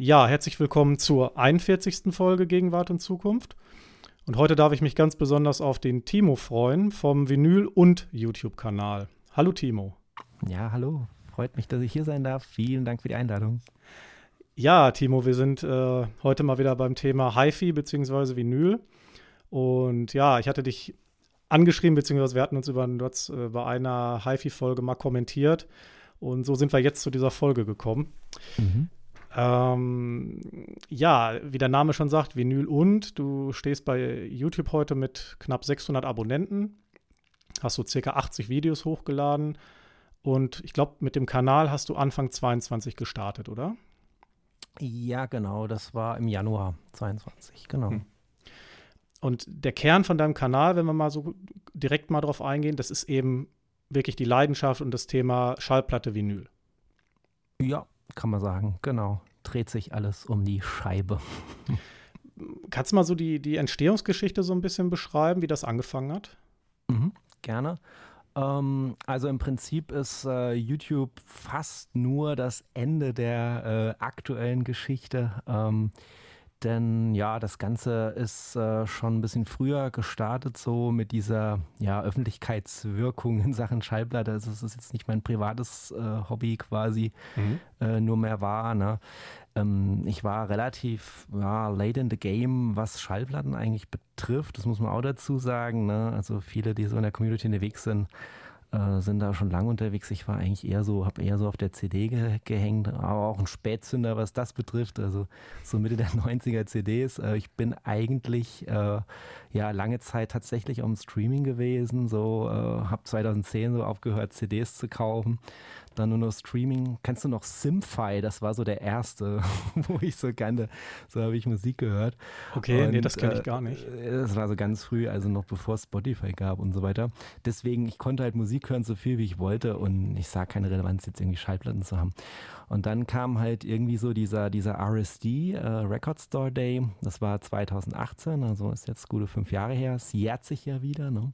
Ja, herzlich willkommen zur 41. Folge Gegenwart und Zukunft. Und heute darf ich mich ganz besonders auf den Timo freuen vom Vinyl- und YouTube-Kanal. Hallo Timo. Ja, hallo. Freut mich, dass ich hier sein darf. Vielen Dank für die Einladung. Ja, Timo, wir sind äh, heute mal wieder beim Thema HiFi bzw. Vinyl. Und ja, ich hatte dich angeschrieben, beziehungsweise wir hatten uns über, äh, bei einer HiFi-Folge mal kommentiert. Und so sind wir jetzt zu dieser Folge gekommen. Mhm. Ähm, ja, wie der Name schon sagt, Vinyl und du stehst bei YouTube heute mit knapp 600 Abonnenten, hast so circa 80 Videos hochgeladen und ich glaube, mit dem Kanal hast du Anfang 22 gestartet, oder? Ja, genau, das war im Januar 22, genau. Hm. Und der Kern von deinem Kanal, wenn wir mal so direkt mal drauf eingehen, das ist eben wirklich die Leidenschaft und das Thema Schallplatte Vinyl. Ja, kann man sagen, genau. Dreht sich alles um die Scheibe. Kannst du mal so die, die Entstehungsgeschichte so ein bisschen beschreiben, wie das angefangen hat? Mhm, gerne. Ähm, also im Prinzip ist äh, YouTube fast nur das Ende der äh, aktuellen Geschichte. Ähm, denn ja, das Ganze ist äh, schon ein bisschen früher gestartet, so mit dieser ja, Öffentlichkeitswirkung in Sachen Schallplatte. Also es ist jetzt nicht mein privates äh, Hobby quasi, mhm. äh, nur mehr war. Ne? Ähm, ich war relativ ja, late in the game, was Schallplatten eigentlich betrifft. Das muss man auch dazu sagen. Ne? Also viele, die so in der Community unterwegs sind, äh, sind da schon lange unterwegs. Ich war eigentlich eher so, habe eher so auf der CD ge gehängt, aber auch ein Spätzünder, was das betrifft. Also so Mitte der 90er CDs. Äh, ich bin eigentlich äh, ja lange Zeit tatsächlich am Streaming gewesen. So äh, habe 2010 so aufgehört, CDs zu kaufen dann nur noch Streaming. Kennst du noch Simfy? Das war so der erste, wo ich so kannte. So habe ich Musik gehört. Okay, und, nee, das kenne ich gar nicht. Äh, das war so ganz früh, also noch bevor es Spotify gab und so weiter. Deswegen, ich konnte halt Musik hören, so viel wie ich wollte und ich sah keine Relevanz, jetzt irgendwie Schallplatten zu haben. Und dann kam halt irgendwie so dieser, dieser RSD, äh, Record Store Day. Das war 2018, also ist jetzt gute fünf Jahre her. Es jährt sich ja wieder, ne?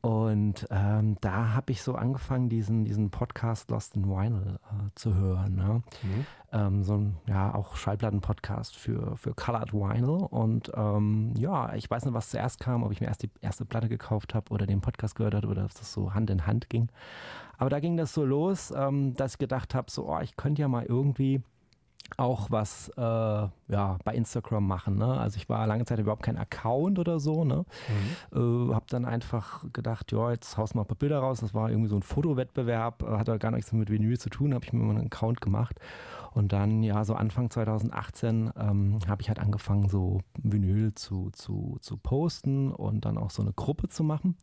Und ähm, da habe ich so angefangen, diesen, diesen Podcast Lost in Vinyl äh, zu hören. Ne? Mhm. Ähm, so ein, ja, auch Schallplatten-Podcast für, für Colored Vinyl. Und ähm, ja, ich weiß nicht, was zuerst kam, ob ich mir erst die erste Platte gekauft habe oder den Podcast gehört habe oder ob das so Hand in Hand ging. Aber da ging das so los, ähm, dass ich gedacht habe, so, oh, ich könnte ja mal irgendwie auch was äh, ja, bei Instagram machen. Ne? Also ich war lange Zeit überhaupt kein Account oder so. Ne? Mhm. Äh, hab dann einfach gedacht, ja, jetzt haust mal ein paar Bilder raus. Das war irgendwie so ein Fotowettbewerb, äh, hat aber gar nichts mit Vinyl zu tun, habe ich mir mal einen Account gemacht. Und dann, ja, so Anfang 2018 ähm, habe ich halt angefangen, so Vinyl zu, zu, zu posten und dann auch so eine Gruppe zu machen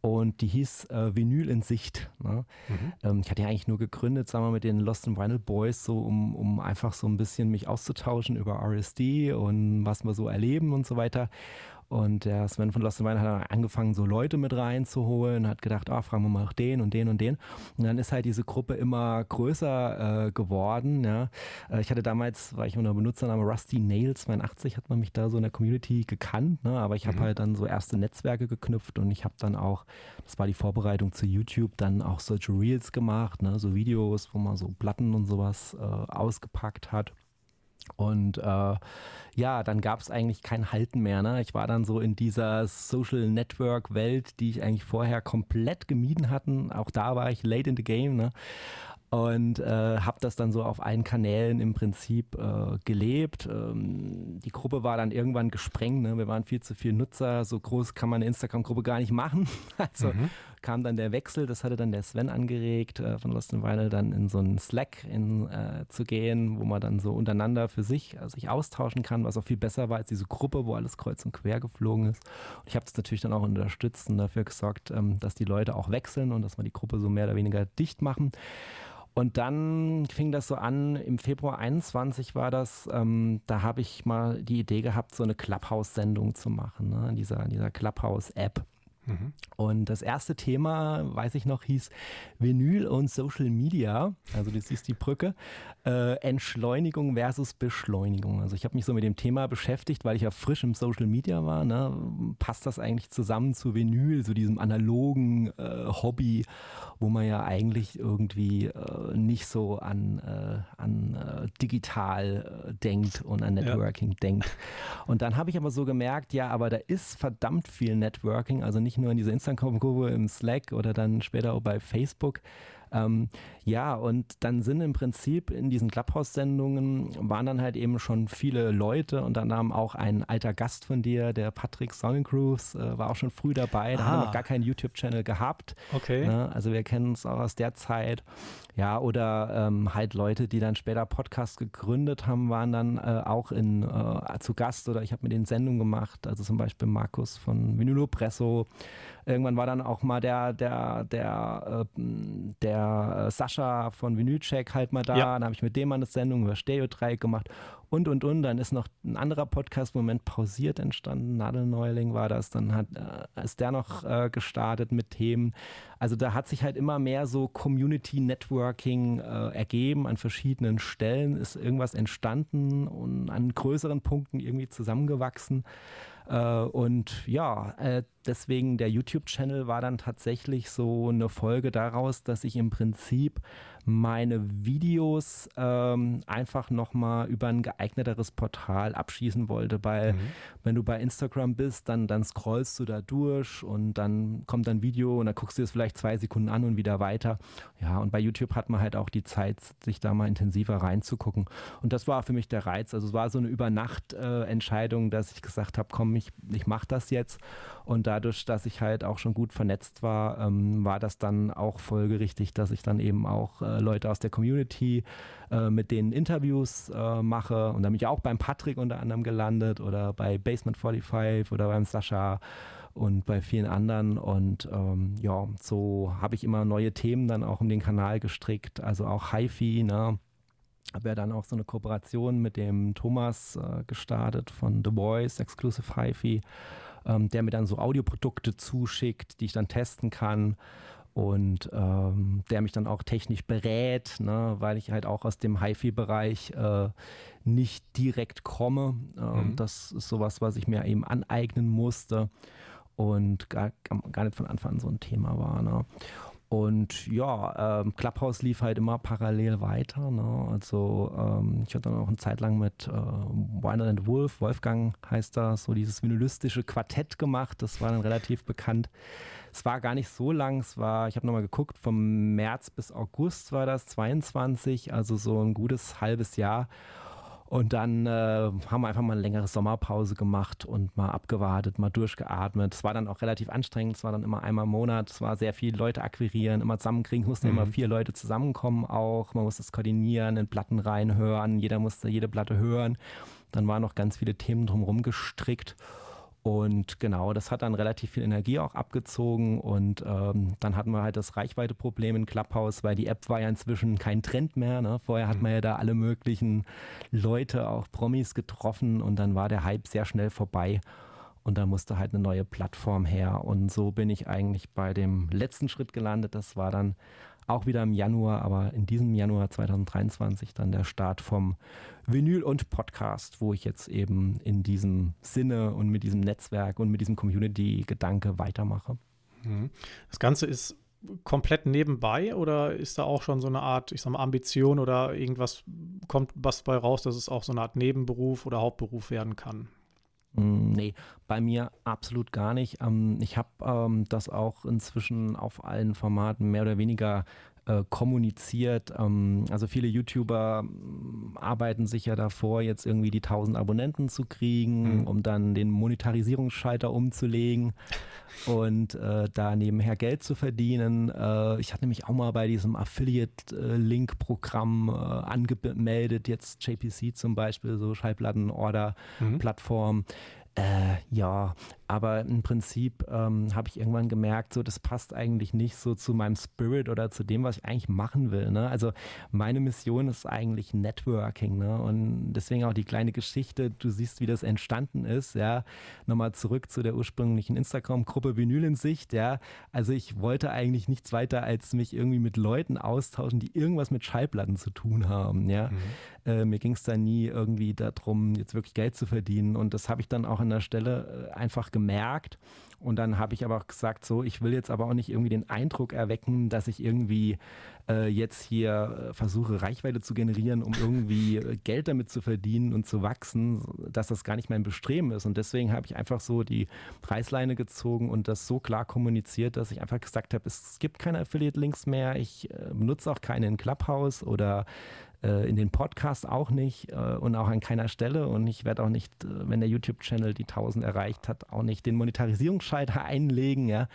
und die hieß äh, Vinyl in Sicht. Ne? Mhm. Ähm, ich hatte ja eigentlich nur gegründet, sagen wir, mit den Lost in Vinyl Boys, so um, um einfach so ein bisschen mich auszutauschen über RSD und was wir so erleben und so weiter. Und der Sven von Lost in Wine hat angefangen, so Leute mit reinzuholen, hat gedacht, ah, fragen wir mal den und den und den. Und dann ist halt diese Gruppe immer größer äh, geworden. Ja. Äh, ich hatte damals, war ich unter Benutzername Rusty Nail 82, hat man mich da so in der Community gekannt, ne? aber ich habe mhm. halt dann so erste Netzwerke geknüpft und ich habe dann auch, das war die Vorbereitung zu YouTube, dann auch solche Reels gemacht, ne? so Videos, wo man so Platten und sowas äh, ausgepackt hat. Und äh, ja, dann gab es eigentlich kein Halten mehr. Ne? Ich war dann so in dieser Social Network Welt, die ich eigentlich vorher komplett gemieden hatten. Auch da war ich late in the game. Ne? Und äh, habe das dann so auf allen Kanälen im Prinzip äh, gelebt. Ähm, die Gruppe war dann irgendwann gesprengt, ne? wir waren viel zu viele Nutzer, so groß kann man eine Instagram-Gruppe gar nicht machen. Also mhm. kam dann der Wechsel, das hatte dann der Sven angeregt, äh, von Lost in Vinyl dann in so einen Slack in, äh, zu gehen, wo man dann so untereinander für sich äh, sich austauschen kann, was auch viel besser war als diese Gruppe, wo alles kreuz und quer geflogen ist. Und ich habe das natürlich dann auch unterstützt und dafür gesorgt, ähm, dass die Leute auch wechseln und dass wir die Gruppe so mehr oder weniger dicht machen. Und dann fing das so an, im Februar 21 war das, ähm, da habe ich mal die Idee gehabt, so eine Clubhouse-Sendung zu machen, ne? in dieser, dieser Clubhouse-App. Mhm. Und das erste Thema, weiß ich noch, hieß Vinyl und Social Media. Also du siehst die Brücke. Äh, Entschleunigung versus Beschleunigung. Also ich habe mich so mit dem Thema beschäftigt, weil ich ja frisch im Social Media war. Ne? Passt das eigentlich zusammen zu Vinyl, so diesem analogen äh, Hobby, wo man ja eigentlich irgendwie äh, nicht so an, äh, an äh, digital äh, denkt und an Networking ja. denkt. Und dann habe ich aber so gemerkt, ja, aber da ist verdammt viel Networking, also nicht nur in dieser Instagram-Gruppe im Slack oder dann später auch bei Facebook, ähm, ja, und dann sind im Prinzip in diesen Clubhouse-Sendungen waren dann halt eben schon viele Leute, und dann nahm auch ein alter Gast von dir, der Patrick Sonnencruise, äh, war auch schon früh dabei. Da ah. haben wir noch gar keinen YouTube-Channel gehabt. Okay. Ne? Also wir kennen es auch aus der Zeit. Ja, oder ähm, halt Leute, die dann später Podcast gegründet haben, waren dann äh, auch in, äh, zu Gast oder ich habe mit den Sendungen gemacht. Also zum Beispiel Markus von Vinylo Presso. Irgendwann war dann auch mal der, der, der, äh, der Sascha von Vinylcheck halt mal da. Ja. Dann habe ich mit dem mal eine Sendung über Stereo-Dreieck gemacht und, und, und. Dann ist noch ein anderer Podcast-Moment pausiert entstanden. Nadelneuling war das. Dann hat, äh, ist der noch äh, gestartet mit Themen. Also da hat sich halt immer mehr so Community Networking äh, ergeben. An verschiedenen Stellen ist irgendwas entstanden und an größeren Punkten irgendwie zusammengewachsen. Äh, und ja, äh, deswegen der YouTube-Channel war dann tatsächlich so eine Folge daraus, dass ich im Prinzip meine Videos ähm, einfach nochmal über ein geeigneteres Portal abschießen wollte. Weil mhm. wenn du bei Instagram bist, dann, dann scrollst du da durch und dann kommt ein Video und dann guckst du es vielleicht zwei Sekunden an und wieder weiter. Ja, und bei YouTube hat man halt auch die Zeit, sich da mal intensiver reinzugucken. Und das war für mich der Reiz. Also es war so eine Übernacht-Entscheidung, äh, dass ich gesagt habe, komm, ich, ich mache das jetzt. Und dadurch, dass ich halt auch schon gut vernetzt war, ähm, war das dann auch folgerichtig, dass ich dann eben auch äh, Leute aus der Community äh, mit denen Interviews äh, mache. Und da bin ich auch beim Patrick unter anderem gelandet oder bei Basement 45 oder beim Sascha und bei vielen anderen. Und ähm, ja, so habe ich immer neue Themen dann auch um den Kanal gestrickt, also auch HiFi, ne? habe ja dann auch so eine Kooperation mit dem Thomas äh, gestartet von The Voice, Exclusive HiFi ähm, der mir dann so Audioprodukte zuschickt, die ich dann testen kann und ähm, der mich dann auch technisch berät, ne, weil ich halt auch aus dem HiFi-Bereich äh, nicht direkt komme. Ähm, mhm. Das ist sowas, was ich mir eben aneignen musste und gar, gar nicht von Anfang an so ein Thema war. Ne. Und ja, ähm, Clubhouse lief halt immer parallel weiter. Ne? Also ähm, ich hatte dann auch eine Zeit lang mit äh, Winer and Wolf, Wolfgang heißt das, so dieses vinylistische Quartett gemacht. Das war dann relativ bekannt. Es war gar nicht so lang, es war, ich habe nochmal geguckt, vom März bis August war das 22, also so ein gutes halbes Jahr. Und dann äh, haben wir einfach mal eine längere Sommerpause gemacht und mal abgewartet, mal durchgeatmet. Es war dann auch relativ anstrengend. Es war dann immer einmal im Monat. Es war sehr viel Leute akquirieren, immer zusammenkriegen. Mussten mhm. immer vier Leute zusammenkommen auch. Man musste es koordinieren, in Platten reinhören. Jeder musste jede Platte hören. Dann waren noch ganz viele Themen drumherum gestrickt. Und genau, das hat dann relativ viel Energie auch abgezogen. Und ähm, dann hatten wir halt das Reichweiteproblem in Clubhouse, weil die App war ja inzwischen kein Trend mehr. Ne? Vorher hat man ja da alle möglichen Leute, auch Promis getroffen und dann war der Hype sehr schnell vorbei. Und da musste halt eine neue Plattform her. Und so bin ich eigentlich bei dem letzten Schritt gelandet. Das war dann auch wieder im Januar, aber in diesem Januar 2023 dann der Start vom Vinyl und Podcast, wo ich jetzt eben in diesem Sinne und mit diesem Netzwerk und mit diesem Community-Gedanke weitermache. Mhm. Das Ganze ist komplett nebenbei oder ist da auch schon so eine Art, ich sag mal, Ambition oder irgendwas kommt was bei raus, dass es auch so eine Art Nebenberuf oder Hauptberuf werden kann? Mm, nee, bei mir absolut gar nicht. Ähm, ich habe ähm, das auch inzwischen auf allen Formaten mehr oder weniger äh, kommuniziert. Ähm, also viele YouTuber mm, arbeiten sich ja davor, jetzt irgendwie die 1000 Abonnenten zu kriegen, mhm. um dann den Monetarisierungsschalter umzulegen und äh, da nebenher Geld zu verdienen. Äh, ich hatte nämlich auch mal bei diesem Affiliate-Link-Programm äh, angemeldet, jetzt JPC zum Beispiel, so Schallplattenorder-Plattform. Mhm. Äh, ja, Aber im Prinzip ähm, habe ich irgendwann gemerkt, so das passt eigentlich nicht so zu meinem Spirit oder zu dem, was ich eigentlich machen will. Ne? Also meine Mission ist eigentlich Networking. Ne? Und deswegen auch die kleine Geschichte, du siehst, wie das entstanden ist. Ja, nochmal zurück zu der ursprünglichen Instagram-Gruppe Vinyl in Sicht. Ja, also ich wollte eigentlich nichts weiter als mich irgendwie mit Leuten austauschen, die irgendwas mit Schallplatten zu tun haben. Ja, mhm. äh, mir ging es da nie irgendwie darum, jetzt wirklich Geld zu verdienen. Und das habe ich dann auch an der Stelle äh, einfach gemerkt. Und dann habe ich aber auch gesagt, so, ich will jetzt aber auch nicht irgendwie den Eindruck erwecken, dass ich irgendwie äh, jetzt hier äh, versuche, Reichweite zu generieren, um irgendwie äh, Geld damit zu verdienen und zu wachsen, dass das gar nicht mein Bestreben ist. Und deswegen habe ich einfach so die Preisleine gezogen und das so klar kommuniziert, dass ich einfach gesagt habe, es gibt keine Affiliate-Links mehr, ich äh, benutze auch keinen Clubhouse oder in den Podcast auch nicht äh, und auch an keiner Stelle. Und ich werde auch nicht, äh, wenn der YouTube-Channel die 1000 erreicht hat, auch nicht den Monetarisierungsschalter einlegen. Ja,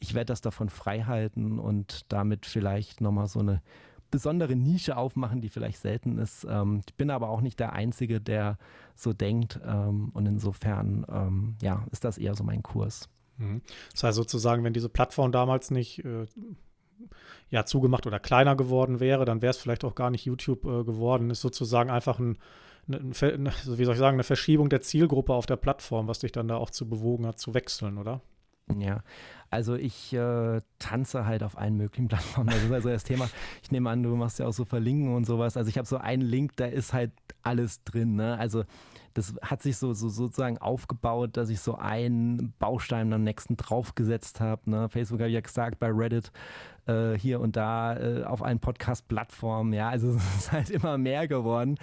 ich werde das davon frei halten und damit vielleicht nochmal so eine besondere Nische aufmachen, die vielleicht selten ist. Ähm, ich bin aber auch nicht der Einzige, der so denkt. Ähm, und insofern, ähm, ja, ist das eher so mein Kurs. Mhm. Das heißt sozusagen, wenn diese Plattform damals nicht äh, ja, zugemacht oder kleiner geworden wäre, dann wäre es vielleicht auch gar nicht YouTube äh, geworden. Ist sozusagen einfach ein, ein, ein, wie soll ich sagen, eine Verschiebung der Zielgruppe auf der Plattform, was dich dann da auch zu bewogen hat, zu wechseln, oder? Ja, also ich äh, tanze halt auf allen möglichen Plattformen. Das ist also das Thema. Ich nehme an, du machst ja auch so Verlinken und sowas. Also ich habe so einen Link, da ist halt alles drin. Ne? Also das hat sich so, so sozusagen aufgebaut, dass ich so einen Baustein am nächsten draufgesetzt habe. Ne? Facebook habe ich ja gesagt, bei Reddit äh, hier und da äh, auf allen Podcast-Plattformen. Ja, also es ist halt immer mehr geworden.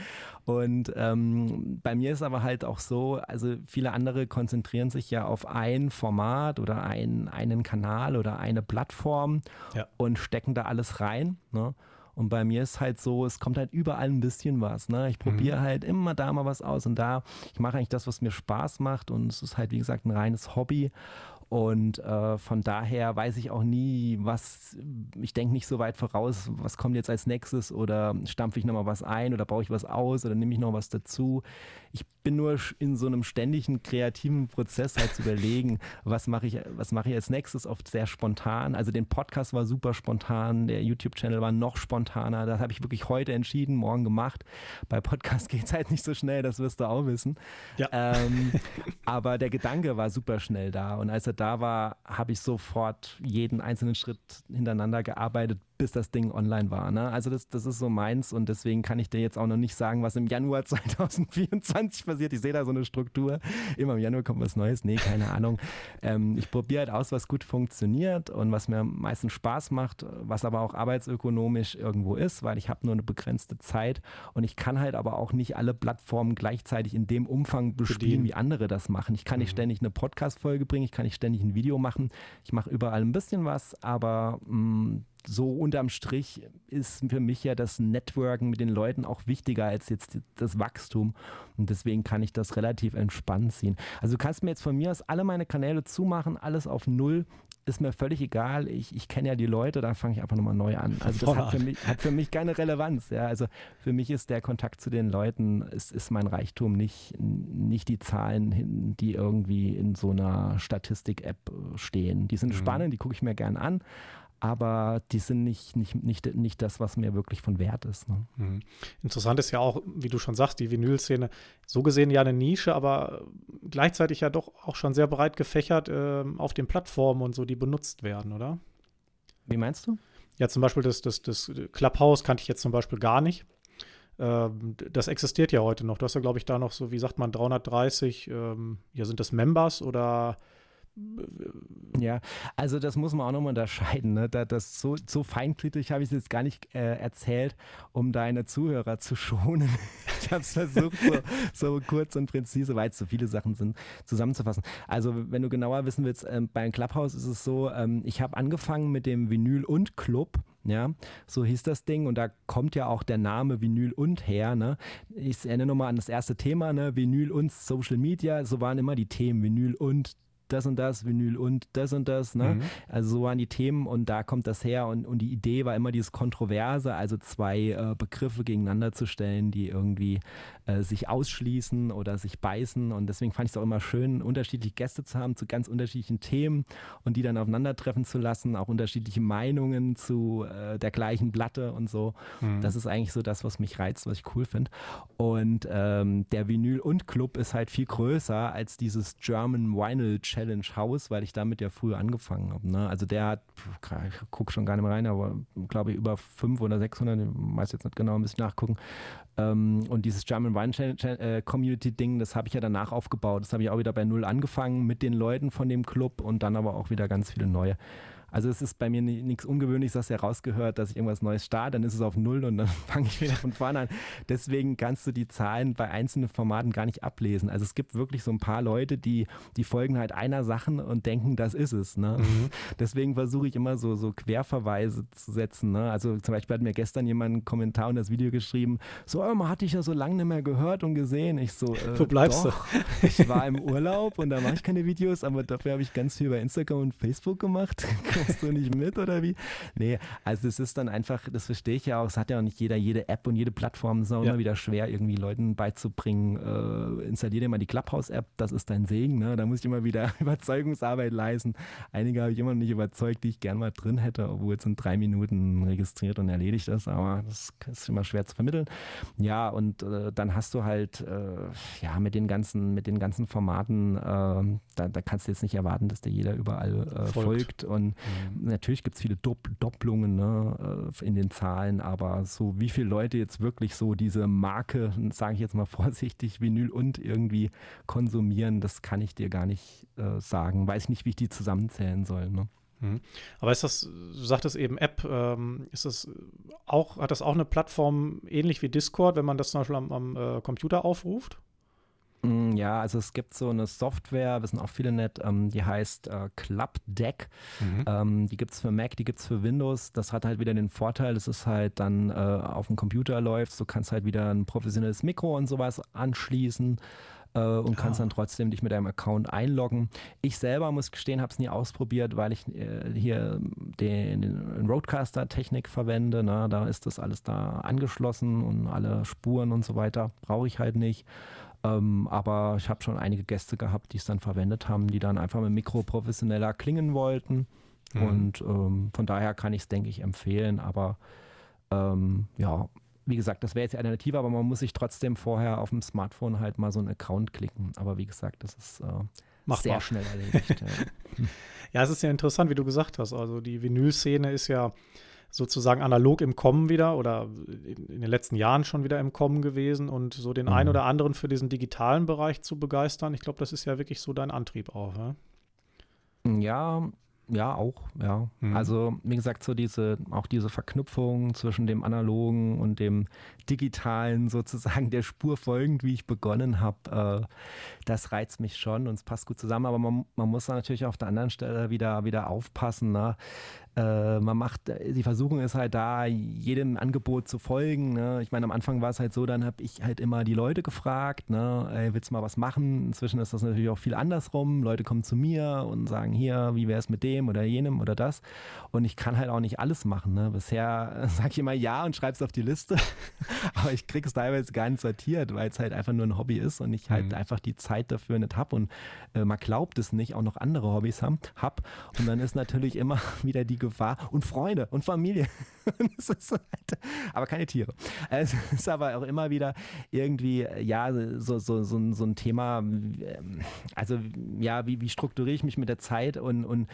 Und ähm, bei mir ist aber halt auch so, also viele andere konzentrieren sich ja auf ein Format oder ein, einen Kanal oder eine Plattform ja. und stecken da alles rein. Ne? Und bei mir ist halt so, es kommt halt überall ein bisschen was. Ne? Ich probiere mhm. halt immer da mal was aus und da. Ich mache eigentlich das, was mir Spaß macht und es ist halt, wie gesagt, ein reines Hobby. Und äh, von daher weiß ich auch nie, was, ich denke nicht so weit voraus, was kommt jetzt als nächstes oder stampfe ich nochmal was ein oder baue ich was aus oder nehme ich noch was dazu. Ich bin nur in so einem ständigen kreativen Prozess halt zu überlegen, was mache ich, was mache ich als nächstes, oft sehr spontan. Also den Podcast war super spontan, der YouTube-Channel war noch spontaner. Das habe ich wirklich heute entschieden, morgen gemacht. Bei Podcast geht es halt nicht so schnell, das wirst du auch wissen. Ja. Ähm, aber der Gedanke war super schnell da. Und als er da war, habe ich sofort jeden einzelnen Schritt hintereinander gearbeitet, bis das Ding online war. Ne? Also das, das ist so meins und deswegen kann ich dir jetzt auch noch nicht sagen, was im Januar 2024 passiert. Ich sehe da so eine Struktur. Immer im Januar kommt was Neues. Nee, keine Ahnung. Ähm, ich probiere halt aus, was gut funktioniert und was mir am meisten Spaß macht, was aber auch arbeitsökonomisch irgendwo ist, weil ich habe nur eine begrenzte Zeit und ich kann halt aber auch nicht alle Plattformen gleichzeitig in dem Umfang bespielen, wie andere das machen. Ich kann nicht mhm. ständig eine Podcast-Folge bringen, ich kann nicht ständig ein Video machen. Ich mache überall ein bisschen was, aber mh, mm, so unterm Strich ist für mich ja das Networken mit den Leuten auch wichtiger als jetzt das Wachstum. Und deswegen kann ich das relativ entspannt ziehen. Also du kannst mir jetzt von mir aus alle meine Kanäle zumachen, alles auf Null. Ist mir völlig egal. Ich, ich kenne ja die Leute, da fange ich einfach nochmal neu an. Also das hat für, mich, hat für mich keine Relevanz. Ja. Also für mich ist der Kontakt zu den Leuten, ist, ist mein Reichtum, nicht, nicht die Zahlen, die irgendwie in so einer Statistik-App stehen. Die sind mhm. spannend, die gucke ich mir gern an aber die sind nicht, nicht, nicht, nicht das, was mir wirklich von Wert ist. Ne? Mhm. Interessant ist ja auch, wie du schon sagst, die Vinyl-Szene, so gesehen ja eine Nische, aber gleichzeitig ja doch auch schon sehr breit gefächert äh, auf den Plattformen und so, die benutzt werden, oder? Wie meinst du? Ja, zum Beispiel das, das, das Clubhouse kannte ich jetzt zum Beispiel gar nicht. Ähm, das existiert ja heute noch. Du hast ja, glaube ich, da noch so, wie sagt man, 330, ähm, ja, sind das Members oder ja, also das muss man auch nochmal unterscheiden. Ne? Da, das so, so feingliedrig habe ich es jetzt gar nicht äh, erzählt, um deine Zuhörer zu schonen. ich habe es versucht, so, so, kurz und präzise, weil es so viele Sachen sind, zusammenzufassen. Also wenn du genauer wissen willst, ähm, bei Clubhouse ist es so, ähm, ich habe angefangen mit dem Vinyl und Club. Ja, so hieß das Ding und da kommt ja auch der Name Vinyl und her. Ne? Ich erinnere nochmal an das erste Thema, ne? Vinyl und Social Media, so waren immer die Themen Vinyl und das und das, Vinyl und das und das. Ne? Mhm. Also so waren die Themen und da kommt das her. Und, und die Idee war immer dieses Kontroverse, also zwei äh, Begriffe gegeneinander zu stellen, die irgendwie äh, sich ausschließen oder sich beißen. Und deswegen fand ich es auch immer schön, unterschiedliche Gäste zu haben zu ganz unterschiedlichen Themen und die dann aufeinandertreffen zu lassen, auch unterschiedliche Meinungen zu äh, der gleichen Platte und so. Mhm. Das ist eigentlich so das, was mich reizt, was ich cool finde. Und ähm, der Vinyl und Club ist halt viel größer als dieses German Vinyl Challenge House, weil ich damit ja früher angefangen habe. Ne? Also der hat, ich gucke schon gar nicht mehr rein, aber glaube ich über 500 oder 600, ich weiß jetzt nicht genau, ein bisschen nachgucken. Ähm, und dieses German Wine äh, Community Ding, das habe ich ja danach aufgebaut. Das habe ich auch wieder bei Null angefangen mit den Leuten von dem Club und dann aber auch wieder ganz viele neue. Also es ist bei mir nichts Ungewöhnliches, dass er rausgehört, dass ich irgendwas Neues starte, dann ist es auf Null und dann fange ich wieder von vorne an. Deswegen kannst du die Zahlen bei einzelnen Formaten gar nicht ablesen. Also es gibt wirklich so ein paar Leute, die, die folgen halt einer Sache und denken, das ist es. Ne? Mhm. Deswegen versuche ich immer so, so Querverweise zu setzen. Ne? Also zum Beispiel hat mir gestern jemand einen Kommentar und das Video geschrieben, so, oh, man hatte ich ja so lange nicht mehr gehört und gesehen. Ich so, äh, Wo bleibst doch, du? Ich war im Urlaub und da mache ich keine Videos, aber dafür habe ich ganz viel bei Instagram und Facebook gemacht. Kommst du nicht mit oder wie? Nee, also es ist dann einfach, das verstehe ich ja auch, es hat ja auch nicht jeder jede App und jede Plattform, es ist auch ja. immer wieder schwer, irgendwie Leuten beizubringen, äh, installier dir mal die Clubhouse-App, das ist dein Segen, ne? da muss ich immer wieder Überzeugungsarbeit leisten. Einige habe ich immer noch nicht überzeugt, die ich gern mal drin hätte, obwohl es in drei Minuten registriert und erledigt ist, aber das ist immer schwer zu vermitteln. Ja, und äh, dann hast du halt, äh, ja, mit den ganzen, mit den ganzen Formaten, äh, da, da, kannst du jetzt nicht erwarten, dass dir jeder überall äh, folgt. folgt. und Mhm. Natürlich gibt es viele Dopp Doppelungen ne, äh, in den Zahlen, aber so wie viele Leute jetzt wirklich so diese Marke, sage ich jetzt mal vorsichtig, Vinyl und irgendwie konsumieren, das kann ich dir gar nicht äh, sagen. Weiß nicht, wie ich die zusammenzählen soll. Ne? Mhm. Aber ist das, du sagtest eben App, ähm, ist das auch, hat das auch eine Plattform ähnlich wie Discord, wenn man das zum Beispiel am, am äh, Computer aufruft? Mm, ja, also es gibt so eine Software, wissen auch viele nicht, ähm, die heißt äh, Club Deck. Mhm. Ähm, die gibt es für Mac, die gibt es für Windows. Das hat halt wieder den Vorteil, dass es halt dann äh, auf dem Computer läuft. Du kannst halt wieder ein professionelles Mikro und sowas anschließen äh, und kannst dann trotzdem dich mit deinem Account einloggen. Ich selber muss gestehen, habe es nie ausprobiert, weil ich äh, hier den, den Roadcaster-Technik verwende. Ne? Da ist das alles da angeschlossen und alle Spuren und so weiter brauche ich halt nicht. Ähm, aber ich habe schon einige Gäste gehabt, die es dann verwendet haben, die dann einfach mit Mikro professioneller klingen wollten. Mhm. Und ähm, von daher kann ich es, denke ich, empfehlen. Aber ähm, ja, wie gesagt, das wäre jetzt die Alternative, aber man muss sich trotzdem vorher auf dem Smartphone halt mal so einen Account klicken. Aber wie gesagt, das ist äh, sehr schnell erledigt. ja. ja, es ist ja interessant, wie du gesagt hast. Also die Vinyl-Szene ist ja sozusagen analog im Kommen wieder oder in, den letzten Jahren schon wieder im Kommen gewesen und so den mhm. einen oder anderen für diesen digitalen Bereich zu begeistern. Ich glaube, das ist ja wirklich so dein Antrieb auch. Ja, ja ja, auch, ja. Mhm. Also, wie gesagt, so diese, auch diese Verknüpfung zwischen dem Analogen und dem Digitalen sozusagen der Spur folgend, wie ich begonnen habe, äh, das reizt mich schon und es passt gut zusammen, aber man, man muss natürlich auf der anderen Stelle wieder, wieder aufpassen. Ne? Äh, man macht, die Versuchung ist halt da, jedem Angebot zu folgen. Ne? Ich meine, am Anfang war es halt so, dann habe ich halt immer die Leute gefragt, ne? Ey, willst du mal was machen? Inzwischen ist das natürlich auch viel andersrum. Leute kommen zu mir und sagen, hier, wie wäre es mit dem oder jenem oder das? Und ich kann halt auch nicht alles machen. Ne? Bisher sage ich immer ja und schreibe es auf die Liste, aber ich kriege es teilweise gar nicht sortiert, weil es halt einfach nur ein Hobby ist und ich halt mhm. einfach die Zeit dafür nicht habe und äh, man glaubt es nicht, auch noch andere Hobbys habe. Hab. Und dann ist natürlich immer wieder die Gefahr und Freunde und Familie. halt, aber keine Tiere. Es ist aber auch immer wieder irgendwie, ja, so, so, so, so ein Thema, ähm, also ja, wie, wie strukturiere ich mich mit der Zeit und, und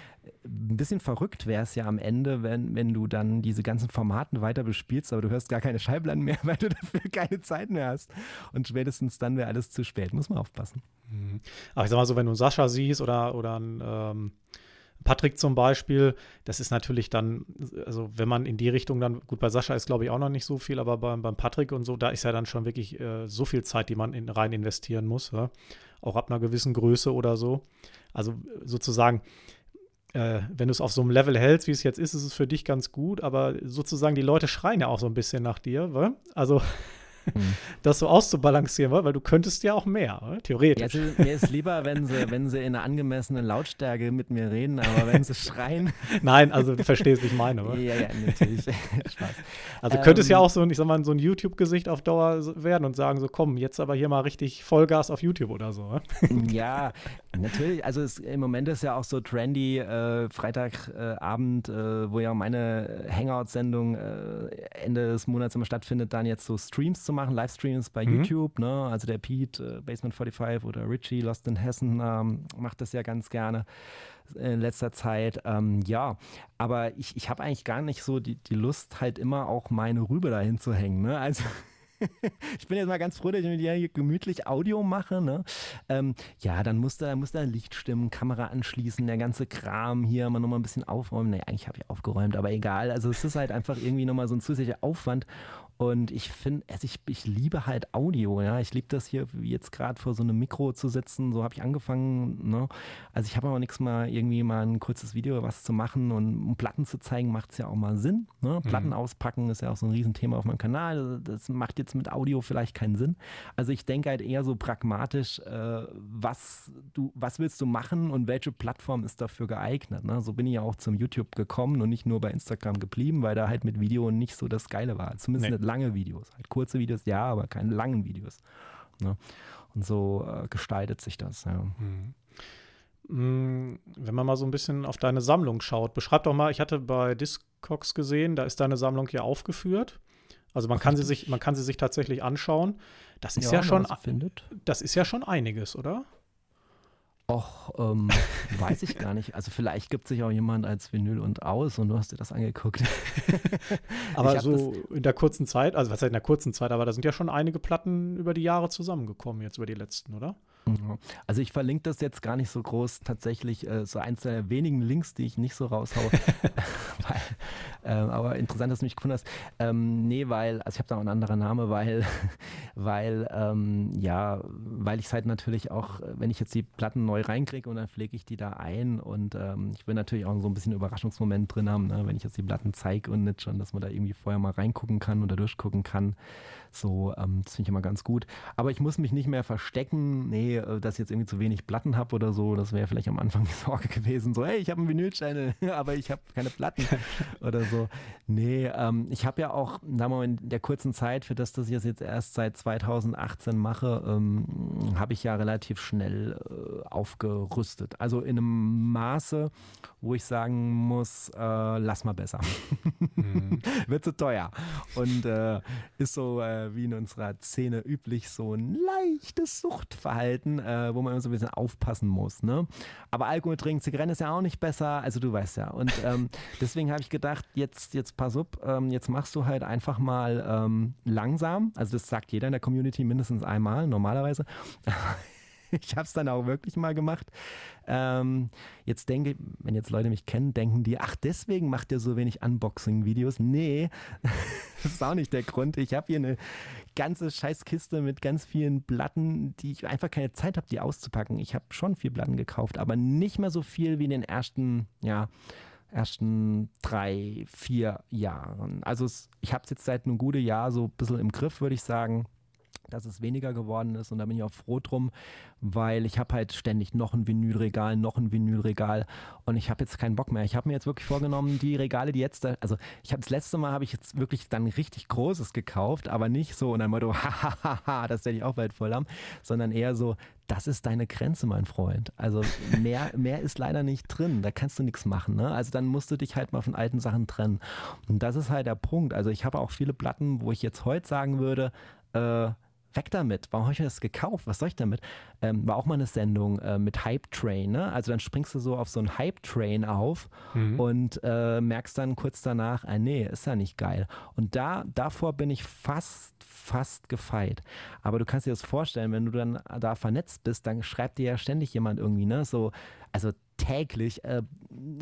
ein bisschen verrückt wäre es ja am Ende, wenn, wenn du dann diese ganzen Formaten weiter bespielst, aber du hörst gar keine Schallplatten mehr, weil du dafür keine Zeit mehr hast. Und spätestens dann wäre alles zu spät. Muss man aufpassen. Mhm. Aber ich sag mal so, wenn du Sascha siehst oder, oder ein ähm Patrick zum Beispiel, das ist natürlich dann, also wenn man in die Richtung dann, gut, bei Sascha ist glaube ich auch noch nicht so viel, aber beim, beim Patrick und so, da ist ja dann schon wirklich äh, so viel Zeit, die man in, rein investieren muss, ja? auch ab einer gewissen Größe oder so. Also sozusagen, äh, wenn du es auf so einem Level hältst, wie es jetzt ist, ist es für dich ganz gut, aber sozusagen die Leute schreien ja auch so ein bisschen nach dir, wa? also das so auszubalancieren, weil du könntest ja auch mehr, oder? theoretisch. Ja, also, mir ist lieber, wenn sie, wenn sie in einer angemessenen Lautstärke mit mir reden, aber wenn sie schreien. Nein, also du verstehst, wie ich meine, oder? Ja, ja, natürlich. Spaß. Also ähm, könnte es ja auch so, ich sag mal, so ein YouTube-Gesicht auf Dauer werden und sagen so, komm, jetzt aber hier mal richtig Vollgas auf YouTube oder so. Oder? Ja, natürlich. Also es, im Moment ist ja auch so trendy, äh, Freitagabend, äh, wo ja meine Hangout-Sendung äh, Ende des Monats immer stattfindet, dann jetzt so Streams zu machen, Livestreams bei mhm. YouTube. Ne? Also der Pete, äh, Basement 45 oder Richie, Lost in Hessen, ähm, macht das ja ganz gerne in letzter Zeit. Ähm, ja, aber ich, ich habe eigentlich gar nicht so die, die Lust, halt immer auch meine Rübe dahin zu hängen. Ne? Also ich bin jetzt mal ganz froh, dass ich mit dir hier gemütlich Audio mache. Ne? Ähm, ja, dann muss da, muss Licht stimmen, Kamera anschließen, der ganze Kram hier mal nochmal ein bisschen aufräumen. Nee, eigentlich habe ich aufgeräumt, aber egal. Also es ist halt einfach irgendwie nochmal so ein zusätzlicher Aufwand. Und ich finde, also ich, ich liebe halt Audio, ja. Ich liebe das hier jetzt gerade vor so einem Mikro zu sitzen. So habe ich angefangen. Ne? Also ich habe aber nichts mal irgendwie mal ein kurzes Video was zu machen und um Platten zu zeigen, macht es ja auch mal Sinn. Ne? Mhm. Platten auspacken ist ja auch so ein Riesenthema auf meinem Kanal. Das macht jetzt mit Audio vielleicht keinen Sinn. Also ich denke halt eher so pragmatisch, äh, was du, was willst du machen und welche Plattform ist dafür geeignet. Ne? So bin ich ja auch zum YouTube gekommen und nicht nur bei Instagram geblieben, weil da halt mit Video nicht so das Geile war. Zumindest nee. nicht lange Videos. Halt kurze Videos, ja, aber keine langen Videos. Ne? Und so äh, gestaltet sich das. Ja. Mhm. Mm, wenn man mal so ein bisschen auf deine Sammlung schaut, beschreib doch mal, ich hatte bei Discogs gesehen, da ist deine Sammlung hier aufgeführt. Also man kann sie sich, man kann sie sich tatsächlich anschauen. Das ist ja, ja schon, das ist ja schon einiges, oder? Och, ähm, weiß ich gar nicht. Also vielleicht gibt sich auch jemand als Vinyl und aus und du hast dir das angeguckt. aber so in der kurzen Zeit, also was heißt in der kurzen Zeit, aber da sind ja schon einige Platten über die Jahre zusammengekommen, jetzt über die letzten, oder? Also ich verlinke das jetzt gar nicht so groß, tatsächlich äh, so eins der wenigen Links, die ich nicht so raushaue. weil, äh, aber interessant, dass du mich gefunden hast. Ähm, nee, weil, also ich habe da auch einen anderen Name, weil, weil, ähm, ja, weil ich es halt natürlich auch, wenn ich jetzt die Platten neu reinkriege und dann pflege ich die da ein und ähm, ich will natürlich auch so ein bisschen Überraschungsmoment drin haben, ne? wenn ich jetzt die Platten zeige und nicht schon, dass man da irgendwie vorher mal reingucken kann oder durchgucken kann. So, ähm, das finde ich immer ganz gut. Aber ich muss mich nicht mehr verstecken, nee, äh, dass ich jetzt irgendwie zu wenig Platten habe oder so. Das wäre vielleicht am Anfang die Sorge gewesen. So, hey, ich habe einen Vinylchannel, aber ich habe keine Platten oder so. Nee, ähm, ich habe ja auch, sagen wir mal, in der kurzen Zeit, für das, dass ich das jetzt erst seit 2018 mache, ähm, habe ich ja relativ schnell äh, aufgerüstet. Also in einem Maße, wo ich sagen muss, äh, lass mal besser. Mhm. Wird zu teuer. Und äh, ist so äh, wie in unserer Szene üblich so ein leichtes Suchtverhalten, äh, wo man immer so ein bisschen aufpassen muss. Ne? Aber Alkohol trinken, Zigaretten ist ja auch nicht besser, also du weißt ja. Und ähm, deswegen habe ich gedacht, jetzt, jetzt pass auf, ähm, jetzt machst du halt einfach mal ähm, langsam. Also das sagt jeder in der Community mindestens einmal, normalerweise. ich habe es dann auch wirklich mal gemacht. Ähm, jetzt denke, wenn jetzt Leute mich kennen, denken die, ach, deswegen macht ihr so wenig Unboxing-Videos. Nee, das ist auch nicht der Grund. Ich habe hier eine ganze Scheißkiste mit ganz vielen Platten, die ich einfach keine Zeit habe, die auszupacken. Ich habe schon vier Platten gekauft, aber nicht mehr so viel wie in den ersten, ja, ersten drei, vier Jahren. Also es, ich habe es jetzt seit einem guten Jahr so ein bisschen im Griff, würde ich sagen dass es weniger geworden ist und da bin ich auch froh drum, weil ich habe halt ständig noch ein Vinylregal, noch ein Vinylregal und ich habe jetzt keinen Bock mehr. Ich habe mir jetzt wirklich vorgenommen, die Regale, die jetzt, da, also ich habe das letzte Mal habe ich jetzt wirklich dann richtig Großes gekauft, aber nicht so und ein Motto, hahaha, das werde ich auch bald voll haben, sondern eher so, das ist deine Grenze, mein Freund. Also mehr, mehr ist leider nicht drin. Da kannst du nichts machen. Ne? Also dann musst du dich halt mal von alten Sachen trennen. Und das ist halt der Punkt. Also ich habe auch viele Platten, wo ich jetzt heute sagen würde, äh, weg damit. Warum habe ich mir das gekauft? Was soll ich damit? Ähm, war auch mal eine Sendung äh, mit Hype Train. Ne? Also dann springst du so auf so einen Hype Train auf mhm. und äh, merkst dann kurz danach, ah, nee, ist ja nicht geil. Und da, davor bin ich fast, fast gefeit. Aber du kannst dir das vorstellen, wenn du dann da vernetzt bist, dann schreibt dir ja ständig jemand irgendwie, ne, so, also täglich, äh,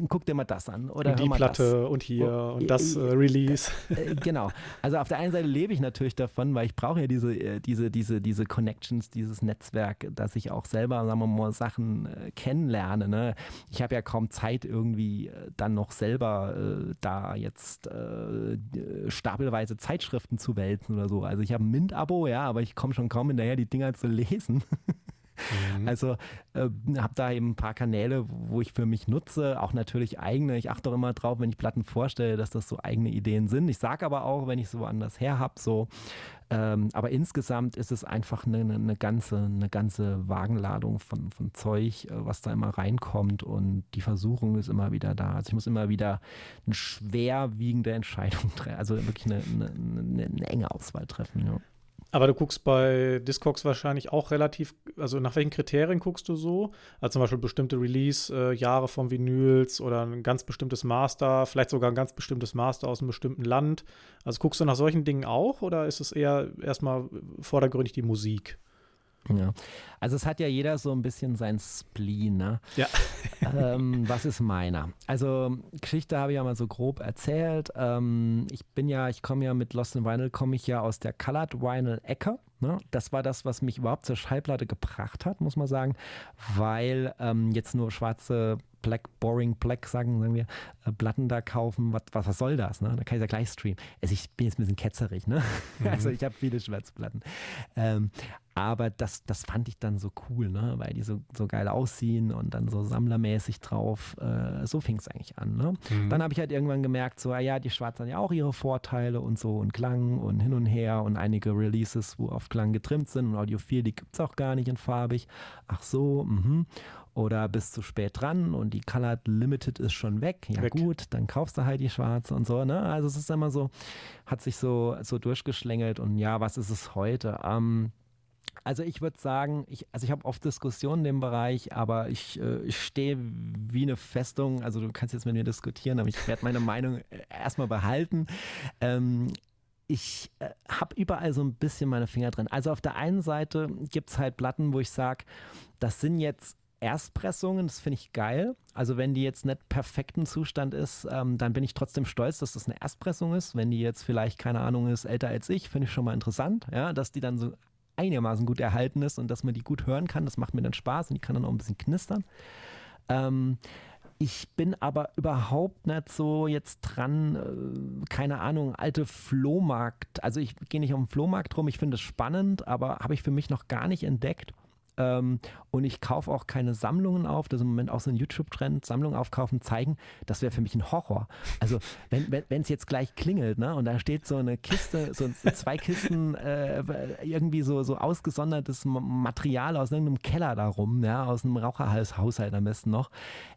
guck dir mal das an oder und die Platte das. und hier oh, und das äh, Release. Äh, genau. Also auf der einen Seite lebe ich natürlich davon, weil ich brauche ja diese, äh, diese, diese, diese Connections, dieses Netzwerk, dass ich auch selber, sagen wir mal, Sachen äh, kennenlerne. Ne? Ich habe ja kaum Zeit, irgendwie dann noch selber äh, da jetzt äh, stapelweise Zeitschriften zu wälzen oder so. Also ich habe ein Mint-Abo, ja, aber ich komme schon kaum hinterher, die Dinger zu lesen. Mhm. Also äh, habe da eben ein paar Kanäle, wo ich für mich nutze, auch natürlich eigene. Ich achte auch immer drauf, wenn ich Platten vorstelle, dass das so eigene Ideen sind. Ich sage aber auch, wenn ich so anders her habe, so. Ähm, aber insgesamt ist es einfach eine, eine, ganze, eine ganze Wagenladung von, von Zeug, äh, was da immer reinkommt und die Versuchung ist immer wieder da. Also ich muss immer wieder eine schwerwiegende Entscheidung treffen, also wirklich eine, eine, eine enge Auswahl treffen. Ja. Aber du guckst bei Discogs wahrscheinlich auch relativ, also nach welchen Kriterien guckst du so? Also zum Beispiel bestimmte Release-Jahre von Vinyls oder ein ganz bestimmtes Master, vielleicht sogar ein ganz bestimmtes Master aus einem bestimmten Land. Also guckst du nach solchen Dingen auch oder ist es eher erstmal vordergründig die Musik? Ja. Also es hat ja jeder so ein bisschen sein Spleen, ne? Ja. ähm, was ist meiner? Also Geschichte habe ich ja mal so grob erzählt. Ähm, ich bin ja, ich komme ja mit Lost in Vinyl, komme ich ja aus der Colored Vinyl Ecke. Ne? Das war das, was mich überhaupt zur Schallplatte gebracht hat, muss man sagen, weil ähm, jetzt nur schwarze Black, Boring Black, sagen, sagen wir, äh, Platten da kaufen, was, was, was soll das? Ne? Da kann ich ja gleich streamen. Also ich bin jetzt ein bisschen ketzerig, ne? Mhm. Also ich habe viele Schwarzplatten. Ähm, aber das, das fand ich dann so cool, ne? weil die so, so geil aussehen und dann so sammlermäßig drauf. Äh, so fing es eigentlich an. Ne? Mhm. Dann habe ich halt irgendwann gemerkt, so, ah ja, die Schwarzen haben ja auch ihre Vorteile und so und Klang und hin und her und einige Releases, wo auf Klang getrimmt sind und Audiophil, die gibt es auch gar nicht in farbig. Ach so, mhm oder bist zu spät dran und die Colored Limited ist schon weg. Ja weg. gut, dann kaufst du halt die schwarze und so. Ne? Also es ist immer so, hat sich so, so durchgeschlängelt und ja, was ist es heute? Ähm, also ich würde sagen, ich, also ich habe oft Diskussionen in dem Bereich, aber ich, äh, ich stehe wie eine Festung. Also du kannst jetzt mit mir diskutieren, aber ich werde meine Meinung äh, erstmal behalten. Ähm, ich äh, habe überall so ein bisschen meine Finger drin. Also auf der einen Seite gibt es halt Platten, wo ich sage, das sind jetzt Erstpressungen, das finde ich geil. Also wenn die jetzt nicht perfekten Zustand ist, ähm, dann bin ich trotzdem stolz, dass das eine Erstpressung ist. Wenn die jetzt vielleicht, keine Ahnung, ist älter als ich, finde ich schon mal interessant, ja, dass die dann so einigermaßen gut erhalten ist und dass man die gut hören kann. Das macht mir dann Spaß und die kann dann auch ein bisschen knistern. Ähm, ich bin aber überhaupt nicht so jetzt dran, äh, keine Ahnung, alte Flohmarkt. Also ich gehe nicht auf den Flohmarkt rum, ich finde es spannend, aber habe ich für mich noch gar nicht entdeckt. Ähm, und ich kaufe auch keine Sammlungen auf. Das ist im Moment auch so ein YouTube-Trend. Sammlungen aufkaufen, zeigen. Das wäre für mich ein Horror. Also, wenn es wenn, jetzt gleich klingelt, ne, und da steht so eine Kiste, so zwei Kisten, äh, irgendwie so, so ausgesondertes Material aus irgendeinem Keller da rum, ja, aus einem Raucherhaushalt am besten noch.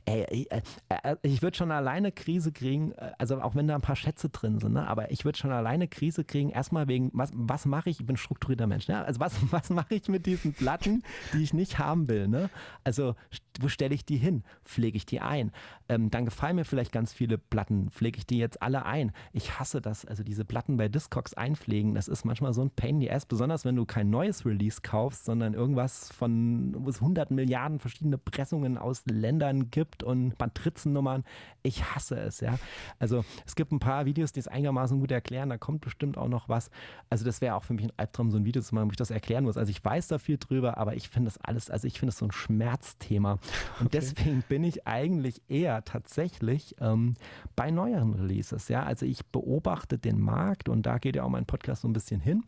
Ey, äh, ich würde schon alleine Krise kriegen, äh, also auch wenn da ein paar Schätze drin sind, ne, aber ich würde schon alleine Krise kriegen, erstmal wegen, was, was mache ich? Ich bin strukturierter Mensch, ne? Also, was, was mache ich mit diesen Platten? Die ich nicht haben will. Ne? Also wo stelle ich die hin? Pflege ich die ein? Ähm, dann gefallen mir vielleicht ganz viele Platten. Pflege ich die jetzt alle ein? Ich hasse das. Also diese Platten bei Discogs einpflegen, das ist manchmal so ein Pain in the Ass, besonders wenn du kein neues Release kaufst, sondern irgendwas von, wo es 100 Milliarden verschiedene Pressungen aus Ländern gibt und Matrizennummern. Ich hasse es, ja. Also es gibt ein paar Videos, die es einigermaßen gut erklären. Da kommt bestimmt auch noch was. Also das wäre auch für mich ein Albtraum, so ein Video zu machen, wo ich das erklären muss. Also ich weiß da viel drüber, aber ich finde das alles, also ich finde es so ein Schmerzthema. Und okay. deswegen bin ich eigentlich eher tatsächlich ähm, bei neueren Releases. Ja, also ich beobachte den Markt und da geht ja auch mein Podcast so ein bisschen hin.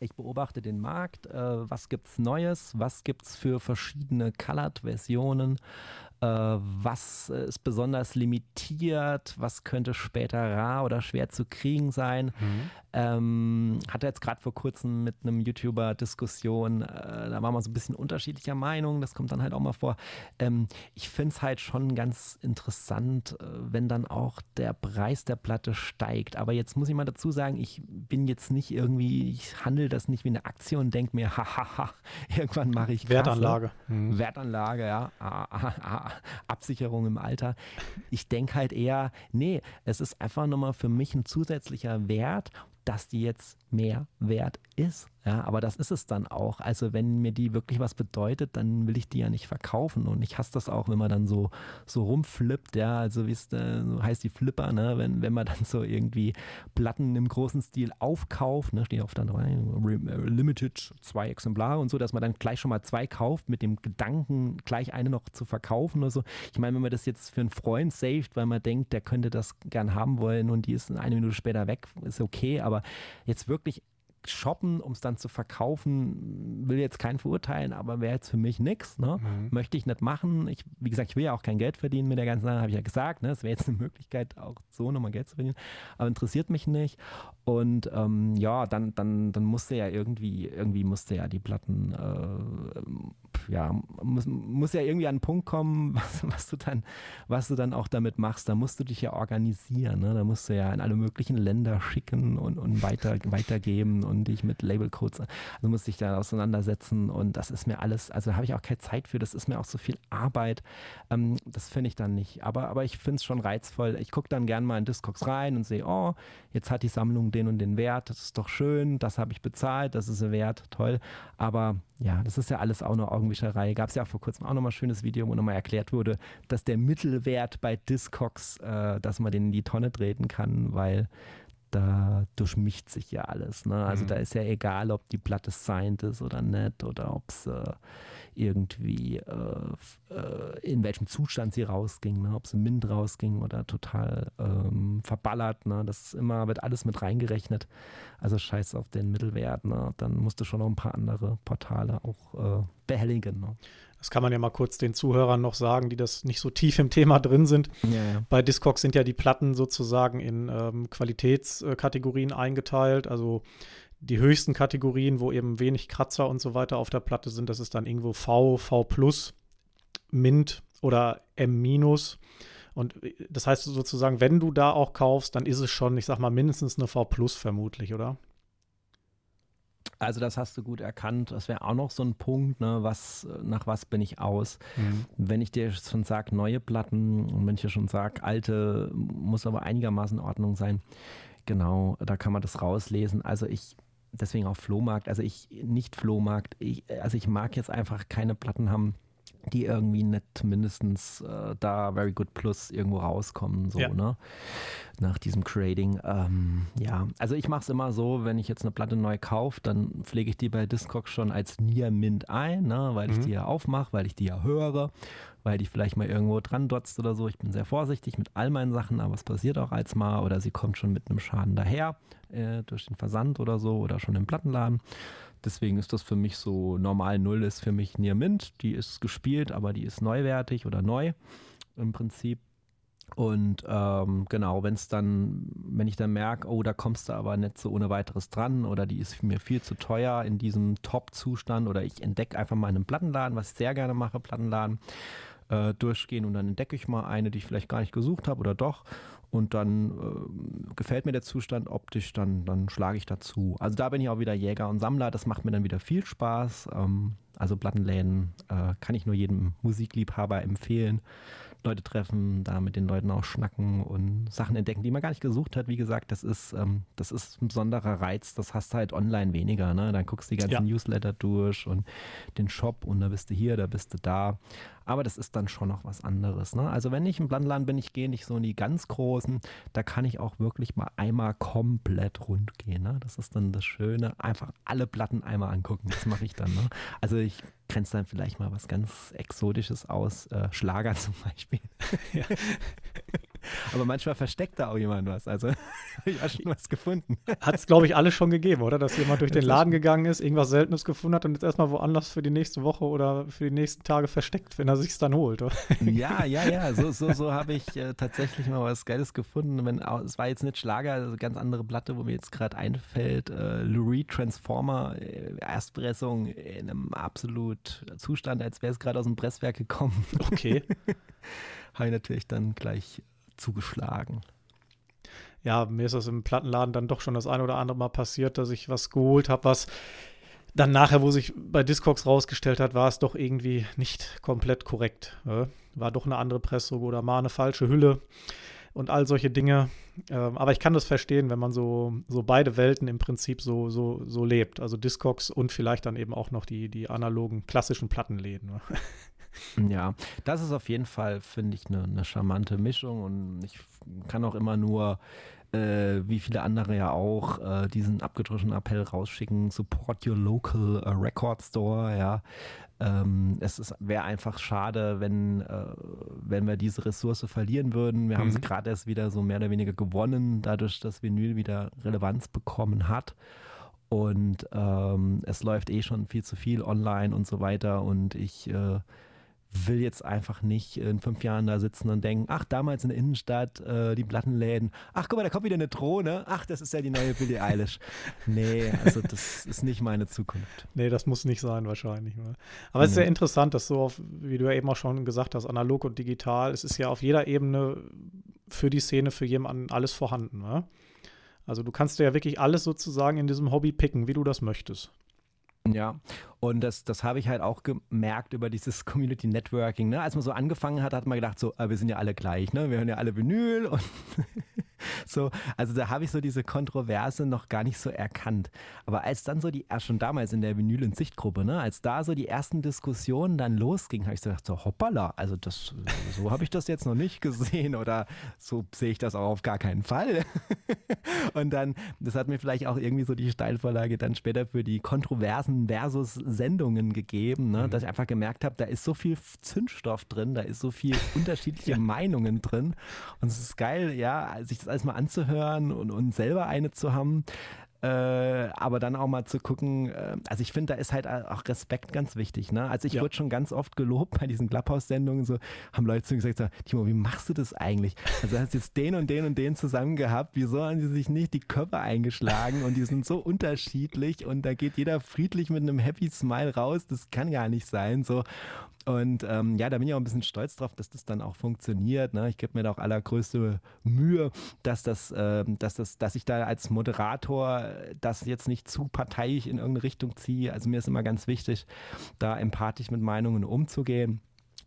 Ich beobachte den Markt, äh, was es Neues, was gibt es für verschiedene Colored-Versionen, was ist besonders limitiert, was könnte später rar oder schwer zu kriegen sein. Mhm. Ähm, hatte jetzt gerade vor kurzem mit einem YouTuber Diskussion, äh, da waren wir so ein bisschen unterschiedlicher Meinung, das kommt dann halt auch mal vor. Ähm, ich finde es halt schon ganz interessant, äh, wenn dann auch der Preis der Platte steigt. Aber jetzt muss ich mal dazu sagen, ich bin jetzt nicht irgendwie, ich handle das nicht wie eine Aktie und denke mir, hahaha, irgendwann mache ich Wertanlage. Mhm. Wertanlage, ja. Ah, ah, ah, Absicherung im Alter. Ich denke halt eher, nee, es ist einfach nochmal für mich ein zusätzlicher Wert dass die jetzt mehr wert ist. Ja, aber das ist es dann auch. Also wenn mir die wirklich was bedeutet, dann will ich die ja nicht verkaufen. Und ich hasse das auch, wenn man dann so, so rumflippt, ja, also wie es so heißt die Flipper, ne? wenn, wenn man dann so irgendwie Platten im großen Stil aufkauft, ne? steht auf dann äh, Limited zwei Exemplare und so, dass man dann gleich schon mal zwei kauft, mit dem Gedanken, gleich eine noch zu verkaufen oder so. Ich meine, wenn man das jetzt für einen Freund saved, weil man denkt, der könnte das gern haben wollen und die ist eine Minute später weg, ist okay, aber jetzt wirklich shoppen, um es dann zu verkaufen, will jetzt keinen verurteilen, aber wäre jetzt für mich nichts. Ne? Mhm. Möchte ich nicht machen. Ich, wie gesagt, ich will ja auch kein Geld verdienen mit der ganzen Sache, habe ich ja gesagt. Ne? Es wäre jetzt eine Möglichkeit, auch so nochmal Geld zu verdienen, aber interessiert mich nicht. Und ähm, ja, dann, dann, dann musste ja irgendwie, irgendwie musste ja die Platten, äh, ja, muss, muss ja irgendwie an einen Punkt kommen, was, was, du dann, was du dann auch damit machst. Da musst du dich ja organisieren. Ne? Da musst du ja in alle möglichen Länder schicken und, und weiter, weitergeben und dich mit Labelcodes, also musste ich da auseinandersetzen und das ist mir alles, also da habe ich auch keine Zeit für, das ist mir auch so viel Arbeit. Ähm, das finde ich dann nicht. Aber, aber ich finde es schon reizvoll. Ich gucke dann gerne mal in Discogs rein und sehe, oh, jetzt hat die Sammlung den und den Wert, das ist doch schön, das habe ich bezahlt, das ist ein Wert, toll. Aber ja, das ist ja alles auch nur Augenwischerei. Gab es ja vor kurzem auch nochmal ein schönes Video, wo nochmal erklärt wurde, dass der Mittelwert bei Discogs, äh, dass man den in die Tonne treten kann, weil da durchmischt sich ja alles. Ne? Also mhm. da ist ja egal, ob die Platte signed ist oder nicht oder ob es äh, irgendwie äh, äh, in welchem Zustand sie rausging, ne? ob sie mint rausging oder total ähm, verballert. Ne? Das ist immer, wird alles mit reingerechnet. Also scheiß auf den Mittelwert. Ne? Dann musst du schon noch ein paar andere Portale auch äh, behelligen. Ne? Das kann man ja mal kurz den Zuhörern noch sagen, die das nicht so tief im Thema drin sind. Ja, ja. Bei Discogs sind ja die Platten sozusagen in ähm, Qualitätskategorien eingeteilt. Also die höchsten Kategorien, wo eben wenig Kratzer und so weiter auf der Platte sind, das ist dann irgendwo V, V Mint oder M Und äh, das heißt sozusagen, wenn du da auch kaufst, dann ist es schon, ich sag mal, mindestens eine V vermutlich, oder? Also das hast du gut erkannt. Das wäre auch noch so ein Punkt, ne, was, nach was bin ich aus. Mhm. Wenn ich dir schon sage, neue Platten und wenn ich dir schon sage, alte, muss aber einigermaßen in Ordnung sein. Genau, da kann man das rauslesen. Also ich, deswegen auch Flohmarkt, also ich, nicht Flohmarkt, ich, also ich mag jetzt einfach keine Platten haben, die irgendwie nicht mindestens äh, da Very Good Plus irgendwo rauskommen, so, ja. ne? Nach diesem Creating. Ähm, ja, also ich mache es immer so, wenn ich jetzt eine Platte neu kaufe, dann pflege ich die bei Discog schon als Near Mint ein, ne? weil mhm. ich die ja aufmache, weil ich die ja höre, weil die vielleicht mal irgendwo dran dotzt oder so. Ich bin sehr vorsichtig mit all meinen Sachen, aber es passiert auch als mal oder sie kommt schon mit einem Schaden daher äh, durch den Versand oder so oder schon im Plattenladen. Deswegen ist das für mich so normal Null ist für mich Near Mint. Die ist gespielt, aber die ist neuwertig oder neu im Prinzip. Und ähm, genau, wenn es dann, wenn ich dann merke, oh, da kommst du aber nicht so ohne weiteres dran oder die ist mir viel zu teuer in diesem Top-Zustand oder ich entdecke einfach mal einen Plattenladen, was ich sehr gerne mache, Plattenladen, äh, durchgehen und dann entdecke ich mal eine, die ich vielleicht gar nicht gesucht habe oder doch und dann äh, gefällt mir der Zustand optisch, dann, dann schlage ich dazu. Also da bin ich auch wieder Jäger und Sammler, das macht mir dann wieder viel Spaß. Ähm, also Plattenläden äh, kann ich nur jedem Musikliebhaber empfehlen. Leute treffen, da mit den Leuten auch schnacken und Sachen entdecken, die man gar nicht gesucht hat. Wie gesagt, das ist, ähm, das ist ein besonderer Reiz. Das hast du halt online weniger. Ne? Dann guckst du die ganzen ja. Newsletter durch und den Shop und da bist du hier, da bist du da. Aber das ist dann schon noch was anderes. Ne? Also wenn ich im Landland bin, ich gehe nicht so in die ganz großen, da kann ich auch wirklich mal einmal komplett rund gehen. Ne? Das ist dann das Schöne. Einfach alle Platten einmal angucken. Das mache ich dann. Ne? Also ich grenze dann vielleicht mal was ganz Exotisches aus. Äh, Schlager zum Beispiel. ja. Aber manchmal versteckt da auch jemand was. Also habe ich auch schon was gefunden. Hat es, glaube ich, alles schon gegeben, oder? Dass jemand durch den Laden gegangen ist, irgendwas Seltenes gefunden hat und jetzt erstmal woanders für die nächste Woche oder für die nächsten Tage versteckt, wenn er sich dann holt. Oder? Ja, ja, ja. So, so, so habe ich äh, tatsächlich mal was Geiles gefunden. Wenn, es war jetzt nicht Schlager, also ganz andere Platte, wo mir jetzt gerade einfällt. Äh, Lou Reed Transformer, äh, Erstpressung in einem absolut Zustand, als wäre es gerade aus dem Presswerk gekommen. Okay. habe ich natürlich dann gleich zugeschlagen. Ja, mir ist das im Plattenladen dann doch schon das ein oder andere Mal passiert, dass ich was geholt habe, was dann nachher, wo sich bei Discogs rausgestellt hat, war es doch irgendwie nicht komplett korrekt. War doch eine andere Pressung oder mal eine falsche Hülle. und all solche Dinge. Ähm, aber ich kann das verstehen, wenn man so, so beide Welten im Prinzip so, so, so lebt. Also Discogs und vielleicht dann eben auch noch die, die analogen klassischen Plattenläden. Ja, das ist auf jeden Fall, finde ich, eine ne charmante Mischung und ich kann auch immer nur äh, wie viele andere ja auch, äh, diesen abgedroschenen Appell rausschicken, support your local uh, record store, ja. Ähm, es wäre einfach schade, wenn, äh, wenn wir diese Ressource verlieren würden. Wir mhm. haben sie gerade erst wieder so mehr oder weniger gewonnen, dadurch, dass Vinyl wieder Relevanz bekommen hat. Und ähm, es läuft eh schon viel zu viel online und so weiter. Und ich äh, will jetzt einfach nicht in fünf Jahren da sitzen und denken, ach, damals in der Innenstadt, äh, die Plattenläden, ach, guck mal, da kommt wieder eine Drohne, ach, das ist ja die neue Billie Eilish. Nee, also das ist nicht meine Zukunft. Nee, das muss nicht sein wahrscheinlich. Ne? Aber es ist ja interessant, dass so, auf, wie du ja eben auch schon gesagt hast, analog und digital, es ist ja auf jeder Ebene für die Szene, für jemanden alles vorhanden. Ne? Also du kannst ja wirklich alles sozusagen in diesem Hobby picken, wie du das möchtest. Ja, und das, das habe ich halt auch gemerkt über dieses Community Networking. Ne? Als man so angefangen hat, hat man gedacht, so, ah, wir sind ja alle gleich, ne? wir hören ja alle Vinyl und so. Also da habe ich so diese Kontroverse noch gar nicht so erkannt. Aber als dann so die, schon damals in der Vinyl- und Sichtgruppe, ne? als da so die ersten Diskussionen dann losgingen, habe ich so gedacht, so hoppala, also das, so habe ich das jetzt noch nicht gesehen oder so sehe ich das auch auf gar keinen Fall. und dann, das hat mir vielleicht auch irgendwie so die Steilvorlage dann später für die Kontroversen versus Sendungen gegeben, ne? Mhm. dass ich einfach gemerkt habe, da ist so viel Zündstoff drin, da ist so viel unterschiedliche ja. Meinungen drin. Und es ist geil, ja, sich das alles mal anzuhören und, und selber eine zu haben. Äh, aber dann auch mal zu gucken, äh, also ich finde, da ist halt auch Respekt ganz wichtig. Ne? Also ich ja. wurde schon ganz oft gelobt bei diesen Clubhouse-Sendungen, so haben Leute zu mir gesagt, so, Timo, wie machst du das eigentlich? Also du hast jetzt den und den und den zusammen gehabt, wieso haben die sich nicht die Köpfe eingeschlagen und die sind so unterschiedlich und da geht jeder friedlich mit einem Happy Smile raus, das kann gar nicht sein. So. Und ähm, ja, da bin ich auch ein bisschen stolz drauf, dass das dann auch funktioniert. Ne? Ich gebe mir da auch allergrößte Mühe, dass das, äh, dass das, dass ich da als Moderator das jetzt nicht zu parteiisch in irgendeine Richtung ziehe. Also mir ist immer ganz wichtig, da empathisch mit Meinungen umzugehen.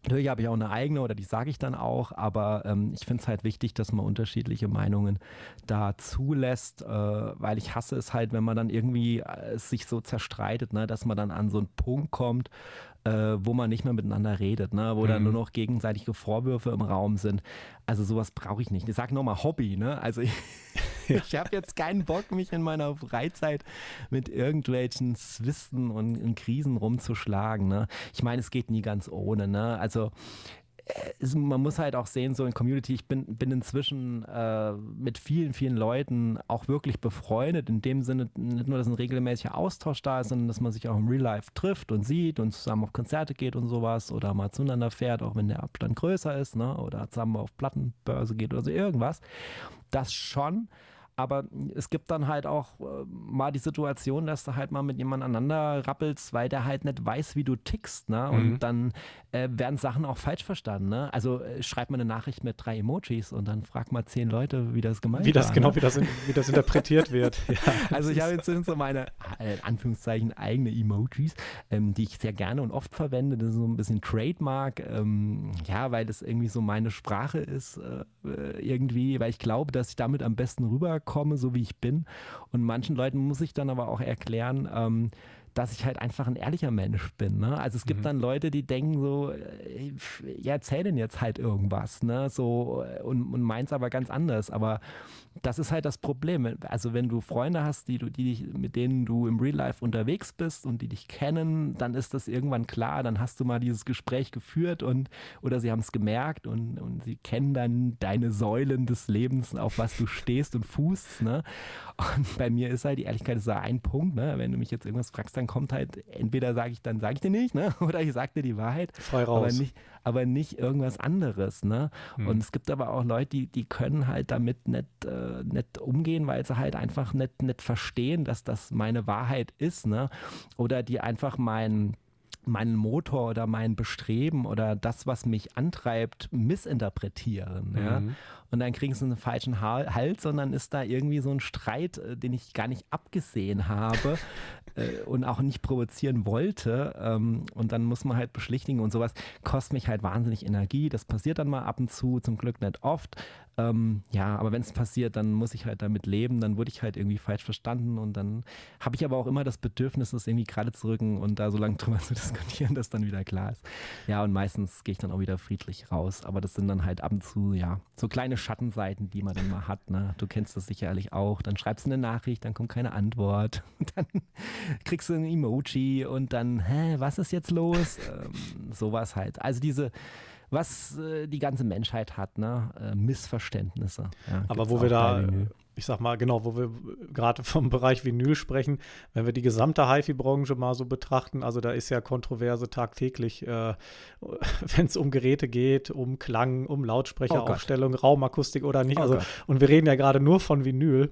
Natürlich habe ich auch eine eigene oder die sage ich dann auch, aber ähm, ich finde es halt wichtig, dass man unterschiedliche Meinungen da zulässt, äh, weil ich hasse es halt, wenn man dann irgendwie äh, sich so zerstreitet, ne, dass man dann an so einen Punkt kommt, äh, wo man nicht mehr miteinander redet, ne? wo mhm. dann nur noch gegenseitige Vorwürfe im Raum sind. Also sowas brauche ich nicht. Ich sage nochmal Hobby. Ne? Also ich, ich habe jetzt keinen Bock, mich in meiner Freizeit mit irgendwelchen Zwisten und, Krisen rumzuschlagen. Ne? Ich meine, es geht nie ganz ohne. Ne? Also es, man muss halt auch sehen, so in Community, ich bin, bin inzwischen äh, mit vielen, vielen Leuten auch wirklich befreundet, in dem Sinne nicht nur, dass ein regelmäßiger Austausch da ist, sondern dass man sich auch im Real Life trifft und sieht und zusammen auf Konzerte geht und sowas oder mal zueinander fährt, auch wenn der Abstand größer ist, ne? oder zusammen auf Plattenbörse geht oder so irgendwas. Das schon. Aber es gibt dann halt auch äh, mal die Situation, dass du halt mal mit jemand aneinander rappelst, weil der halt nicht weiß, wie du tickst. Ne? Und mhm. dann äh, werden Sachen auch falsch verstanden. Ne? Also äh, schreib mal eine Nachricht mit drei Emojis und dann frag mal zehn Leute, wie das gemeint ist. Wie das war, genau, ne? wie, das in, wie das interpretiert wird. Ja, also ich habe jetzt so meine, äh, in Anführungszeichen, eigene Emojis, ähm, die ich sehr gerne und oft verwende. Das ist so ein bisschen Trademark. Ähm, ja, weil das irgendwie so meine Sprache ist äh, äh, irgendwie, weil ich glaube, dass ich damit am besten rüberkomme komme, so wie ich bin. Und manchen Leuten muss ich dann aber auch erklären, ähm, dass ich halt einfach ein ehrlicher Mensch bin. Ne? Also es gibt mhm. dann Leute, die denken so, äh, ja, erzähl denn jetzt halt irgendwas, ne? So und, und meins aber ganz anders. Aber das ist halt das Problem. Also wenn du Freunde hast, die du, die mit denen du im Real Life unterwegs bist und die dich kennen, dann ist das irgendwann klar. Dann hast du mal dieses Gespräch geführt und oder sie haben es gemerkt und, und sie kennen dann deine Säulen des Lebens, auf was du stehst und fußt. Ne? Und bei mir ist halt die Ehrlichkeit ist ein Punkt. Ne? Wenn du mich jetzt irgendwas fragst, dann kommt halt entweder sage ich, dann sage ich dir nicht, ne? oder ich sage dir die Wahrheit. Frei raus. Aber nicht, aber nicht irgendwas anderes. Ne? Hm. Und es gibt aber auch Leute, die, die können halt damit nicht, äh, nicht umgehen, weil sie halt einfach nicht, nicht verstehen, dass das meine Wahrheit ist. Ne? Oder die einfach meinen meinen Motor oder mein Bestreben oder das, was mich antreibt, missinterpretieren. Mhm. Ja? Und dann kriegen sie einen falschen Hals, sondern ist da irgendwie so ein Streit, äh, den ich gar nicht abgesehen habe, äh, und auch nicht provozieren wollte. Ähm, und dann muss man halt beschlichtigen und sowas kostet mich halt wahnsinnig Energie. Das passiert dann mal ab und zu, zum Glück nicht oft. Ähm, ja, aber wenn es passiert, dann muss ich halt damit leben. Dann wurde ich halt irgendwie falsch verstanden und dann habe ich aber auch immer das Bedürfnis, das irgendwie gerade zu rücken und da so lange drüber zu diskutieren, dass dann wieder klar ist. Ja, und meistens gehe ich dann auch wieder friedlich raus. Aber das sind dann halt ab und zu, ja, so kleine Schattenseiten, die man dann mal hat. Ne? Du kennst das sicherlich auch. Dann schreibst du eine Nachricht, dann kommt keine Antwort. dann kriegst du ein Emoji und dann, hä, was ist jetzt los? Ähm, sowas halt. Also diese was äh, die ganze Menschheit hat, ne? Äh, Missverständnisse. Ja, Aber wo wir da, ich sag mal, genau, wo wir gerade vom Bereich Vinyl sprechen, wenn wir die gesamte HiFi-Branche mal so betrachten, also da ist ja Kontroverse tagtäglich, äh, wenn es um Geräte geht, um Klang, um Lautsprecheraufstellung, oh Raumakustik oder nicht. Oh also, und wir reden ja gerade nur von Vinyl.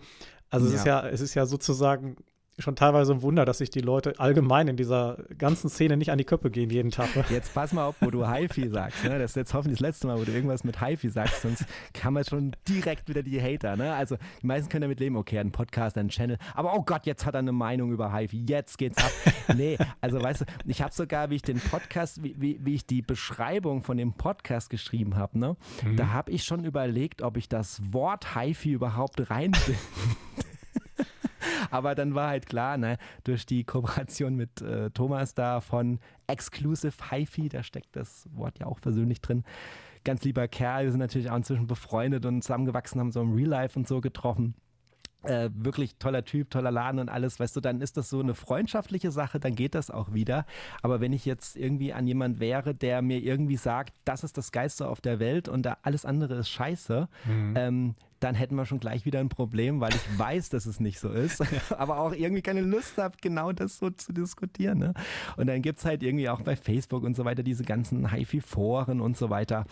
Also ja. es ist ja, es ist ja sozusagen schon teilweise ein Wunder, dass sich die Leute allgemein in dieser ganzen Szene nicht an die Köpfe gehen jeden Tag. Ne? Jetzt pass mal auf, wo du HiFi sagst. Ne? Das ist jetzt hoffentlich das letzte Mal, wo du irgendwas mit HiFi sagst, sonst kann man schon direkt wieder die Hater. Ne? Also die meisten können damit leben, okay, ein Podcast, ein Channel, aber oh Gott, jetzt hat er eine Meinung über HiFi, jetzt geht's ab. nee, also weißt du, ich habe sogar, wie ich den Podcast, wie, wie, wie, ich die Beschreibung von dem Podcast geschrieben habe, ne? Mhm. da habe ich schon überlegt, ob ich das Wort HiFi überhaupt reinbinde. Aber dann war halt klar, ne, durch die Kooperation mit äh, Thomas da von Exclusive HiFi, da steckt das Wort ja auch persönlich drin. Ganz lieber Kerl, wir sind natürlich auch inzwischen befreundet und zusammengewachsen, haben so im Real Life und so getroffen. Äh, wirklich toller Typ, toller Laden und alles, weißt du, dann ist das so eine freundschaftliche Sache, dann geht das auch wieder. Aber wenn ich jetzt irgendwie an jemand wäre, der mir irgendwie sagt, das ist das Geilste auf der Welt und da alles andere ist scheiße, mhm. ähm, dann hätten wir schon gleich wieder ein Problem, weil ich weiß, dass es nicht so ist, aber auch irgendwie keine Lust habe, genau das so zu diskutieren. Ne? Und dann gibt es halt irgendwie auch bei Facebook und so weiter diese ganzen HiFi-Foren und so weiter.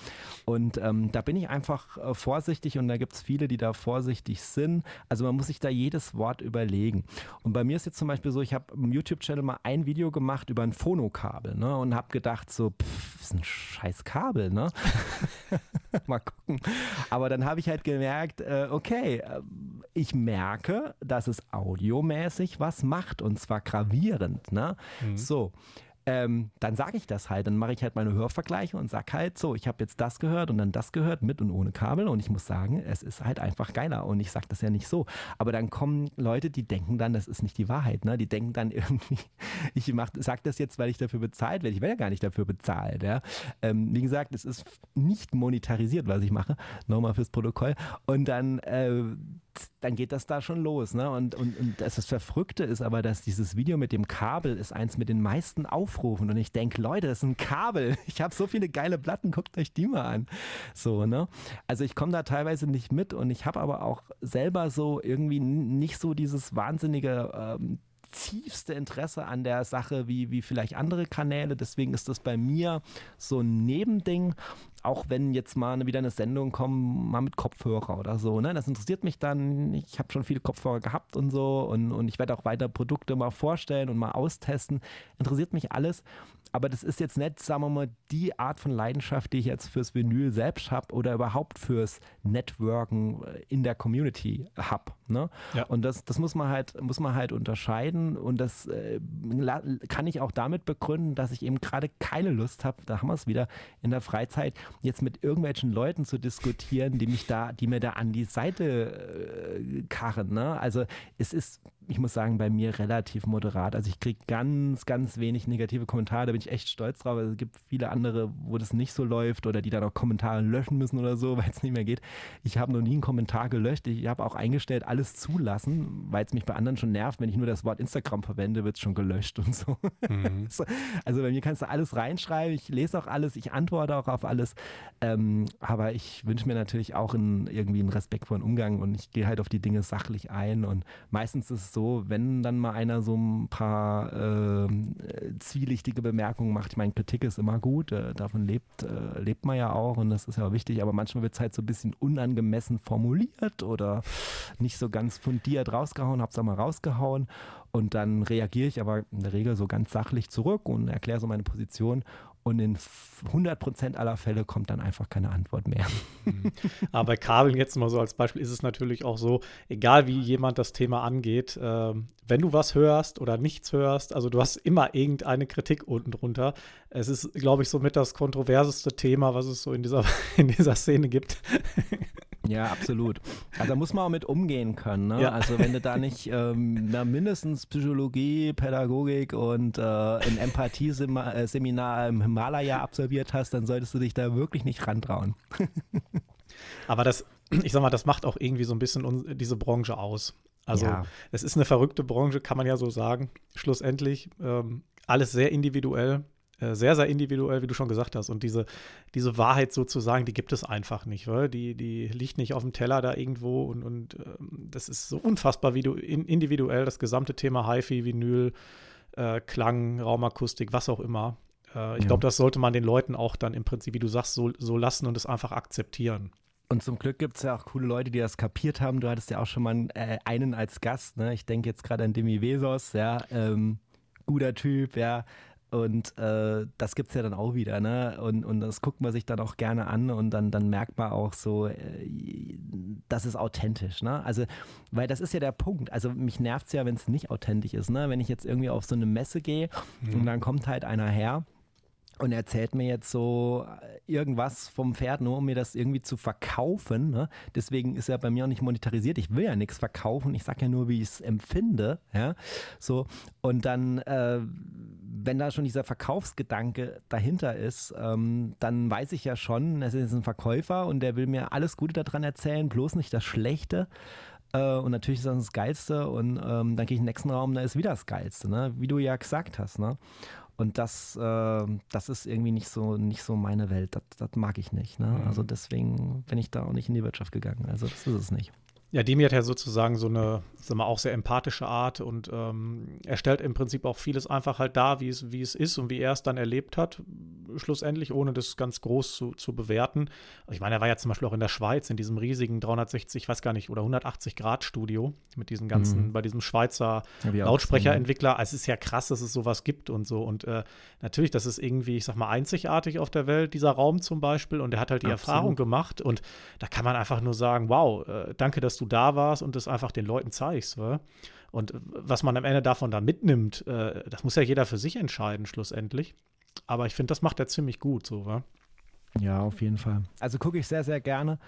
Und ähm, da bin ich einfach äh, vorsichtig und da gibt es viele, die da vorsichtig sind. Also man muss sich da jedes Wort überlegen. Und bei mir ist jetzt zum Beispiel so, ich habe im YouTube-Channel mal ein Video gemacht über ein Phonokabel ne? und habe gedacht so, pff, ist ein scheiß Kabel, ne? mal gucken. Aber dann habe ich halt gemerkt, sagt, äh, okay, äh, ich merke, dass es audiomäßig was macht und zwar gravierend. Ne? Mhm. So, ähm, dann sage ich das halt. Dann mache ich halt meine Hörvergleiche und sage halt so, ich habe jetzt das gehört und dann das gehört mit und ohne Kabel und ich muss sagen, es ist halt einfach geiler und ich sage das ja nicht so. Aber dann kommen Leute, die denken dann, das ist nicht die Wahrheit. Ne? Die denken dann irgendwie, ich sage das jetzt, weil ich dafür bezahlt werde. Ich werde ja gar nicht dafür bezahlt. Ja? Ähm, wie gesagt, es ist nicht monetarisiert, was ich mache. Nochmal fürs Protokoll. Und dann äh, dann geht das da schon los. Ne? Und, und, und das, das Verrückte ist aber, dass dieses Video mit dem Kabel ist eins mit den meisten Aufrufen. Und ich denke, Leute, das ist ein Kabel. Ich habe so viele geile Platten, guckt euch die mal an. So, ne? Also ich komme da teilweise nicht mit und ich habe aber auch selber so irgendwie nicht so dieses wahnsinnige ähm, tiefste Interesse an der Sache wie, wie vielleicht andere Kanäle. Deswegen ist das bei mir so ein Nebending auch wenn jetzt mal wieder eine Sendung kommt, mal mit Kopfhörer oder so. Ne? Das interessiert mich dann. Ich habe schon viele Kopfhörer gehabt und so und, und ich werde auch weiter Produkte mal vorstellen und mal austesten. Interessiert mich alles. Aber das ist jetzt nicht, sagen wir mal, die Art von Leidenschaft, die ich jetzt fürs Vinyl selbst habe oder überhaupt fürs Networken in der Community habe. Ne? Ja. Und das, das muss man halt, muss man halt unterscheiden. Und das äh, kann ich auch damit begründen, dass ich eben gerade keine Lust habe, da haben wir es wieder, in der Freizeit jetzt mit irgendwelchen Leuten zu diskutieren, die mich da, die mir da an die Seite äh, karren. Ne? Also es ist ich muss sagen, bei mir relativ moderat. Also ich kriege ganz, ganz wenig negative Kommentare, da bin ich echt stolz drauf. Also es gibt viele andere, wo das nicht so läuft oder die dann auch Kommentare löschen müssen oder so, weil es nicht mehr geht. Ich habe noch nie einen Kommentar gelöscht. Ich habe auch eingestellt, alles zulassen, weil es mich bei anderen schon nervt, wenn ich nur das Wort Instagram verwende, wird es schon gelöscht und so. Mhm. also bei mir kannst du alles reinschreiben, ich lese auch alles, ich antworte auch auf alles. Ähm, aber ich wünsche mir natürlich auch einen, irgendwie einen respektvollen Umgang und ich gehe halt auf die Dinge sachlich ein und meistens ist es so, wenn dann mal einer so ein paar äh, zwielichtige Bemerkungen macht, ich meine, Kritik ist immer gut, äh, davon lebt, äh, lebt man ja auch und das ist ja auch wichtig, aber manchmal wird es halt so ein bisschen unangemessen formuliert oder nicht so ganz fundiert rausgehauen, hab's auch mal rausgehauen und dann reagiere ich aber in der Regel so ganz sachlich zurück und erkläre so meine Position und in 100% aller Fälle kommt dann einfach keine Antwort mehr. Aber bei Kabeln jetzt mal so als Beispiel ist es natürlich auch so, egal wie jemand das Thema angeht, äh, wenn du was hörst oder nichts hörst, also du hast immer irgendeine Kritik unten drunter. Es ist, glaube ich, somit das kontroverseste Thema, was es so in dieser, in dieser Szene gibt. Ja, absolut. Also da muss man auch mit umgehen können. Ne? Ja. Also wenn du da nicht ähm, na, mindestens Psychologie, Pädagogik und äh, ein Empathie-Seminar im Himalaya absolviert hast, dann solltest du dich da wirklich nicht rantrauen. Aber das, ich sag mal, das macht auch irgendwie so ein bisschen diese Branche aus. Also ja. es ist eine verrückte Branche, kann man ja so sagen. Schlussendlich ähm, alles sehr individuell. Äh, sehr, sehr individuell, wie du schon gesagt hast. Und diese, diese Wahrheit sozusagen, die gibt es einfach nicht. Weil? Die, die liegt nicht auf dem Teller da irgendwo. Und, und ähm, das ist so unfassbar wie du in, individuell das gesamte Thema HiFi, Vinyl, äh, Klang, Raumakustik, was auch immer. Äh, ich ja. glaube, das sollte man den Leuten auch dann im Prinzip, wie du sagst, so, so lassen und es einfach akzeptieren. Und zum Glück gibt es ja auch coole Leute, die das kapiert haben. Du hattest ja auch schon mal äh, einen als Gast. Ne? Ich denke jetzt gerade an Demi Vesos, ja. Ähm, guter Typ, ja. Und äh, das gibt es ja dann auch wieder, ne? Und, und das guckt man sich dann auch gerne an und dann, dann merkt man auch so, äh, das ist authentisch, ne? Also, weil das ist ja der Punkt. Also mich nervt es ja, wenn es nicht authentisch ist, ne? Wenn ich jetzt irgendwie auf so eine Messe gehe mhm. und dann kommt halt einer her und erzählt mir jetzt so äh, irgendwas vom Pferd, nur um mir das irgendwie zu verkaufen. Ne? Deswegen ist er bei mir auch nicht monetarisiert. Ich will ja nichts verkaufen. Ich sage ja nur, wie ich es empfinde. Ja? So, und dann, äh, wenn da schon dieser Verkaufsgedanke dahinter ist, ähm, dann weiß ich ja schon, es ist ein Verkäufer und der will mir alles Gute daran erzählen, bloß nicht das Schlechte. Äh, und natürlich ist das das Geilste. Und ähm, dann gehe ich in den nächsten Raum, da ist wieder das Geilste, ne? wie du ja gesagt hast. Ne? Und das, äh, das ist irgendwie nicht so, nicht so meine Welt. Das, das mag ich nicht. Ne? Mhm. Also deswegen bin ich da auch nicht in die Wirtschaft gegangen. Also das ist es nicht. Ja, Demi hat ja sozusagen so eine, sagen wir, auch sehr empathische Art und ähm, er stellt im Prinzip auch vieles einfach halt da, wie es, wie es ist und wie er es dann erlebt hat, schlussendlich, ohne das ganz groß zu, zu bewerten. Ich meine, er war ja zum Beispiel auch in der Schweiz in diesem riesigen 360, ich weiß gar nicht, oder 180 Grad Studio mit diesen ganzen, mhm. bei diesem Schweizer ja, Lautsprecherentwickler. Es ist ja krass, dass es sowas gibt und so. Und äh, natürlich, das ist irgendwie, ich sag mal, einzigartig auf der Welt, dieser Raum zum Beispiel. Und er hat halt die Absolut. Erfahrung gemacht und da kann man einfach nur sagen, wow, äh, danke, dass du da warst und das einfach den Leuten zeigst. Wa? Und was man am Ende davon da mitnimmt, äh, das muss ja jeder für sich entscheiden, schlussendlich. Aber ich finde, das macht er ziemlich gut, so, wa? Ja, auf jeden Fall. Also gucke ich sehr, sehr gerne.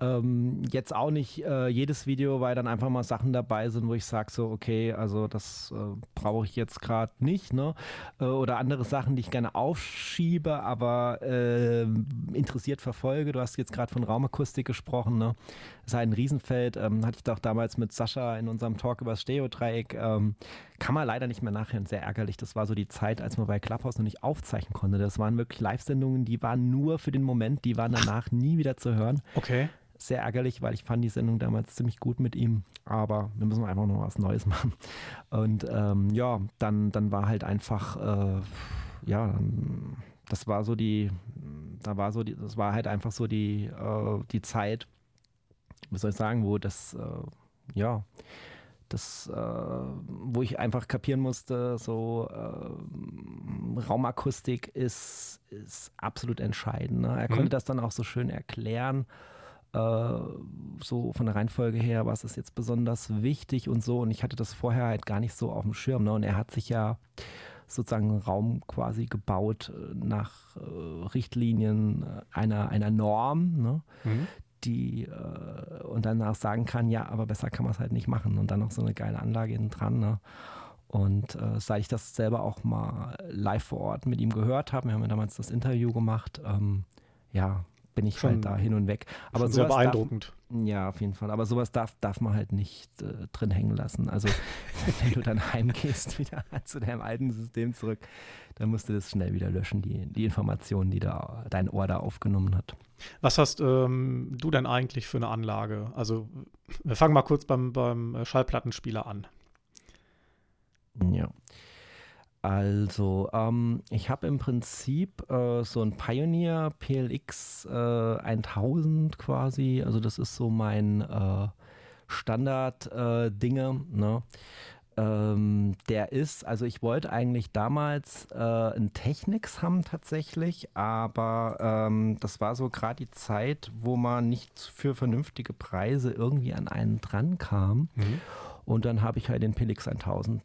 Ähm, jetzt auch nicht äh, jedes Video, weil dann einfach mal Sachen dabei sind, wo ich sage so, okay, also das äh, brauche ich jetzt gerade nicht, ne? Äh, oder andere Sachen, die ich gerne aufschiebe, aber ähm, interessiert verfolge. Du hast jetzt gerade von Raumakustik gesprochen, ne? Das ist ein Riesenfeld. Ähm, hatte ich doch damals mit Sascha in unserem Talk über das Stereodreieck. Ähm, kann man leider nicht mehr nachhören, sehr ärgerlich. Das war so die Zeit, als man bei Clubhouse noch nicht aufzeichnen konnte. Das waren wirklich Live-Sendungen, die waren nur für den Moment, die waren danach nie wieder zu hören. Okay sehr ärgerlich, weil ich fand die Sendung damals ziemlich gut mit ihm. Aber wir müssen einfach noch was Neues machen. Und ähm, ja, dann, dann war halt einfach, äh, ja, das war so die, da war so die, das war halt einfach so die, äh, die Zeit, wie soll ich sagen, wo das, äh, ja, das, äh, wo ich einfach kapieren musste, so äh, Raumakustik ist, ist absolut entscheidend. Ne? Er mhm. konnte das dann auch so schön erklären so von der Reihenfolge her, was ist jetzt besonders wichtig und so. Und ich hatte das vorher halt gar nicht so auf dem Schirm. Ne? Und er hat sich ja sozusagen einen Raum quasi gebaut äh, nach äh, Richtlinien äh, einer, einer Norm, ne? Mhm. die äh, und danach sagen kann, ja, aber besser kann man es halt nicht machen. Und dann noch so eine geile Anlage innen dran. Ne? Und äh, seit ich das selber auch mal live vor Ort mit ihm gehört habe, wir haben ja damals das Interview gemacht, ähm, ja, bin ich schon, halt da hin und weg. Aber sehr beeindruckend. Darf, ja, auf jeden Fall. Aber sowas darf, darf man halt nicht äh, drin hängen lassen. Also wenn du dann heimgehst, wieder zu deinem alten System zurück, dann musst du das schnell wieder löschen, die, die Informationen, die da dein Ohr da aufgenommen hat. Was hast ähm, du denn eigentlich für eine Anlage? Also wir fangen mal kurz beim, beim Schallplattenspieler an. Ja. Also, ähm, ich habe im Prinzip äh, so ein Pioneer PLX äh, 1000 quasi. Also, das ist so mein äh, Standard-Dinge. Äh, ne? ähm, der ist, also ich wollte eigentlich damals äh, einen Technics haben tatsächlich, aber ähm, das war so gerade die Zeit, wo man nicht für vernünftige Preise irgendwie an einen dran kam. Mhm. Und dann habe ich halt den Pelix 1000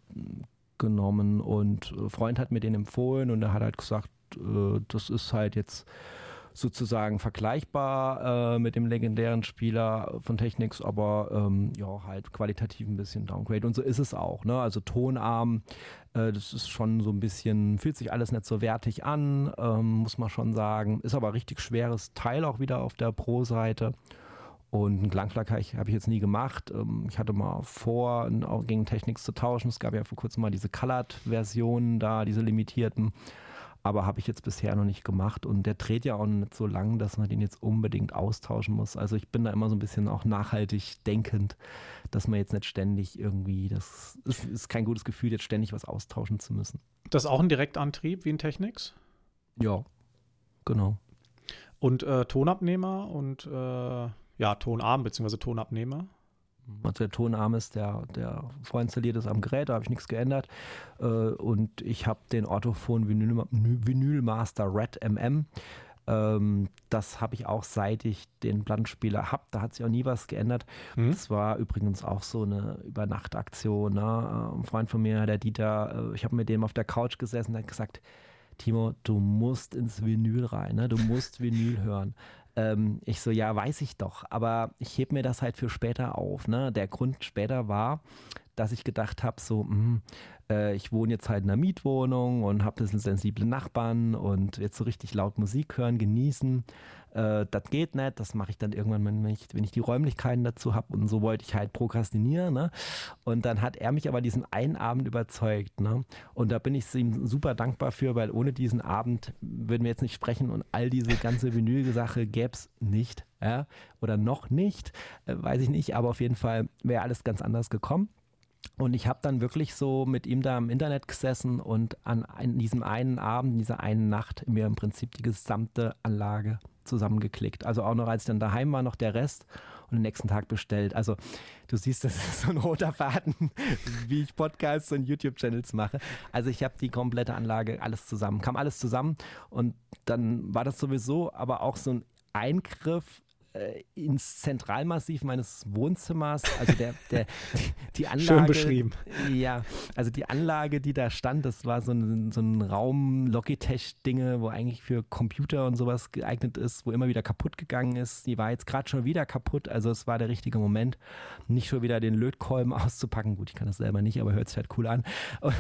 genommen und ein Freund hat mir den empfohlen und er hat halt gesagt, äh, das ist halt jetzt sozusagen vergleichbar äh, mit dem legendären Spieler von Technics, aber ähm, ja, halt qualitativ ein bisschen Downgrade. Und so ist es auch. Ne? Also tonarm, äh, das ist schon so ein bisschen, fühlt sich alles nicht so wertig an, ähm, muss man schon sagen. Ist aber richtig schweres Teil auch wieder auf der Pro-Seite. Und einen Klangschlag habe ich, hab ich jetzt nie gemacht. Ähm, ich hatte mal vor, gegen Technics zu tauschen. Es gab ja vor kurzem mal diese Colored-Versionen da, diese limitierten aber habe ich jetzt bisher noch nicht gemacht und der dreht ja auch nicht so lang, dass man den jetzt unbedingt austauschen muss. Also ich bin da immer so ein bisschen auch nachhaltig denkend, dass man jetzt nicht ständig irgendwie, das ist, ist kein gutes Gefühl, jetzt ständig was austauschen zu müssen. Das ist auch ein Direktantrieb wie ein Technics? Ja, genau. Und äh, Tonabnehmer und äh, ja, Tonarm bzw. Tonabnehmer? Also der Tonarm ist der, der vorinstalliert ist am Gerät, da habe ich nichts geändert. Äh, und ich habe den Orthophon Vinyl, Vinyl Master Red MM. Ähm, das habe ich auch seit ich den Plattenspieler habe. Da hat sich auch nie was geändert. Mhm. Das war übrigens auch so eine Übernachtaktion. Ne? Äh, ein Freund von mir, der Dieter, äh, ich habe mit dem auf der Couch gesessen und hat gesagt, Timo, du musst ins Vinyl rein, ne? du musst Vinyl hören. Ähm, ich so, ja, weiß ich doch, aber ich heb mir das halt für später auf. Ne? Der Grund später war, dass ich gedacht habe, so, mh, hm, äh, ich wohne jetzt halt in einer Mietwohnung und habe ein bisschen sensible Nachbarn und jetzt so richtig laut Musik hören, genießen. Äh, das geht nicht, das mache ich dann irgendwann, wenn ich, wenn ich die Räumlichkeiten dazu habe und so wollte ich halt prokrastinieren. Ne? Und dann hat er mich aber diesen einen Abend überzeugt. Ne? Und da bin ich ihm super dankbar für, weil ohne diesen Abend würden wir jetzt nicht sprechen und all diese ganze Vinyl-Sache gäbe es nicht. Ja? Oder noch nicht, äh, weiß ich nicht, aber auf jeden Fall wäre alles ganz anders gekommen. Und ich habe dann wirklich so mit ihm da im Internet gesessen und an, diesem einen Abend, dieser einen Nacht mir im Prinzip die gesamte Anlage zusammengeklickt. Also auch noch, als ich dann daheim war, noch der Rest und den nächsten Tag bestellt. Also du siehst, das ist so ein roter Faden, wie ich Podcasts und YouTube-Channels mache. Also ich habe die komplette Anlage, alles zusammen, kam alles zusammen und dann war das sowieso aber auch so ein Eingriff äh, ins Zentralmassiv meines Wohnzimmers. Also der, der, die, Anlage. Schön beschrieben. Ja, also die Anlage, die da stand, das war so ein, so ein Raum Logitech-Dinge, wo eigentlich für Computer und sowas geeignet ist, wo immer wieder kaputt gegangen ist. Die war jetzt gerade schon wieder kaputt, also es war der richtige Moment, nicht schon wieder den Lötkolben auszupacken. Gut, ich kann das selber nicht, aber hört sich halt cool an. Und,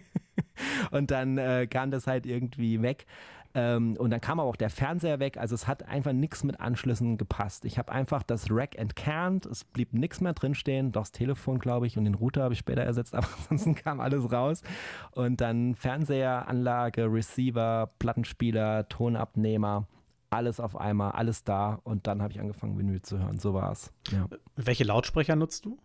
und dann äh, kam das halt irgendwie weg. Ähm, und dann kam aber auch der Fernseher weg. Also es hat einfach nichts mit Anschlüssen gepasst. Ich habe einfach das Rack entkernt. Es blieb nichts mehr drinstehen. Doch das Telefon, glaube ich, und den Router habe ich später ersetzt. Aber ansonsten kam alles raus. Und dann Fernseher, Anlage, Receiver, Plattenspieler, Tonabnehmer alles auf einmal, alles da und dann habe ich angefangen, Vinyl zu hören. So war es. Ja. Welche Lautsprecher nutzt du?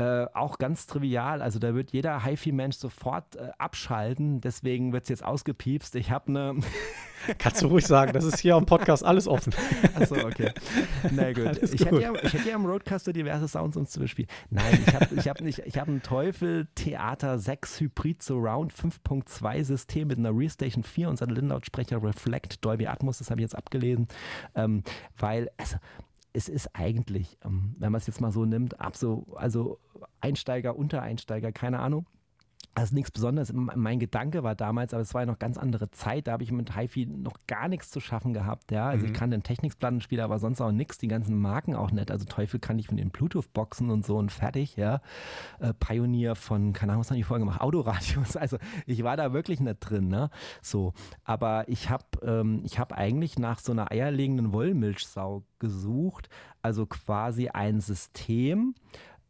Äh, auch ganz trivial. Also da wird jeder HiFi-Mensch sofort äh, abschalten. Deswegen wird es jetzt ausgepiepst. Ich habe eine. Kannst du ruhig sagen, das ist hier am Podcast alles offen. Achso, okay. Na gut. Alles ich, Hätte ja, ich hätte ja am Roadcaster diverse Sounds uns zu bespielen. Nein, ich habe ich hab ich, ich hab einen Teufel Theater 6 Hybrid Surround 5.2 System mit einer Restation 4 und Satellitenlautsprecher Reflect Dolby Atmos. Das habe ich jetzt abgelesen, ähm, weil also, es ist eigentlich, ähm, wenn man es jetzt mal so nimmt, ab so, also Einsteiger, Untereinsteiger, keine Ahnung. Das ist nichts Besonderes. Mein Gedanke war damals, aber es war ja noch ganz andere Zeit, da habe ich mit HiFi noch gar nichts zu schaffen gehabt. Ja? Also mhm. ich kann den Techniksplattenspieler, aber sonst auch nichts, die ganzen Marken auch nicht. Also Teufel kann ich von den Bluetooth-Boxen und so und fertig, ja. Äh, Pioneer von, keine Ahnung, was haben die vorher gemacht? Autoradios. Also ich war da wirklich nicht drin, ne? So. Aber ich habe ähm, hab eigentlich nach so einer eierlegenden Wollmilchsau gesucht. Also quasi ein System,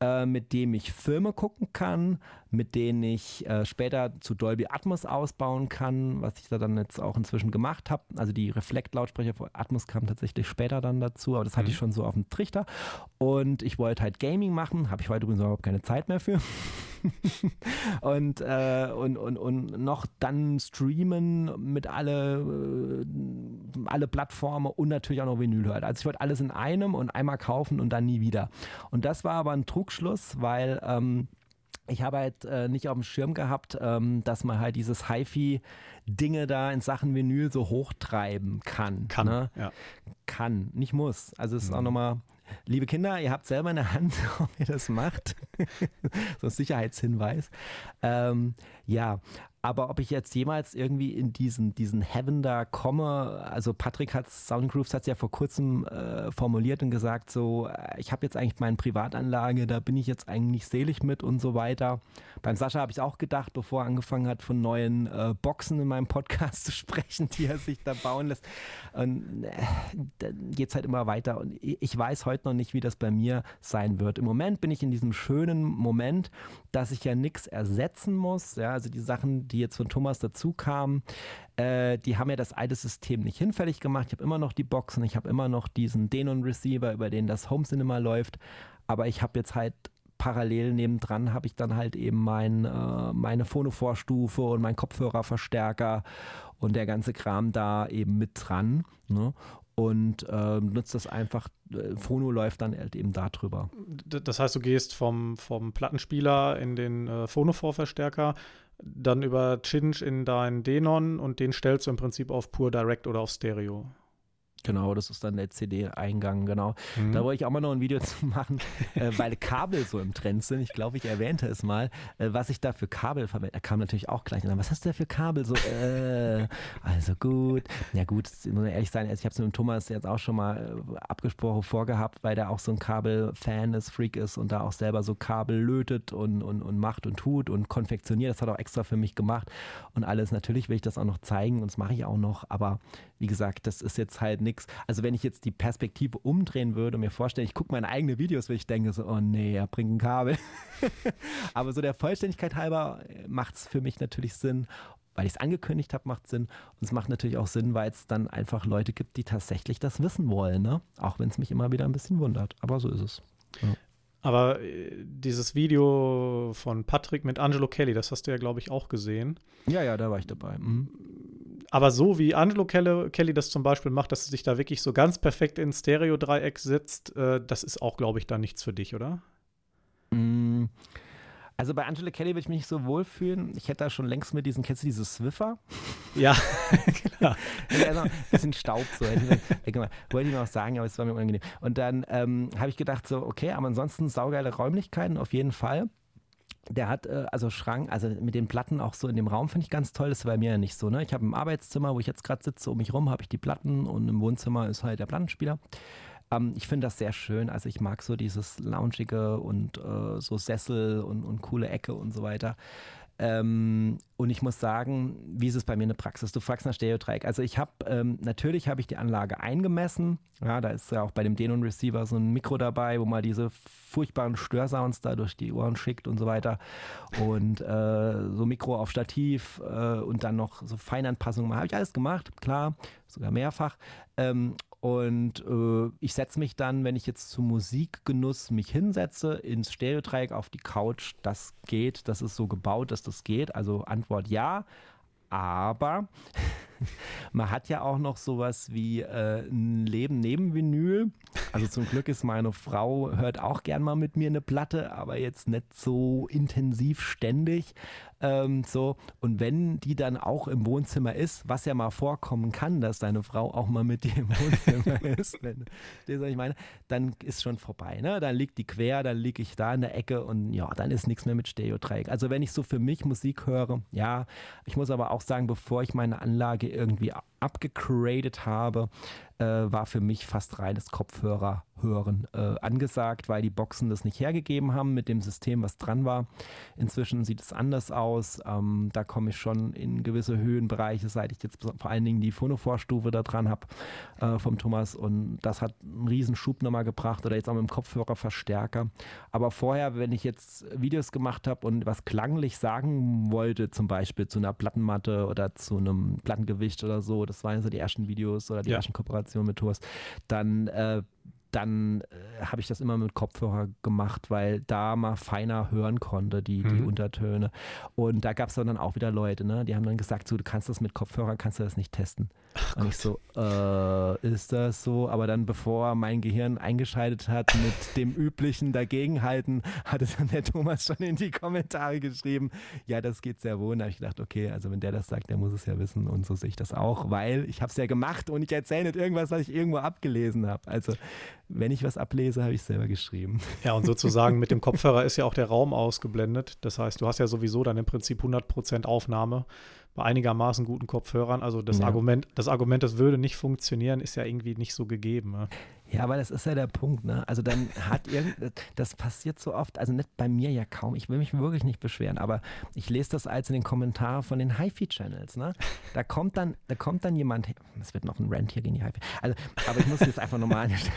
äh, mit dem ich Filme gucken kann, mit denen ich äh, später zu Dolby Atmos ausbauen kann, was ich da dann jetzt auch inzwischen gemacht habe. Also die Reflekt-Lautsprecher von Atmos kamen tatsächlich später dann dazu, aber das hatte mhm. ich schon so auf dem Trichter. Und ich wollte halt Gaming machen, habe ich heute übrigens überhaupt keine Zeit mehr für. und, äh, und, und, und noch dann streamen mit alle, äh, alle Plattformen und natürlich auch noch Vinyl hören. Also ich wollte alles in einem und einmal kaufen und dann nie wieder. Und das war aber ein Trugschluss, weil ähm, ich habe halt äh, nicht auf dem Schirm gehabt, ähm, dass man halt dieses HiFi-Dinge da in Sachen Vinyl so hochtreiben kann. Kann, ne? ja. Kann, nicht muss. Also es ist Mhm. auch nochmal, liebe Kinder, ihr habt selber in der Hand, ob ihr das macht. so ein Sicherheitshinweis. Ähm, ja, aber ob ich jetzt jemals irgendwie in diesen, diesen Heaven da komme, also Patrick hat Soundgrooves hat es ja vor kurzem äh, formuliert und gesagt, so, äh, ich habe jetzt eigentlich meine Privatanlage, da bin ich jetzt eigentlich selig mit und so weiter. Beim Sascha habe ich auch gedacht, bevor er angefangen hat, von neuen äh, Boxen in meinem Podcast zu sprechen, die er sich da bauen lässt. Und äh, dann geht es halt immer weiter. Und ich weiß heute noch nicht, wie das bei mir sein wird. Im Moment bin ich in diesem schönen Moment, dass ich ja nichts ersetzen muss. Ja, also die Sachen, die jetzt von Thomas dazu kamen, äh, die haben ja das alte System nicht hinfällig gemacht. Ich habe immer noch die Boxen, ich habe immer noch diesen Denon Receiver, über den das Home Cinema läuft. Aber ich habe jetzt halt parallel nebendran habe ich dann halt eben mein, äh, meine Phono-Vorstufe und mein Kopfhörerverstärker und der ganze Kram da eben mit dran. Ne? Und äh, nutzt das einfach, äh, Phono läuft dann halt eben da drüber. Das heißt, du gehst vom, vom Plattenspieler in den äh, Phonophore-Verstärker, dann über Cinch in deinen Denon und den stellst du im Prinzip auf Pure Direct oder auf Stereo. Genau, das ist dann der CD-Eingang, genau. Da wollte ich auch mal noch ein Video zu machen, äh, weil Kabel so im Trend sind. Ich glaube, ich erwähnte es mal, äh, was ich da für Kabel verwende. Da kam natürlich auch gleich. Dann, was hast du da für Kabel? So, äh, also gut. Ja gut, muss ehrlich sein, also ich habe es mit dem Thomas jetzt auch schon mal äh, abgesprochen vorgehabt, weil der auch so ein Kabel-Fan ist, Freak ist und da auch selber so Kabel lötet und, und, und macht und tut und konfektioniert. Das hat er auch extra für mich gemacht und alles. Natürlich will ich das auch noch zeigen und das mache ich auch noch, aber wie gesagt, das ist jetzt halt nichts. Also wenn ich jetzt die Perspektive umdrehen würde und mir vorstelle, ich gucke meine eigenen Videos, würde ich denke so, oh nee, er bringt ein Kabel. Aber so der Vollständigkeit halber macht es für mich natürlich Sinn, weil ich es angekündigt habe, macht Sinn. Und es macht natürlich auch Sinn, weil es dann einfach Leute gibt, die tatsächlich das wissen wollen, ne? Auch wenn es mich immer wieder ein bisschen wundert. Aber so ist es. Aber äh, dieses Video von Patrick mit Angelo Kelly, das hast du ja, glaube ich, auch gesehen. Ja, ja, da war ich dabei. Mhm. Aber so wie Angelo Kelly, Kelly das zum Beispiel macht, dass er sich da wirklich so ganz perfekt ins Stereo-Dreieck setzt, äh, das ist auch, glaube ich, dann nichts für dich, oder? Mm, Also bei Angela Kelly würde ich mich nicht so wohlfühlen. Ich hätte da schon längst mit diesen, kennst du diese Swiffer? Ja, klar. also ein bisschen Staub so. Wollte ich noch sagen, aber es war mir unangenehm. Und dann ähm, habe ich gedacht so, okay, aber ansonsten saugeile Räumlichkeiten auf jeden Fall. Der hat äh, also Schrank, also mit den Platten auch so in dem Raum finde ich ganz toll. Das ist bei mir ja nicht so. Ne? Ich habe im Arbeitszimmer, wo ich jetzt gerade sitze, um mich rum habe ich die Platten und im Wohnzimmer ist halt der Plattenspieler. Ähm, ich finde das sehr schön. Also ich mag so dieses Loungige und äh, so Sessel und, und coole Ecke und so weiter. Ähm, und ich muss sagen, wie ist es bei mir in der Praxis? Du fragst nach Stereodreieck. Also ich habe, ähm, natürlich habe ich die Anlage eingemessen. Ja, da ist ja auch bei dem Denon Receiver so ein Mikro dabei, wo man diese furchtbaren Störsounds da durch die Ohren schickt und so weiter. Und äh, so Mikro auf Stativ äh, und dann noch so Feinanpassungen. Habe ich alles gemacht, klar, sogar mehrfach. Ähm, und äh, ich setze mich dann, wenn ich jetzt zu Musikgenuss mich hinsetze, ins Stereodreieck auf die Couch. Das geht, das ist so gebaut, dass das geht. Also Antwort ja. Aber man hat ja auch noch sowas wie äh, ein Leben neben Vinyl. Also zum Glück ist meine Frau, hört auch gern mal mit mir eine Platte, aber jetzt nicht so intensiv ständig. Ähm, so. Und wenn die dann auch im Wohnzimmer ist, was ja mal vorkommen kann, dass deine Frau auch mal mit dir im Wohnzimmer ist, wenn, du, was ich meine, dann ist schon vorbei. Ne? Dann liegt die quer, dann liege ich da in der Ecke und ja, dann ist nichts mehr mit Stereodreieck. Also wenn ich so für mich Musik höre, ja, ich muss aber auch sagen, bevor ich meine Anlage irgendwie abgegradet habe, äh, war für mich fast reines Kopfhörer hören äh, angesagt, weil die Boxen das nicht hergegeben haben mit dem System, was dran war. Inzwischen sieht es anders aus. Ähm, da komme ich schon in gewisse Höhenbereiche, seit ich jetzt vor allen Dingen die Phonophore-Stufe da dran habe äh, vom Thomas und das hat einen riesen Schub nochmal gebracht oder jetzt auch mit dem Kopfhörerverstärker. Aber vorher, wenn ich jetzt Videos gemacht habe und was klanglich sagen wollte, zum Beispiel zu einer Plattenmatte oder zu einem Plattengewicht oder so, das waren so die ersten Videos oder die Ja. ersten Kooperationen mit Thomas, dann äh, dann äh, habe ich das immer mit Kopfhörer gemacht, weil da mal feiner hören konnte, die, die Mhm. Untertöne. Und da gab es dann auch wieder Leute, ne? die haben dann gesagt, so, du kannst das mit Kopfhörer, kannst du das nicht testen. Ach und Gott. ich so, äh, ist das so? Aber dann, bevor mein Gehirn eingeschaltet hat mit dem üblichen Dagegenhalten, hatte dann der Thomas schon in die Kommentare geschrieben, ja, das geht sehr wohl. Da habe ich gedacht, okay, also wenn der das sagt, der muss es ja wissen und so sehe ich das auch, weil ich habe es ja gemacht und ich erzähle nicht irgendwas, was ich irgendwo abgelesen habe. Also wenn ich was ablese, habe ich selber geschrieben. Ja, und sozusagen mit dem Kopfhörer ist ja auch der Raum ausgeblendet. Das heißt, du hast ja sowieso dann im Prinzip 100% Aufnahme bei einigermaßen guten Kopfhörern. Also das ja. Argument, das Argument, das würde nicht funktionieren, ist ja irgendwie nicht so gegeben. Ne? Ja, aber das ist ja der Punkt, ne? Also dann hat irgend, das passiert so oft, also nicht bei mir ja kaum, ich will mich wirklich nicht beschweren, aber ich lese das als in den Kommentaren von den HiFi-Channels, ne? Da kommt dann, da kommt dann jemand, es wird noch ein Rant hier gegen die HiFi, also, aber ich muss jetzt einfach nochmal an der Stelle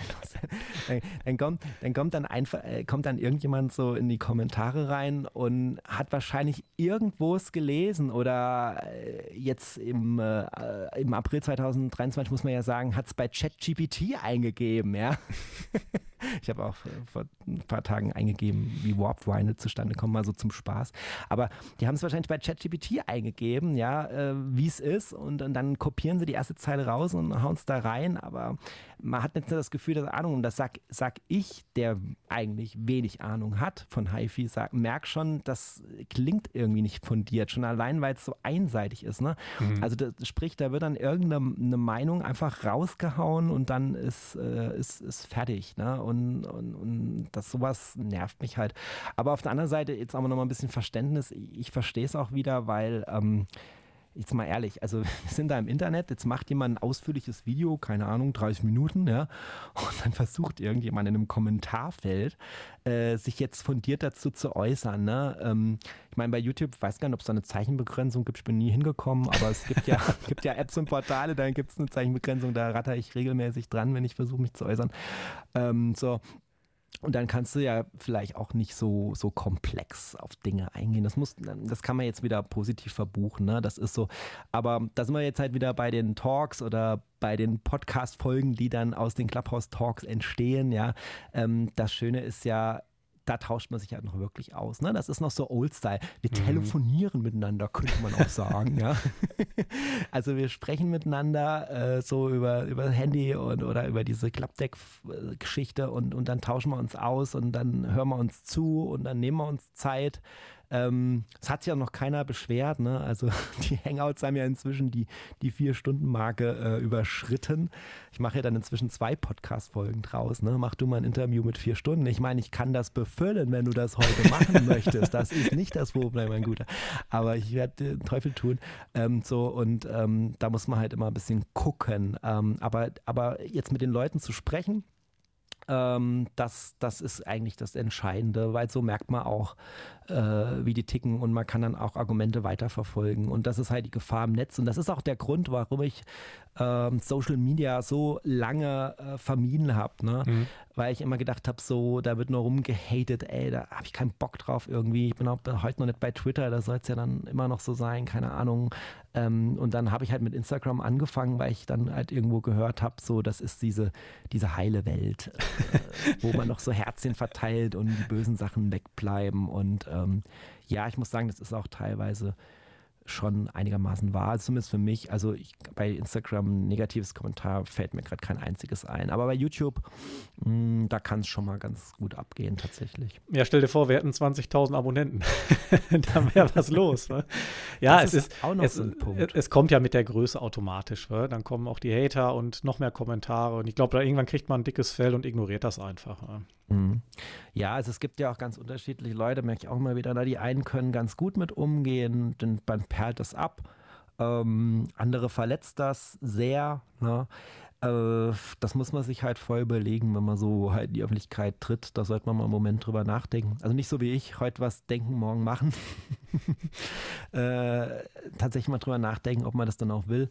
dann, dann, kommt, dann kommt dann einfach, äh, kommt dann irgendjemand so in die Kommentare rein und hat wahrscheinlich irgendwo es gelesen oder äh, jetzt im, äh, im April 2023 muss man ja sagen, hat es bei ChatGPT eingegeben eingegeben, ja. ich habe auch vor ein paar Tagen eingegeben, wie Warp Vinyl zustande kommt, mal so zum Spaß. Aber die haben es wahrscheinlich bei ChatGPT eingegeben, ja, äh, wie es ist und, und, dann kopieren sie die erste Zeile raus und hauen es da rein. Aber man hat nicht das Gefühl, dass Ahnung, und das sag, sag ich, der eigentlich wenig Ahnung hat von HiFi, sag, merk schon, das klingt irgendwie nicht fundiert, schon allein, weil es so einseitig ist. Ne? Mhm. Also das, sprich, da wird dann irgendeine Meinung einfach rausgehauen und dann ist, äh, ist, ist fertig. Ne? Und, und, und das sowas nervt mich halt. Aber auf der anderen Seite, jetzt haben wir noch mal ein bisschen Verständnis. Ich verstehe es auch wieder, weil ähm, jetzt mal ehrlich, also wir sind da im Internet, jetzt macht jemand ein ausführliches Video, keine Ahnung, 30 Minuten, ja, und dann versucht irgendjemand in einem Kommentarfeld äh, sich jetzt fundiert dazu zu äußern. Ne? Ähm, ich meine, bei YouTube, ich weiß gar nicht, ob es da eine Zeichenbegrenzung gibt, ich bin nie hingekommen, aber es gibt ja, gibt ja Apps und Portale, da gibt es eine Zeichenbegrenzung, da ratter ich regelmäßig dran, wenn ich versuche, mich zu äußern. Ähm, so, und dann kannst du ja vielleicht auch nicht so, so komplex auf Dinge eingehen. Das, muss, das kann man jetzt wieder positiv verbuchen, ne? Das ist so. Aber da sind wir jetzt halt wieder bei den Talks oder bei den Podcast-Folgen, die dann aus den Clubhouse-Talks entstehen, ja. Ähm, das Schöne ist ja, da tauscht man sich halt noch wirklich aus. Ne? Das ist noch so Old-Style. Wir mhm. telefonieren miteinander, könnte man auch sagen. ja? Also wir sprechen miteinander äh, so über, über Handy und, oder über diese Klappdeck-Geschichte und, und dann tauschen wir uns aus und dann hören wir uns zu und dann nehmen wir uns Zeit. Ähm, es hat sich ja noch keiner beschwert, ne? Also die Hangouts haben ja inzwischen die, die Vier-Stunden-Marke äh, überschritten. Ich mache ja dann inzwischen zwei Podcast-Folgen draus, ne? Mach du mal ein Interview mit vier Stunden. Ich meine, ich kann das befüllen, wenn du das heute machen möchtest. Das ist nicht das Problem, mein Guter. Aber ich werde den Teufel tun. Ähm, so, und ähm, da muss man halt immer ein bisschen gucken. Ähm, aber, aber jetzt mit den Leuten zu sprechen, ähm, das, das ist eigentlich das Entscheidende, weil so merkt man auch, äh, wie die ticken und man kann dann auch Argumente weiterverfolgen. Und das ist halt die Gefahr im Netz. Und das ist auch der Grund, warum ich ähm, Social Media so lange äh, vermieden habe. Ne? Mhm. Weil ich immer gedacht habe, so, da wird nur rumgehatet, ey, da habe ich keinen Bock drauf irgendwie. Ich bin auch heute noch nicht bei Twitter, da soll es ja dann immer noch so sein, keine Ahnung. Ähm, und dann habe ich halt mit Instagram angefangen, weil ich dann halt irgendwo gehört habe, so, das ist diese, diese heile Welt, äh, wo man noch so Herzchen verteilt und die bösen Sachen wegbleiben. Und ähm, ja, ich muss sagen, das ist auch teilweise schon einigermaßen wahr, zumindest für mich. Also ich, bei Instagram negatives Kommentar fällt mir gerade kein einziges ein. Aber bei YouTube, mh, hm, da kann es schon mal ganz gut abgehen tatsächlich. Ja, stell dir vor, wir hätten 20.000 Abonnenten. da wäre was los. Ne? Ja, das es ist, auch noch es, so ein Punkt. Es kommt ja mit der Größe automatisch. Ne? Dann kommen auch die Hater und noch mehr Kommentare. Und ich glaube, da irgendwann kriegt man ein dickes Fell und ignoriert das einfach. Ne? Mhm. Ja, also es gibt ja auch ganz unterschiedliche Leute, merke ich auch immer wieder. Die einen können ganz gut mit umgehen, denn man perlt das ab. Ähm, andere verletzt das sehr. Ne? Äh, das muss man sich halt voll überlegen, wenn man so halt in die Öffentlichkeit tritt. Da sollte man mal einen Moment drüber nachdenken. Also nicht so wie ich, heute was denken, morgen machen. äh, tatsächlich mal drüber nachdenken, ob man das dann auch will.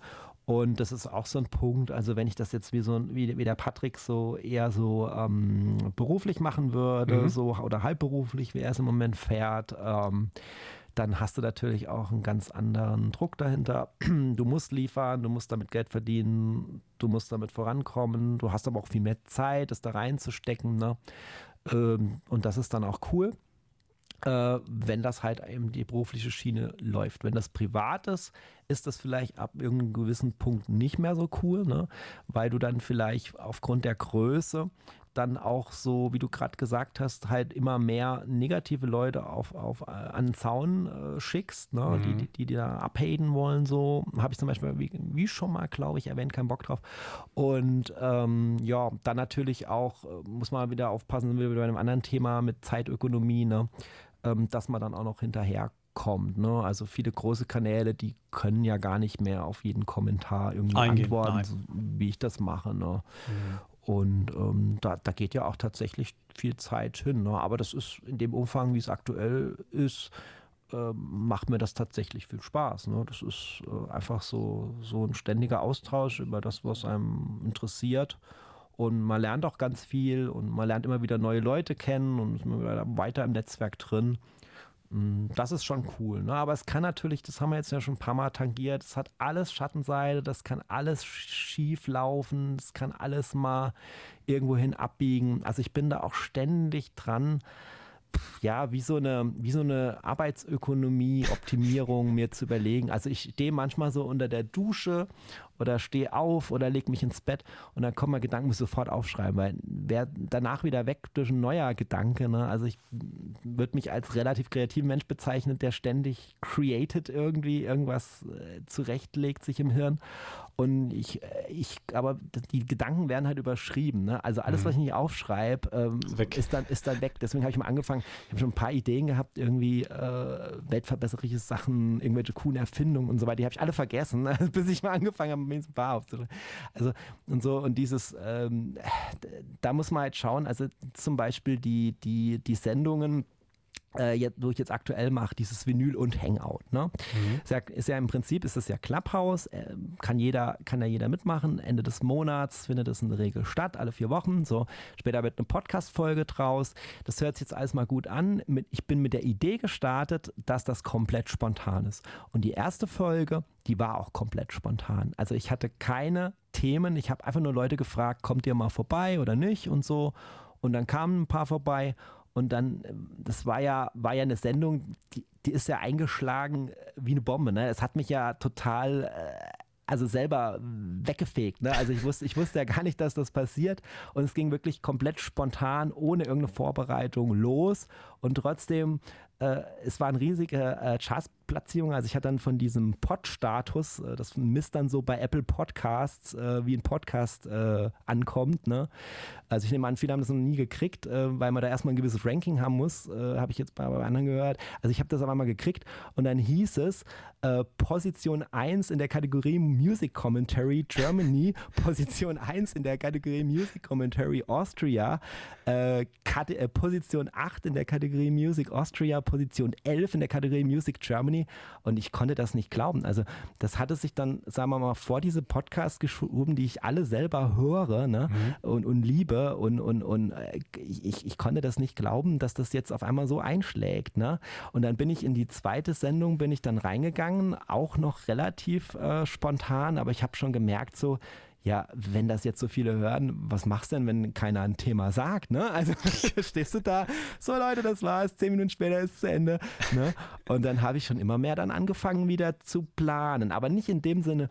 Und das ist auch so ein Punkt, also wenn ich das jetzt wie so wie, wie der Patrick so eher so ähm, beruflich machen würde, mhm. so oder halbberuflich, wie er es im Moment fährt, ähm, dann hast du natürlich auch einen ganz anderen Druck dahinter. Du musst liefern, du musst damit Geld verdienen, du musst damit vorankommen, du hast aber auch viel mehr Zeit, das da reinzustecken. Ne? Ähm, und das ist dann auch cool. Äh, wenn das halt eben die berufliche Schiene läuft. Wenn das privat ist, ist das vielleicht ab irgendeinem gewissen Punkt nicht mehr so cool, ne? weil du dann vielleicht aufgrund der Größe dann auch so, wie du gerade gesagt hast, halt immer mehr negative Leute auf, auf, äh, an den Zaun äh, schickst, ne? Mhm. die, die, die da abhaten wollen, so. Habe ich zum Beispiel, wie, wie schon mal, glaube ich, erwähnt, keinen Bock drauf. Und ähm, ja, dann natürlich auch, äh, muss man wieder aufpassen, wie bei einem anderen Thema mit Zeitökonomie, ne? Ähm, dass man dann auch noch hinterherkommt. Ne? Also viele große Kanäle, die können ja gar nicht mehr auf jeden Kommentar irgendwie Eingehen, antworten, so, wie ich das mache. Ne? Mhm. Und ähm, da, da geht ja auch tatsächlich viel Zeit hin. Ne? Aber das ist in dem Umfang, wie es aktuell ist, äh, macht mir das tatsächlich viel Spaß. Ne? Das ist äh, einfach so, so ein ständiger Austausch über das, was einem interessiert. Und man lernt auch ganz viel und man lernt immer wieder neue Leute kennen und ist immer weiter im Netzwerk drin. Mm, das ist schon cool. Ne? Aber es kann natürlich, das haben wir jetzt ja schon ein paar Mal tangiert, es hat alles Schattenseite, das kann alles schief laufen, es kann alles mal irgendwohin abbiegen. Also ich bin da auch ständig dran, ja, wie so eine, wie so eine Arbeitsökonomie-Optimierung mir zu überlegen. Also ich stehe manchmal so unter der Dusche oder stehe auf oder lege mich ins Bett und dann kommen mal Gedanken, muss ich sofort aufschreiben, weil wer danach wieder weg durch ein neuer Gedanke. Ne? Also ich würde mich als relativ kreativen Mensch bezeichnen, der ständig created irgendwie, irgendwas äh, zurechtlegt sich im Hirn. Und ich, äh, ich, aber die Gedanken werden halt überschrieben. Ne? Also alles, mhm. was ich nicht aufschreibe, ähm, ist, dann, ist dann weg. Deswegen habe ich mal angefangen, ich habe schon ein paar Ideen gehabt, irgendwie äh, weltverbesserliche Sachen, irgendwelche coolen Erfindungen und so weiter. Die habe ich alle vergessen, ne? bis ich mal angefangen habe, paar aufzuschreiben. Also und so und dieses, ähm, da muss man halt schauen, also zum Beispiel die, die, die Sendungen, äh, jetzt, wo ich jetzt aktuell mache, dieses Vinyl und Hangout. Ne? Mhm. Ist, ja, ist, ja, im Prinzip ist es ja Clubhouse, äh, kann jeder, kann ja jeder mitmachen. Ende des Monats findet es in der Regel statt, alle vier Wochen. So später wird eine Podcast-Folge draus. Das hört sich jetzt alles mal gut an. Mit, ich bin mit der Idee gestartet, dass das komplett spontan ist. Und die erste Folge, die war auch komplett spontan. Also ich hatte keine Themen. Ich habe einfach nur Leute gefragt, kommt ihr mal vorbei oder nicht und so. Und dann kamen ein paar vorbei und dann, das war ja, war ja eine Sendung, die, die ist ja eingeschlagen wie eine Bombe. Ne? Es hat mich ja total, äh, also selber weggefegt. Ne? Also ich wusste, ich wusste ja gar nicht, dass das passiert. Und es ging wirklich komplett spontan, ohne irgendeine Vorbereitung los. Und trotzdem äh, es waren riesige äh, Chartsplatzierungen. Also ich hatte dann von diesem Pod-Status, äh, das misst dann so bei Apple Podcasts, äh, wie ein Podcast äh, ankommt. Ne? Also ich nehme an, viele haben das noch nie gekriegt, weil man da erstmal ein gewisses Ranking haben muss. habe ich jetzt bei, bei anderen gehört. Also ich habe das aber mal gekriegt und dann hieß es Position 1 in der Kategorie Music Commentary Germany, Position 1 in der Kategorie Music Commentary Austria, Position 8 in der Kategorie Music Austria, Position 11 in der Kategorie Music Germany und ich konnte das nicht glauben. Also das hatte sich dann, sagen wir mal, vor diese Podcasts geschoben, die ich alle selber höre ne? Mhm. und, und liebe und, und, und äh, ich, ich konnte das nicht glauben, dass das jetzt auf einmal so einschlägt. Ne? Und dann bin ich in die zweite Sendung, bin ich dann reingegangen, auch noch relativ äh, spontan, aber ich habe schon gemerkt, so, ja, wenn das jetzt so viele hören, was machst du denn, wenn keiner ein Thema sagt, ne? Also stehst du da, so Leute, das war's, zehn Minuten später ist es zu Ende, ne? Und dann habe ich schon immer mehr dann angefangen wieder zu planen, aber nicht in dem Sinne,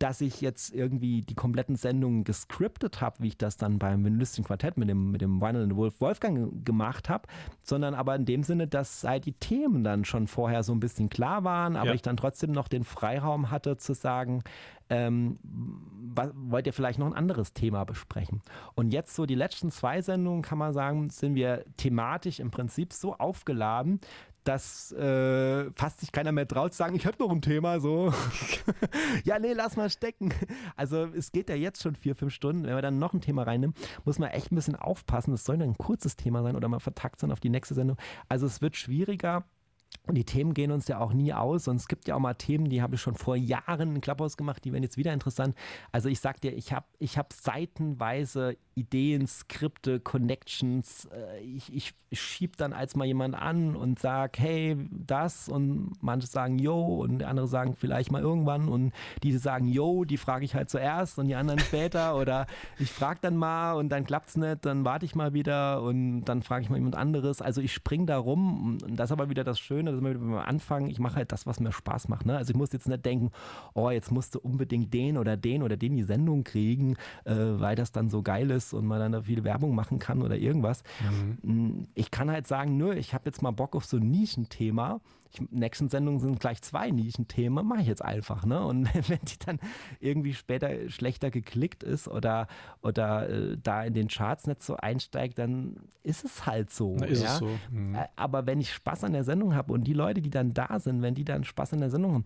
dass ich jetzt irgendwie die kompletten Sendungen gescriptet habe, wie ich das dann beim Vinylistischen Quartett mit dem, mit dem Vinyl Wolf Wolfgang gemacht habe, sondern aber in dem Sinne, dass halt die Themen dann schon vorher so ein bisschen klar waren, aber ja. ich dann trotzdem noch den Freiraum hatte zu sagen, ähm, wollt ihr vielleicht noch ein anderes Thema besprechen? Und jetzt so die letzten zwei Sendungen, kann man sagen, sind wir thematisch im Prinzip so aufgeladen, dass äh, fast sich keiner mehr traut zu sagen, ich habe noch ein Thema, so. ja, nee, lass mal stecken. Also es geht ja jetzt schon vier, fünf Stunden. Wenn wir dann noch ein Thema reinnehmen, muss man echt ein bisschen aufpassen. Es soll dann ein kurzes Thema sein oder mal vertagt sein auf die nächste Sendung. Also es wird schwieriger, Und die Themen gehen uns ja auch nie aus. Und es gibt ja auch mal Themen, die habe ich schon vor Jahren in Clubhouse gemacht, die werden jetzt wieder interessant. Also ich sag dir, ich habe ich hab seitenweise Ideen, Skripte, Connections. Äh, ich, ich, ich schieb dann als mal jemand an und sag, hey, das. Und manche sagen, yo. Und andere sagen vielleicht mal irgendwann. Und diese sagen, yo, die frage ich halt zuerst und die anderen später. Oder ich frage dann mal und dann klappt es nicht. Dann warte ich mal wieder und dann frage ich mal jemand anderes. Also ich springe da rum. Und das ist aber wieder das Schöne also wenn wir anfangen, ich mache halt das, was mir Spaß macht. Ne? Also ich muss jetzt nicht denken, oh, jetzt musst du unbedingt den oder den oder den die Sendung kriegen, äh, weil das dann so geil ist und man dann da viel Werbung machen kann oder irgendwas. Mhm. Ich kann halt sagen, nö, ich habe jetzt mal Bock auf so ein Nischenthema ich, nächsten Sendungen sind gleich zwei Nischenthemen, mache ich jetzt einfach. Ne? Und wenn die dann irgendwie später schlechter geklickt ist oder, oder äh, da in den Charts nicht so einsteigt, dann ist es halt so. Na, ist ja? es so. Mhm. Aber wenn ich Spaß an der Sendung habe und die Leute, die dann da sind, wenn die dann Spaß an der Sendung haben,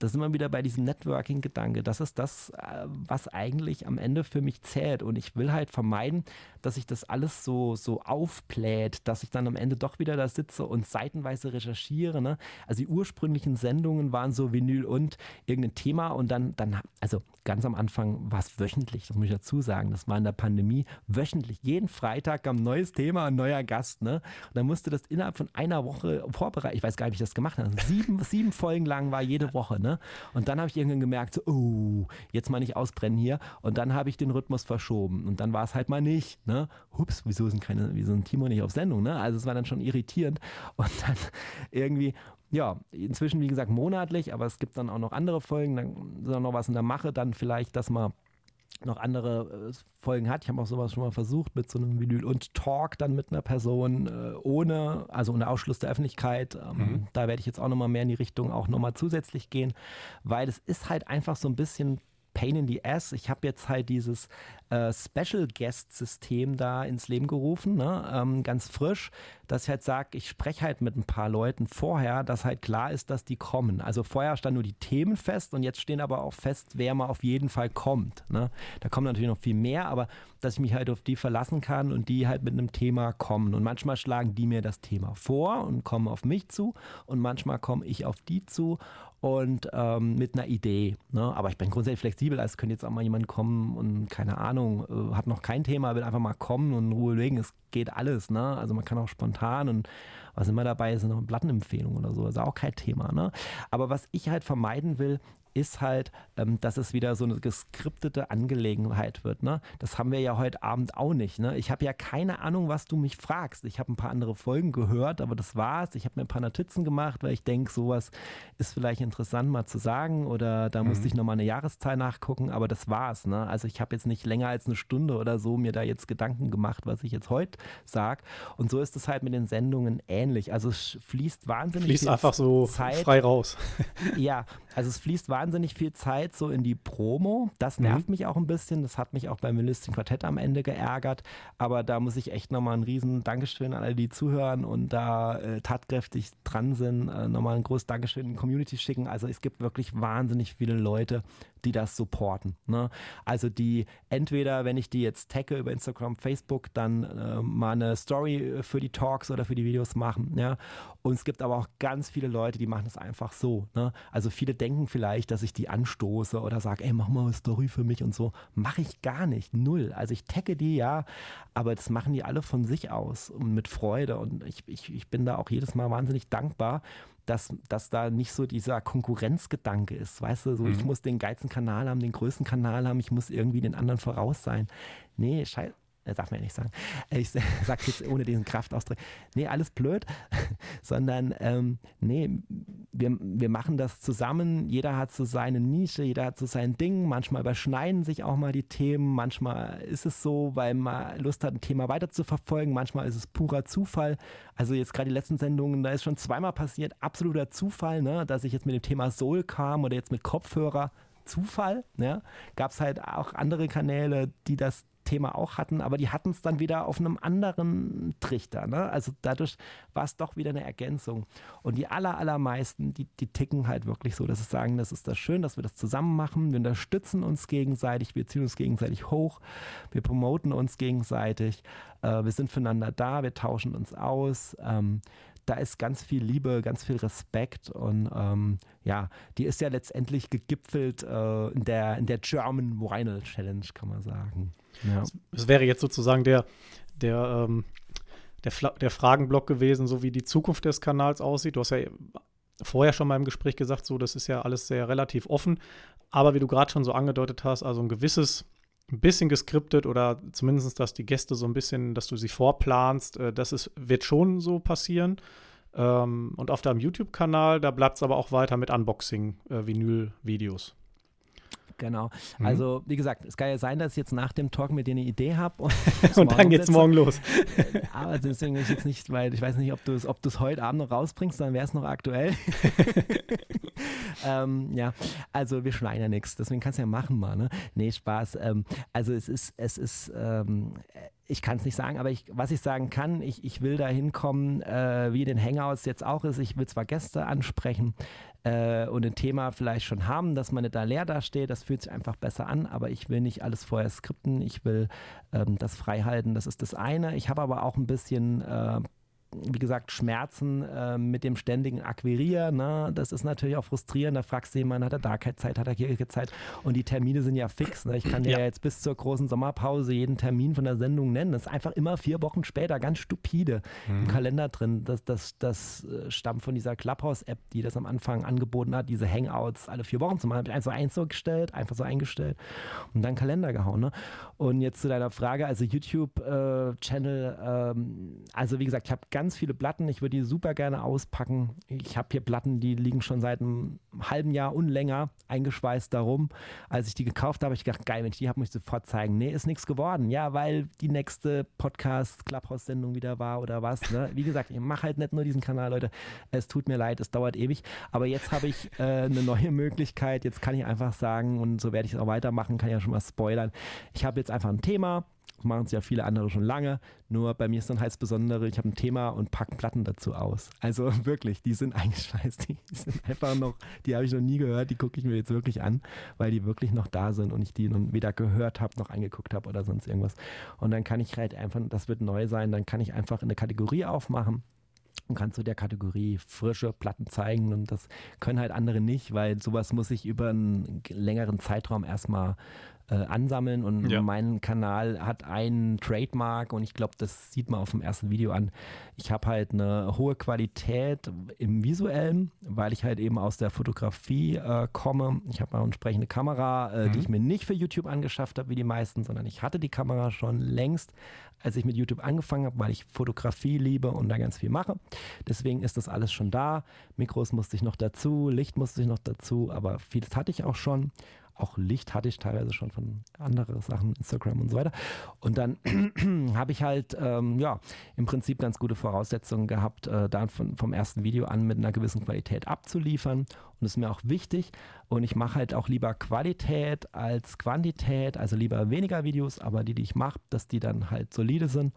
da sind wir wieder bei diesem Networking-Gedanke. Das ist das, äh, was eigentlich am Ende für mich zählt. Und ich will halt vermeiden, dass sich das alles so, so aufbläht, dass ich dann am Ende doch wieder da sitze und seitenweise recherchiere. Ne? Also die ursprünglichen Sendungen waren so Vinyl und irgendein Thema und dann, dann also ganz am Anfang war es wöchentlich, das muss ich dazu sagen. Das war in der Pandemie wöchentlich. Jeden Freitag kam ein neues Thema, ein neuer Gast. Ne? Und dann musste das innerhalb von einer Woche vorbereiten. Ich weiß gar nicht, wie ich das gemacht habe. Sieben, sieben Folgen lang war jede Woche. Ne? Und dann habe ich irgendwann gemerkt, so, oh, jetzt mal nicht ausbrennen hier. Und dann habe ich den Rhythmus verschoben. Und dann war es halt mal nicht. Ne? Hups, wieso sind keine, wieso sind Timo nicht auf Sendung? Ne? Also es war dann schon irritierend. Und dann irgendwie ja, inzwischen wie gesagt monatlich, aber es gibt dann auch noch andere Folgen, dann ist noch was in der Mache, dann vielleicht, dass man noch andere äh, Folgen hat. Ich habe auch sowas schon mal versucht mit so einem Vinyl und Talk dann mit einer Person äh, ohne, also ohne Ausschluss der Öffentlichkeit. Ähm, mhm. Da werde ich jetzt auch nochmal mehr in die Richtung auch nochmal zusätzlich gehen, weil es ist halt einfach so ein bisschen Pain in the Ass. Ich habe jetzt halt dieses äh, Special Guest System da ins Leben gerufen, ne? ähm, ganz frisch, dass ich halt sage, ich spreche halt mit ein paar Leuten vorher, dass halt klar ist, dass die kommen. Also vorher standen nur die Themen fest und jetzt stehen aber auch fest, wer mal auf jeden Fall kommt. Ne? Da kommen natürlich noch viel mehr, aber dass ich mich halt auf die verlassen kann und die halt mit einem Thema kommen. Und manchmal schlagen die mir das Thema vor und kommen auf mich zu und manchmal komme ich auf die zu und ähm, mit einer Idee. Ne? Aber ich bin grundsätzlich flexibel, also könnte jetzt auch mal jemand kommen und keine Ahnung, äh, hat noch kein Thema, will einfach mal kommen und in Ruhe legen. Es geht alles. Ne? Also man kann auch spontan und was immer dabei ist, sind noch Plattenempfehlungen oder so, ist auch kein Thema. Ne? Aber was ich halt vermeiden will, ist halt, ähm, dass es wieder so eine geskriptete Angelegenheit wird. Ne? Das haben wir ja heute Abend auch nicht. Ne? Ich habe ja keine Ahnung, was du mich fragst. Ich habe ein paar andere Folgen gehört, aber das war's. Ich habe mir ein paar Notizen gemacht, weil ich denke, sowas ist vielleicht interessant mal zu sagen oder da mhm. musste ich nochmal eine Jahreszahl nachgucken, aber das war's. Ne? Also ich habe jetzt nicht länger als eine Stunde oder so mir da jetzt Gedanken gemacht, was ich jetzt heute sage. Und so ist es halt mit den Sendungen ähnlich. Also es fließt wahnsinnig fließt viel einfach so Zeit. frei raus. ja, also es fließt wahnsinnig viel Zeit so in die Promo. Das nervt mhm. mich auch ein bisschen. Das hat mich auch beim Melistin Quartett am Ende geärgert. Aber da muss ich echt nochmal ein riesen Dankeschön an alle, die zuhören und da äh, tatkräftig dran sind. Äh, nochmal ein großes Dankeschön in die Community schicken. Also es gibt wirklich wahnsinnig viele Leute, die das supporten. Ne? Also die entweder, wenn ich die jetzt tagge über Instagram, Facebook, dann äh, mal eine Story für die Talks oder für die Videos machen. Ja? Und es gibt aber auch ganz viele Leute, die machen das einfach so. Ne? Also viele denken vielleicht, dass ich die anstoße oder sage, ey, mach mal eine Story für mich und so. Mache ich gar nicht. Null. Also ich tagge die ja, aber das machen die alle von sich aus und mit Freude. Und ich, ich, ich bin da auch jedes Mal wahnsinnig dankbar dass, dass da nicht so dieser Konkurrenzgedanke ist. Weißt du, so mhm. ich muss den geilsten Kanal haben, den größten Kanal haben, ich muss irgendwie den anderen voraus sein. Nee, scheiße äh, darf man ja nicht sagen. Ich sage jetzt ohne diesen Kraftausdruck. Nee, alles blöd, sondern ähm, nee, wir, wir machen das zusammen. Jeder hat so seine Nische, jeder hat so sein Ding. Manchmal überschneiden sich auch mal die Themen. Manchmal ist es so, weil man Lust hat, ein Thema weiter zu verfolgen. Manchmal ist es purer Zufall. Also jetzt gerade die letzten Sendungen, da ist schon zweimal passiert, absoluter Zufall, ne, dass ich jetzt mit dem Thema Soul kam oder jetzt mit Kopfhörer. Zufall. Ja. Gab es halt auch andere Kanäle, die das Thema auch hatten, aber die hatten es dann wieder auf einem anderen Trichter. Ne? Also dadurch war es doch wieder eine Ergänzung. Und die aller, allermeisten, die, die ticken halt wirklich so, dass sie sagen, das ist das schön, dass wir das zusammen machen. Wir unterstützen uns gegenseitig, wir ziehen uns gegenseitig hoch, wir promoten uns gegenseitig, äh, wir sind füreinander da, wir tauschen uns aus. Ähm, da ist ganz viel Liebe, ganz viel Respekt und ähm, ja, die ist ja letztendlich gegipfelt äh, in, der, in der German Vinyl Challenge, kann man sagen. Ja. Es wäre jetzt sozusagen der, der, ähm, der, der Fragenblock gewesen, so wie die Zukunft des Kanals aussieht. Du hast ja vorher schon mal im Gespräch gesagt, so, das ist ja alles sehr relativ offen. Aber wie du gerade schon so angedeutet hast, also ein gewisses, ein bisschen geskriptet oder zumindest, dass die Gäste so ein bisschen, dass du sie vorplanst, äh, das ist, wird schon so passieren. Ähm, und auf deinem YouTube-Kanal, da bleibt es aber auch weiter mit Unboxing-Vinyl-Videos. Äh, Genau. Mhm. Also, wie gesagt, es kann ja sein, dass ich jetzt nach dem Talk mit dir eine Idee habe. Und, und dann geht's morgen los. Aber deswegen ich jetzt nicht, weil ich weiß nicht, ob du es ob heute Abend noch rausbringst, dann wäre es noch aktuell. ähm, ja, also wir schneiden ja nichts, deswegen kannst du ja machen mal, ne? Nee, Spaß. Ähm, also es ist, es ist, ähm, ich kann es nicht sagen, aber ich, was ich sagen kann, ich, ich will da hinkommen, äh, wie den Hangouts jetzt auch ist. Ich will zwar Gäste ansprechen äh, und ein Thema vielleicht schon haben, dass man nicht da leer dasteht. Das fühlt sich einfach besser an, aber ich will nicht alles vorher skripten. Ich will ähm, das frei halten. Das ist das eine. Ich habe aber auch ein bisschen äh, wie gesagt, Schmerzen äh, mit dem ständigen Akquirieren. Ne? Das ist natürlich auch frustrierend. Da fragst du jemanden, hat er da keine Zeit, hat er hier keine Zeit? Und die Termine sind ja fix. Ne? Ich kann dir ja. jetzt bis zur großen Sommerpause jeden Termin von der Sendung nennen. Das ist einfach immer vier Wochen später, ganz stupide mhm. im Kalender drin. Das, das, das äh, stammt von dieser Clubhouse-App, die das am Anfang angeboten hat, diese Hangouts alle vier Wochen zu machen. Habe ich einfach so eins so gestellt, einfach so eingestellt und dann Kalender gehauen. Ne? Und jetzt zu deiner Frage, also YouTube-Channel, äh, ähm, also wie gesagt, ich habe ganz ganz viele Platten. Ich würde die super gerne auspacken. Ich habe hier Platten, die liegen schon seit einem halben Jahr und länger eingeschweißt darum. Als ich die gekauft habe, habe ich gedacht, geil, wenn ich die habe, muss ich sofort zeigen. Nee, ist nichts geworden. Ja, weil die nächste Podcast-Clubhouse-Sendung wieder war oder was. Ne? Wie gesagt, ich mache halt nicht nur diesen Kanal, Leute. Es tut mir leid, es dauert ewig. Aber jetzt habe ich äh, eine neue Möglichkeit. Jetzt kann ich einfach sagen, und so werde ich es auch weitermachen, kann ja schon mal spoilern. Ich habe jetzt einfach ein Thema machen es ja viele andere schon lange. Nur bei mir ist dann halt das Besondere, ich habe ein Thema und packe Platten dazu aus. Also wirklich, die sind eingeschweißt, die sind einfach noch, die habe ich noch nie gehört, die gucke ich mir jetzt wirklich an, weil die wirklich noch da sind und ich die noch weder gehört habe, noch angeguckt habe oder sonst irgendwas. Und dann kann ich halt einfach, das wird neu sein, dann kann ich einfach eine Kategorie aufmachen und kann zu der Kategorie frische Platten zeigen und das können halt andere nicht, weil sowas muss ich über einen längeren Zeitraum erstmal äh, ansammeln und ja. mein Kanal hat einen Trademark und ich glaube, das sieht man auf dem ersten Video an. Ich habe halt eine hohe Qualität im Visuellen, weil ich halt eben aus der Fotografie äh, komme. Ich habe eine entsprechende Kamera, äh, mhm. die ich mir nicht für YouTube angeschafft habe, wie die meisten, sondern ich hatte die Kamera schon längst, als ich mit YouTube angefangen habe, weil ich Fotografie liebe und da ganz viel mache. Deswegen ist das alles schon da. Mikros musste ich noch dazu, Licht musste ich noch dazu, aber vieles hatte ich auch schon auch Licht hatte ich teilweise schon von anderen Sachen, Instagram und so weiter. Und dann habe ich halt, ähm, ja, im Prinzip ganz gute Voraussetzungen gehabt, äh, dann von, vom ersten Video an mit einer gewissen Qualität abzuliefern. Und das ist mir auch wichtig. Und ich mache halt auch lieber Qualität als Quantität, also lieber weniger Videos, aber die, die ich mache, dass die dann halt solide sind.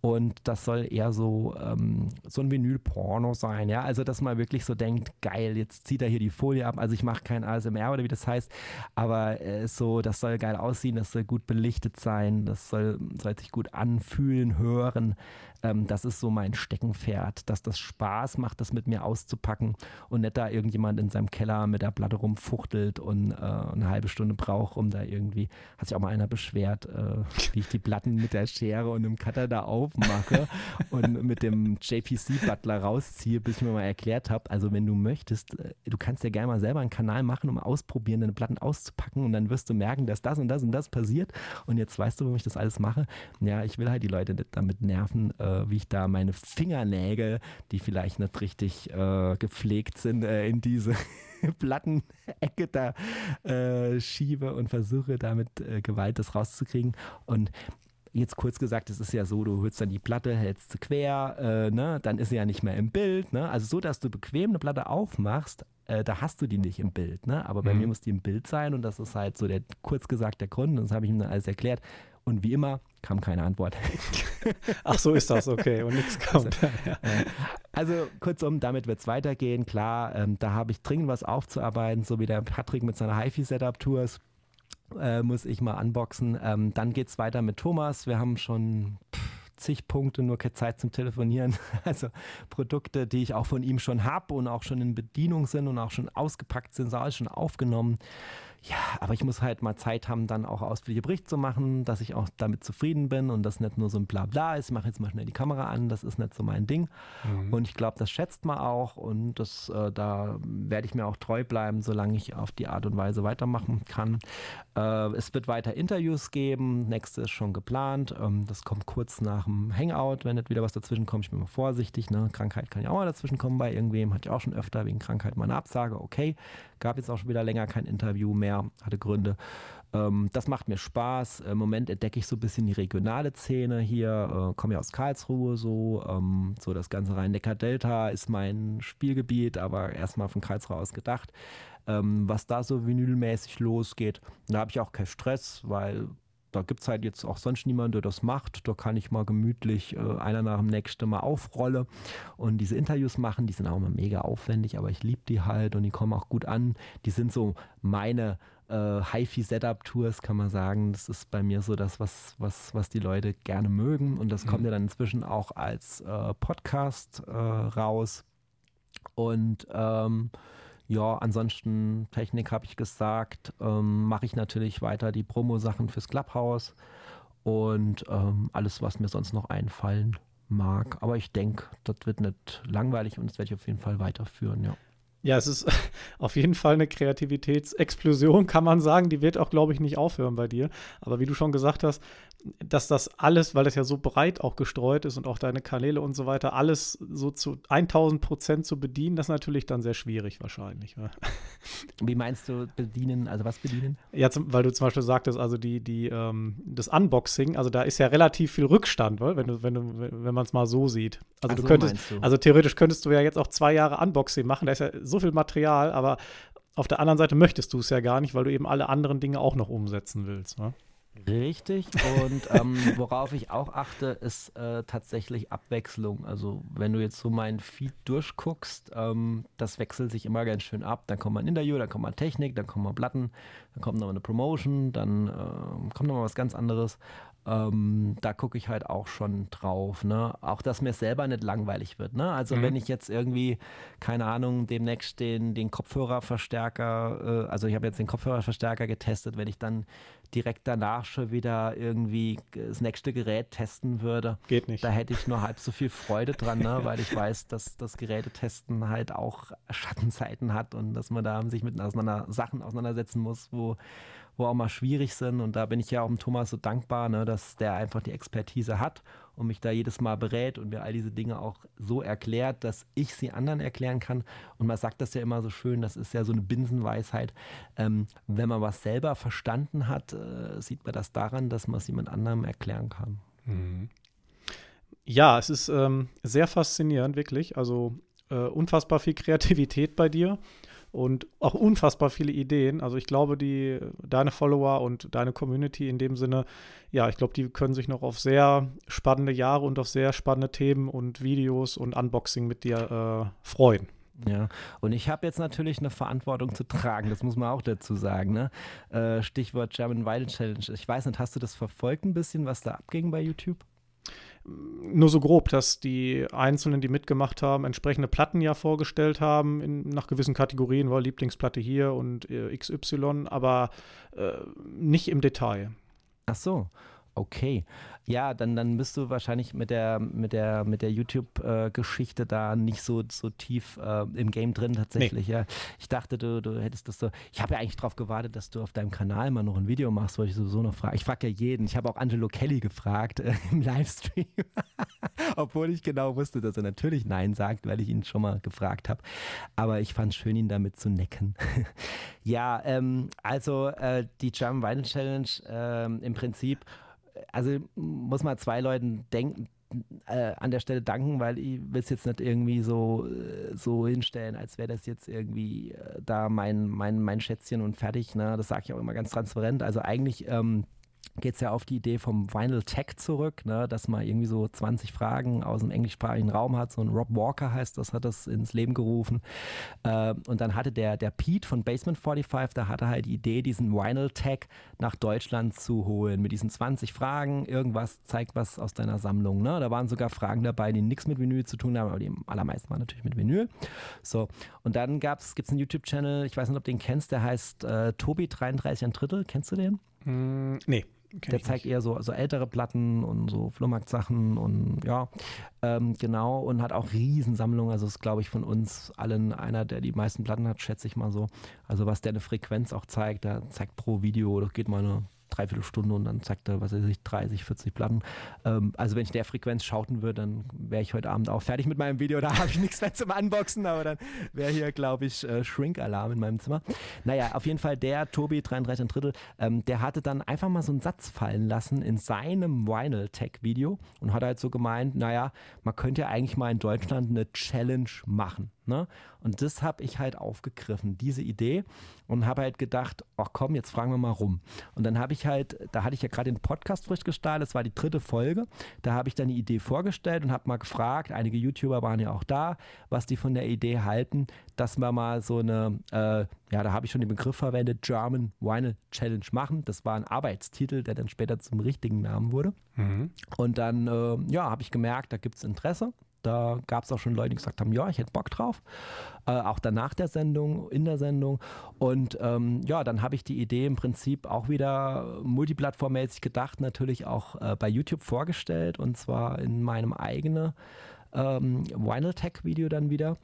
Und das soll eher so, ähm, so ein Vinyl-Porno sein, ja. Also, dass man wirklich so denkt, geil, jetzt zieht er hier die Folie ab. Also ich mache kein ASMR oder wie das heißt, aber äh, so, das soll geil aussehen, das soll gut belichtet sein, das soll, soll sich gut anfühlen, hören. Ähm, das ist so mein Steckenpferd, dass das Spaß macht, das mit mir auszupacken und nicht da irgendjemand in seinem Keller mit der Platte rumfuchtelt und äh, eine halbe Stunde braucht, um da irgendwie, hat sich auch mal einer beschwert, äh, wie ich die Platten mit der Schere und dem Cutter da aufmache und mit dem JPC-Butler rausziehe, bis ich mir mal erklärt habe, also wenn du möchtest, äh, du kannst ja gerne mal selber einen Kanal machen, um ausprobieren, deine Platten auszupacken und dann wirst du merken, dass das und das und das passiert und jetzt weißt du, warum ich das alles mache. Ja, ich will halt die Leute damit nerven, äh, äh, wie ich da meine Fingernägel, die vielleicht nicht richtig äh, gepflegt sind, äh, in diese Plattenecke da äh, schiebe und versuche damit äh, Gewalt das rauszukriegen. Und jetzt kurz gesagt, es ist ja so, du holst dann die Platte, hältst sie quer, äh, ne? dann ist sie ja nicht mehr im Bild. Ne? Also so, dass du bequem eine Platte aufmachst, äh, da hast du die nicht im Bild. Ne? Aber bei mhm. mir muss die im Bild sein und das ist halt so der kurz gesagt der Grund. Und das habe ich ihm dann alles erklärt. Und wie immer kam keine Antwort. Ach, so ist das, okay. Und nichts kommt. Also, ja. also kurzum, damit wird es weitergehen. Klar, ähm, da habe ich dringend was aufzuarbeiten, so wie der Patrick mit seiner HiFi-Setup-Tours. Äh, muss ich mal unboxen. Ähm, dann geht es weiter mit Thomas. Wir haben schon zig Punkte, nur keine Zeit zum Telefonieren. Also Produkte, die ich auch von ihm schon habe und auch schon in Bedienung sind und auch schon ausgepackt sind, so alles schon aufgenommen ja, aber ich muss halt mal Zeit haben, dann auch ausführliche Berichte zu machen, dass ich auch damit zufrieden bin und das nicht nur so ein Blabla ist, ich mache jetzt mal schnell die Kamera an, das ist nicht so mein Ding. Mhm. Und ich glaube, das schätzt man auch und das, äh, da werde ich mir auch treu bleiben, solange ich auf die Art und Weise weitermachen kann. Äh, es wird weiter Interviews geben, nächste ist schon geplant, ähm, das kommt kurz nach dem Hangout, wenn nicht wieder was dazwischen kommt, ich bin mal vorsichtig, ne? Krankheit kann ja auch mal dazwischen kommen bei irgendwem, hatte ich auch schon öfter wegen Krankheit mal eine Absage, okay, Gab jetzt auch schon wieder länger kein Interview mehr, hatte Gründe. Ähm, das macht mir Spaß. Im Moment entdecke ich so ein bisschen die regionale Szene hier. Äh, komme ja aus Karlsruhe so. Ähm, so das ganze Rhein-Neckar-Delta ist mein Spielgebiet, aber erstmal von Karlsruhe aus gedacht. Ähm, was da so vinylmäßig losgeht. Da habe ich auch keinen Stress, weil da gibt es halt jetzt auch sonst niemanden, der das macht. Da kann ich mal gemütlich äh, einer nach dem nächsten mal aufrolle und diese Interviews machen. Die sind auch immer mega aufwendig, aber ich liebe die halt und die kommen auch gut an. Die sind so meine äh, HiFi-Setup-Tours, kann man sagen. Das ist bei mir so das, was, was, was die Leute gerne mögen. Und das mhm. kommt ja dann inzwischen auch als äh, Podcast äh, raus. Und ähm, ja, ansonsten Technik habe ich gesagt, ähm, mache ich natürlich weiter die Promo-Sachen fürs Clubhouse und ähm, alles, was mir sonst noch einfallen mag. Aber ich denke, das wird nicht langweilig und das werde ich auf jeden Fall weiterführen, ja. Ja, es ist auf jeden Fall eine Kreativitätsexplosion, kann man sagen. Die wird auch, glaube ich, nicht aufhören bei dir. Aber wie du schon gesagt hast, dass das alles, weil das ja so breit auch gestreut ist und auch deine Kanäle und so weiter, alles so zu 1000 Prozent zu bedienen, das ist natürlich dann sehr schwierig wahrscheinlich. Ne? Wie meinst du bedienen? Also was bedienen? Ja, zum, weil du zum Beispiel sagtest, also die, die, ähm, das Unboxing, also da ist ja relativ viel Rückstand, wenn du, wenn du, wenn man es mal so sieht. Also Ach du so, könntest, du. also theoretisch könntest du ja jetzt auch zwei Jahre Unboxing machen, da ist ja so viel Material, aber auf der anderen Seite möchtest du es ja gar nicht, weil du eben alle anderen Dinge auch noch umsetzen willst. Ne? Richtig. Und ähm, worauf ich auch achte, ist äh, tatsächlich Abwechslung. Also wenn du jetzt so meinen Feed durchguckst, ähm, das wechselt sich immer ganz schön ab. Dann kommt mal ein Interview, dann kommt mal Technik, dann kommt mal Platten, dann kommt noch eine Promotion, dann äh, kommt noch mal was ganz anderes. Ähm, da gucke ich halt auch schon drauf. Ne? Auch, dass mir selber nicht langweilig wird. Ne? Also mhm. wenn ich jetzt irgendwie, keine Ahnung, demnächst den, den Kopfhörerverstärker, äh, also ich habe jetzt den Kopfhörerverstärker getestet, wenn ich dann direkt danach schon wieder irgendwie das nächste Gerät testen würde. Geht nicht. Da hätte ich nur halb so viel Freude dran, ne? weil ich weiß, dass das Gerätetesten halt auch Schattenzeiten hat und dass man da sich mit auseinander, Sachen auseinandersetzen muss, wo wo auch mal schwierig sind. Und da bin ich ja auch dem Thomas so dankbar, ne, dass der einfach die Expertise hat und mich da jedes Mal berät und mir all diese Dinge auch so erklärt, dass ich sie anderen erklären kann. Und man sagt das ja immer so schön, das ist ja so eine Binsenweisheit. Ähm, wenn man was selber verstanden hat, äh, sieht man das daran, dass man es jemand anderem erklären kann. Mhm. Ja, es ist ähm, sehr faszinierend, wirklich. Also äh, unfassbar viel Kreativität bei dir und auch unfassbar viele Ideen. Also ich glaube, die, deine Follower und deine Community in dem Sinne, ja, ich glaube, die können sich noch auf sehr spannende Jahre und auf sehr spannende Themen und Videos und Unboxing mit dir äh, freuen. Ja, und ich habe jetzt natürlich eine Verantwortung zu tragen, das muss man auch dazu sagen. Ne? Äh, Stichwort German Vital Challenge. Ich weiß nicht, hast du das verfolgt ein bisschen, was da abging bei YouTube? Nur so grob, dass die Einzelnen, die mitgemacht haben, entsprechende Platten ja vorgestellt haben, in, nach gewissen Kategorien, war Lieblingsplatte hier und äh, XY, aber äh, nicht im Detail. Ach so, okay. Ja, dann, dann bist du wahrscheinlich mit der, mit der, mit der YouTube-Geschichte da nicht so, so tief äh, im Game drin tatsächlich. Nee. Ja. Ich dachte, du, du hättest das so. Ich habe ja eigentlich darauf gewartet, dass du auf deinem Kanal mal noch ein Video machst, wollte ich sowieso noch fragen. Ich frage ja jeden. Ich habe auch Angelo Kelly gefragt äh, im Livestream. Obwohl ich genau wusste, dass er natürlich Nein sagt, weil ich ihn schon mal gefragt habe. Aber ich fand es schön, ihn damit zu necken. ja, ähm, also äh, die German Vinyl Challenge ähm, im Prinzip also muss man zwei Leuten denken, äh, an der Stelle danken, weil ich will es jetzt nicht irgendwie so, äh, so hinstellen, als wäre das jetzt irgendwie äh, da mein, mein, mein Schätzchen und fertig. Ne? Das sage ich auch immer ganz transparent. Also eigentlich ähm, geht es ja auf die Idee vom Vinyl Tech zurück, ne, dass man irgendwie so 20 Fragen aus dem englischsprachigen Raum hat. So ein Rob Walker heißt das, hat das ins Leben gerufen. Äh, und dann hatte der, der Pete von Basement 45, da hatte halt die Idee, diesen Vinyl Tech nach Deutschland zu holen. Mit diesen 20 Fragen, irgendwas zeigt was aus deiner Sammlung. Ne? Da waren sogar Fragen dabei, die nichts mit Vinyl zu tun haben, aber die allermeisten waren natürlich mit Vinyl. So, und dann gibt es einen YouTube-Channel, ich weiß nicht, ob du den kennst, der heißt äh, Tobi33 ein Drittel. Kennst du den? Mm, nee. Der zeigt eher so, so ältere Platten und so Flohmarkt-Sachen und ja, ähm, genau und hat auch Riesensammlungen. Also ist, glaube ich, von uns allen einer, der die meisten Platten hat, schätze ich mal so. Also was der eine Frequenz auch zeigt, der zeigt pro Video, das geht mal eine Dreiviertelstunde und dann zeigt er, was weiß ich, 30, 40 Platten. Ähm, also wenn ich der Frequenz schauten würde, dann wäre ich heute Abend auch fertig mit meinem Video. Da habe ich nichts mehr zum Unboxen, aber dann wäre hier, glaube ich, äh, Shrink-Alarm in meinem Zimmer. Naja, auf jeden Fall der Tobi, 33 ein Drittel, ähm, der hatte dann einfach mal so einen Satz fallen lassen in seinem Vinyl-Tech-Video und hat halt so gemeint, naja, man könnte ja eigentlich mal in Deutschland eine Challenge machen. Ne? Und das habe ich halt aufgegriffen, diese Idee, und habe halt gedacht, ach komm, jetzt fragen wir mal rum. Und dann habe ich halt, da hatte ich ja gerade den Podcast frisch gestartet, das war die dritte Folge, da habe ich dann die Idee vorgestellt und habe mal gefragt, einige YouTuber waren ja auch da, was die von der Idee halten, dass wir mal so eine, äh, ja, da habe ich schon den Begriff verwendet, German Vinyl Challenge machen. Das war ein Arbeitstitel, der dann später zum richtigen Namen wurde. Mhm. Und dann, äh, ja, habe ich gemerkt, da gibt es Interesse. Da gab es auch schon Leute, die gesagt haben, ja, ich hätte Bock drauf. Äh, auch danach der Sendung, in der Sendung. Und ähm, ja, dann habe ich die Idee im Prinzip auch wieder multiplattformmäßig gedacht, natürlich auch äh, bei YouTube vorgestellt und zwar in meinem eigenen ähm, Vinyl Tech Video dann wieder.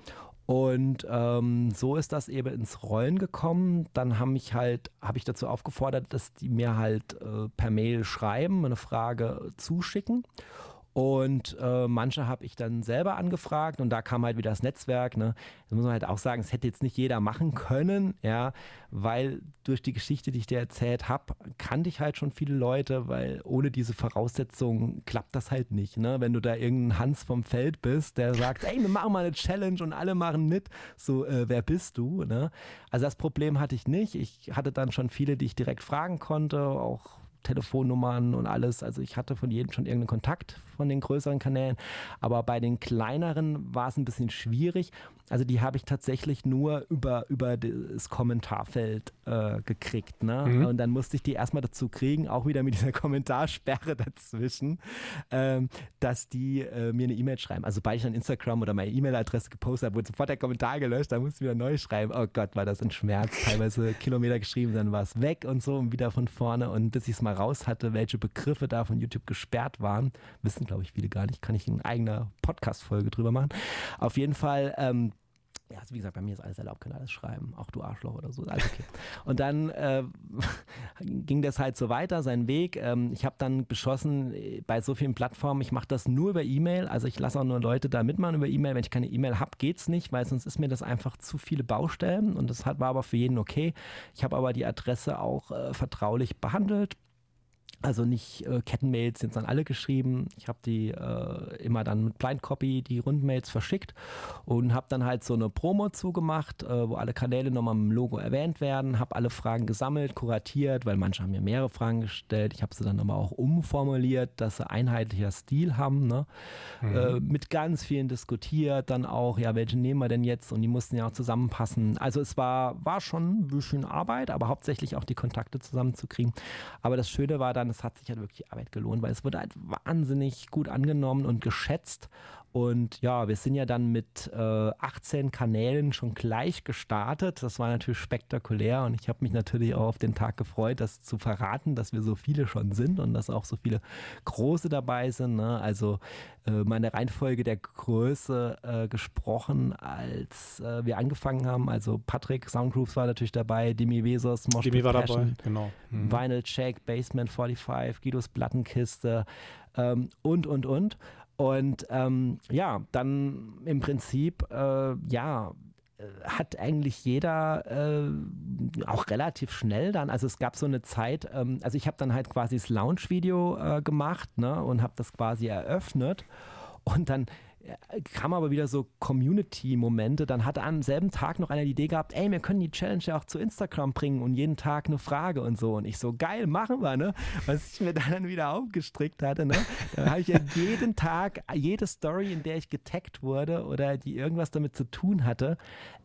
Und ähm, so ist das eben ins Rollen gekommen. Dann habe ich halt, habe ich dazu aufgefordert, dass die mir halt äh, per Mail schreiben, eine Frage zuschicken. Und äh, manche habe ich dann selber angefragt und da kam halt wieder das Netzwerk. Ne? Da muss man halt auch sagen, es hätte jetzt nicht jeder machen können, ja, weil durch die Geschichte, die ich dir erzählt habe, kannte ich halt schon viele Leute, weil ohne diese Voraussetzungen klappt das halt nicht. Ne? Wenn du da irgendein Hans vom Feld bist, der sagt, ey, wir machen mal eine Challenge und alle machen mit, so, äh, wer bist du? Ne? Also das Problem hatte ich nicht. Ich hatte dann schon viele, die ich direkt fragen konnte, auch Telefonnummern und alles. Also ich hatte von jedem schon irgendeinen Kontakt von den größeren Kanälen. Aber bei den kleineren war es ein bisschen schwierig. Also die habe ich tatsächlich nur über, über das Kommentarfeld äh, gekriegt. Ne? Mhm. Und dann musste ich die erstmal dazu kriegen, auch wieder mit dieser Kommentarsperre dazwischen, ähm, dass die äh, mir eine E-Mail schreiben. Also sobald ich dann Instagram oder meine E-Mail-Adresse gepostet habe, wurde sofort der Kommentar gelöscht, da musste ich wieder neu schreiben. Oh Gott, war das ein Schmerz. Teilweise Kilometer geschrieben, dann war es weg und so und wieder von vorne. Und bis ich es mal raus hatte, welche Begriffe da von YouTube gesperrt waren, wissen glaube ich viele gar nicht, kann ich in eigener Podcast-Folge drüber machen. Auf jeden Fall ähm, ja, also wie gesagt, bei mir ist alles erlaubt, kann alles schreiben, auch du Arschloch oder so, alles okay. Und dann äh, ging das halt so weiter, sein Weg. Ähm, ich habe dann beschlossen, bei so vielen Plattformen, ich mache das nur über E-Mail, also ich lasse auch nur Leute da mitmachen über E-Mail. Wenn ich keine E-Mail habe, geht es nicht, weil sonst ist mir das einfach zu viele Baustellen und das war aber für jeden okay. Ich habe aber die Adresse auch äh, vertraulich behandelt also nicht äh, Kettenmails sind dann alle geschrieben. Ich habe die äh, immer dann mit Blind Copy die Rundmails verschickt und habe dann halt so eine Promo zugemacht, äh, wo alle Kanäle nochmal mit dem Logo erwähnt werden. Habe alle Fragen gesammelt, kuratiert, weil manche haben mir mehrere Fragen gestellt. Ich habe sie dann aber auch umformuliert, dass sie einheitlicher Stil haben. Ne? Mhm. Äh, mit ganz vielen diskutiert, dann auch, ja, welche nehmen wir denn jetzt? Und die mussten ja auch zusammenpassen. Also es war, war schon ein bisschen Arbeit, aber hauptsächlich auch die Kontakte zusammenzukriegen. Aber das Schöne war dann, es hat sich halt wirklich Arbeit gelohnt, weil es wurde halt wahnsinnig gut angenommen und geschätzt. Und ja, wir sind ja dann mit äh, 18 Kanälen schon gleich gestartet. Das war natürlich spektakulär und ich habe mich natürlich auch auf den Tag gefreut, das zu verraten, dass wir so viele schon sind und dass auch so viele große dabei sind. Ne? Also äh, meine Reihenfolge der Größe äh, gesprochen, als äh, wir angefangen haben. Also Patrick Soundgrooves war natürlich dabei, Demi Vesos, Mosh Demi war dabei, genau. Mhm. Vinyl Check, Basement 45, Guidos Plattenkiste ähm, und, und, und. Und ähm, ja, dann im Prinzip, äh, ja, äh, hat eigentlich jeder äh, auch relativ schnell dann, also es gab so eine Zeit, ähm, also ich habe dann halt quasi das Launch-Video äh, gemacht ne, und habe das quasi eröffnet. Und dann kam aber wieder so Community-Momente. Dann hat am selben Tag noch einer die Idee gehabt, ey, wir können die Challenge ja auch zu Instagram bringen und jeden Tag eine Frage und so. Und ich so, geil, machen wir, ne? Was ich mir dann wieder aufgestrickt hatte, ne? Da habe ich ja jeden Tag, jede Story, in der ich getaggt wurde oder die irgendwas damit zu tun hatte,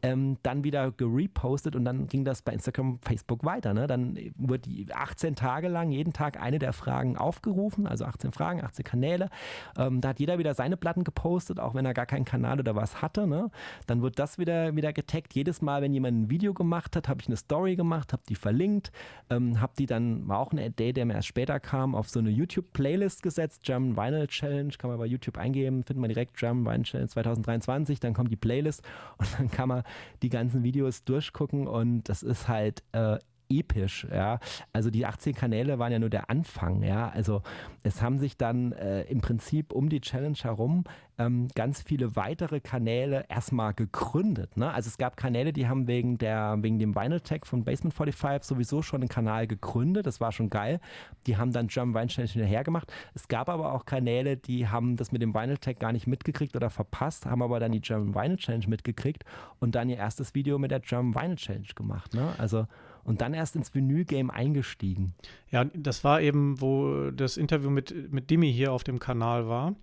ähm, dann wieder gerepostet und dann ging das bei Instagram, Facebook weiter, ne? Dann wurde die 18 Tage lang jeden Tag eine der Fragen aufgerufen, also 18 Fragen, 18 Kanäle. Ähm, da hat jeder wieder seine Platten gepostet, auch wenn er gar keinen Kanal oder was hatte. Ne? Dann wird das wieder, wieder getaggt. Jedes Mal, wenn jemand ein Video gemacht hat, habe ich eine Story gemacht, habe die verlinkt, ähm, habe die dann, war auch eine Idee, der mir erst später kam, auf so eine YouTube-Playlist gesetzt, German Vinyl Challenge, kann man bei YouTube eingeben, findet man direkt German Vinyl Challenge 2023, dann kommt die Playlist und dann kann man die ganzen Videos durchgucken und das ist halt äh, episch, ja. Also die 18 Kanäle waren ja nur der Anfang, ja. Also es haben sich dann äh, im Prinzip um die Challenge herum ähm, ganz viele weitere Kanäle erstmal gegründet. Ne? Also es gab Kanäle, die haben wegen der wegen dem Vinyl Tech von Basement 45 sowieso schon einen Kanal gegründet. Das war schon geil. Die haben dann German Wine Challenge hinterher gemacht. Es gab aber auch Kanäle, die haben das mit dem Vinyl Tech gar nicht mitgekriegt oder verpasst, haben aber dann die German Vinyl Challenge mitgekriegt und dann ihr erstes Video mit der German Vinyl Challenge gemacht. Ne? Also und dann erst ins Vinyl-Game eingestiegen. Ja, das war eben, wo das Interview mit, mit Dimi hier auf dem Kanal war.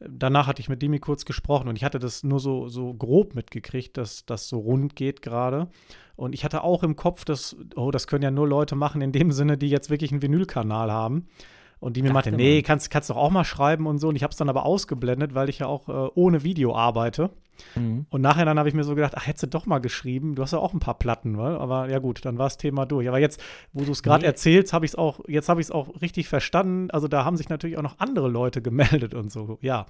Danach hatte ich mit Dimi kurz gesprochen und ich hatte das nur so, so grob mitgekriegt, dass das so rund geht gerade. Und ich hatte auch im Kopf, dass, oh, das können ja nur Leute machen in dem Sinne, die jetzt wirklich einen Vinylkanal haben. Und die mir meinte, nee, kannst, kannst doch auch mal schreiben und so. Und ich habe es dann aber ausgeblendet, weil ich ja auch äh, ohne Video arbeite. Mhm. Und nachher dann habe ich mir so gedacht, ach, hättest du doch mal geschrieben. Du hast ja auch ein paar Platten, weil? aber ja gut, dann war das Thema durch. Aber jetzt, wo du es gerade nee. erzählst, habe ich es auch, jetzt habe ich es auch richtig verstanden. Also da haben sich natürlich auch noch andere Leute gemeldet und so, ja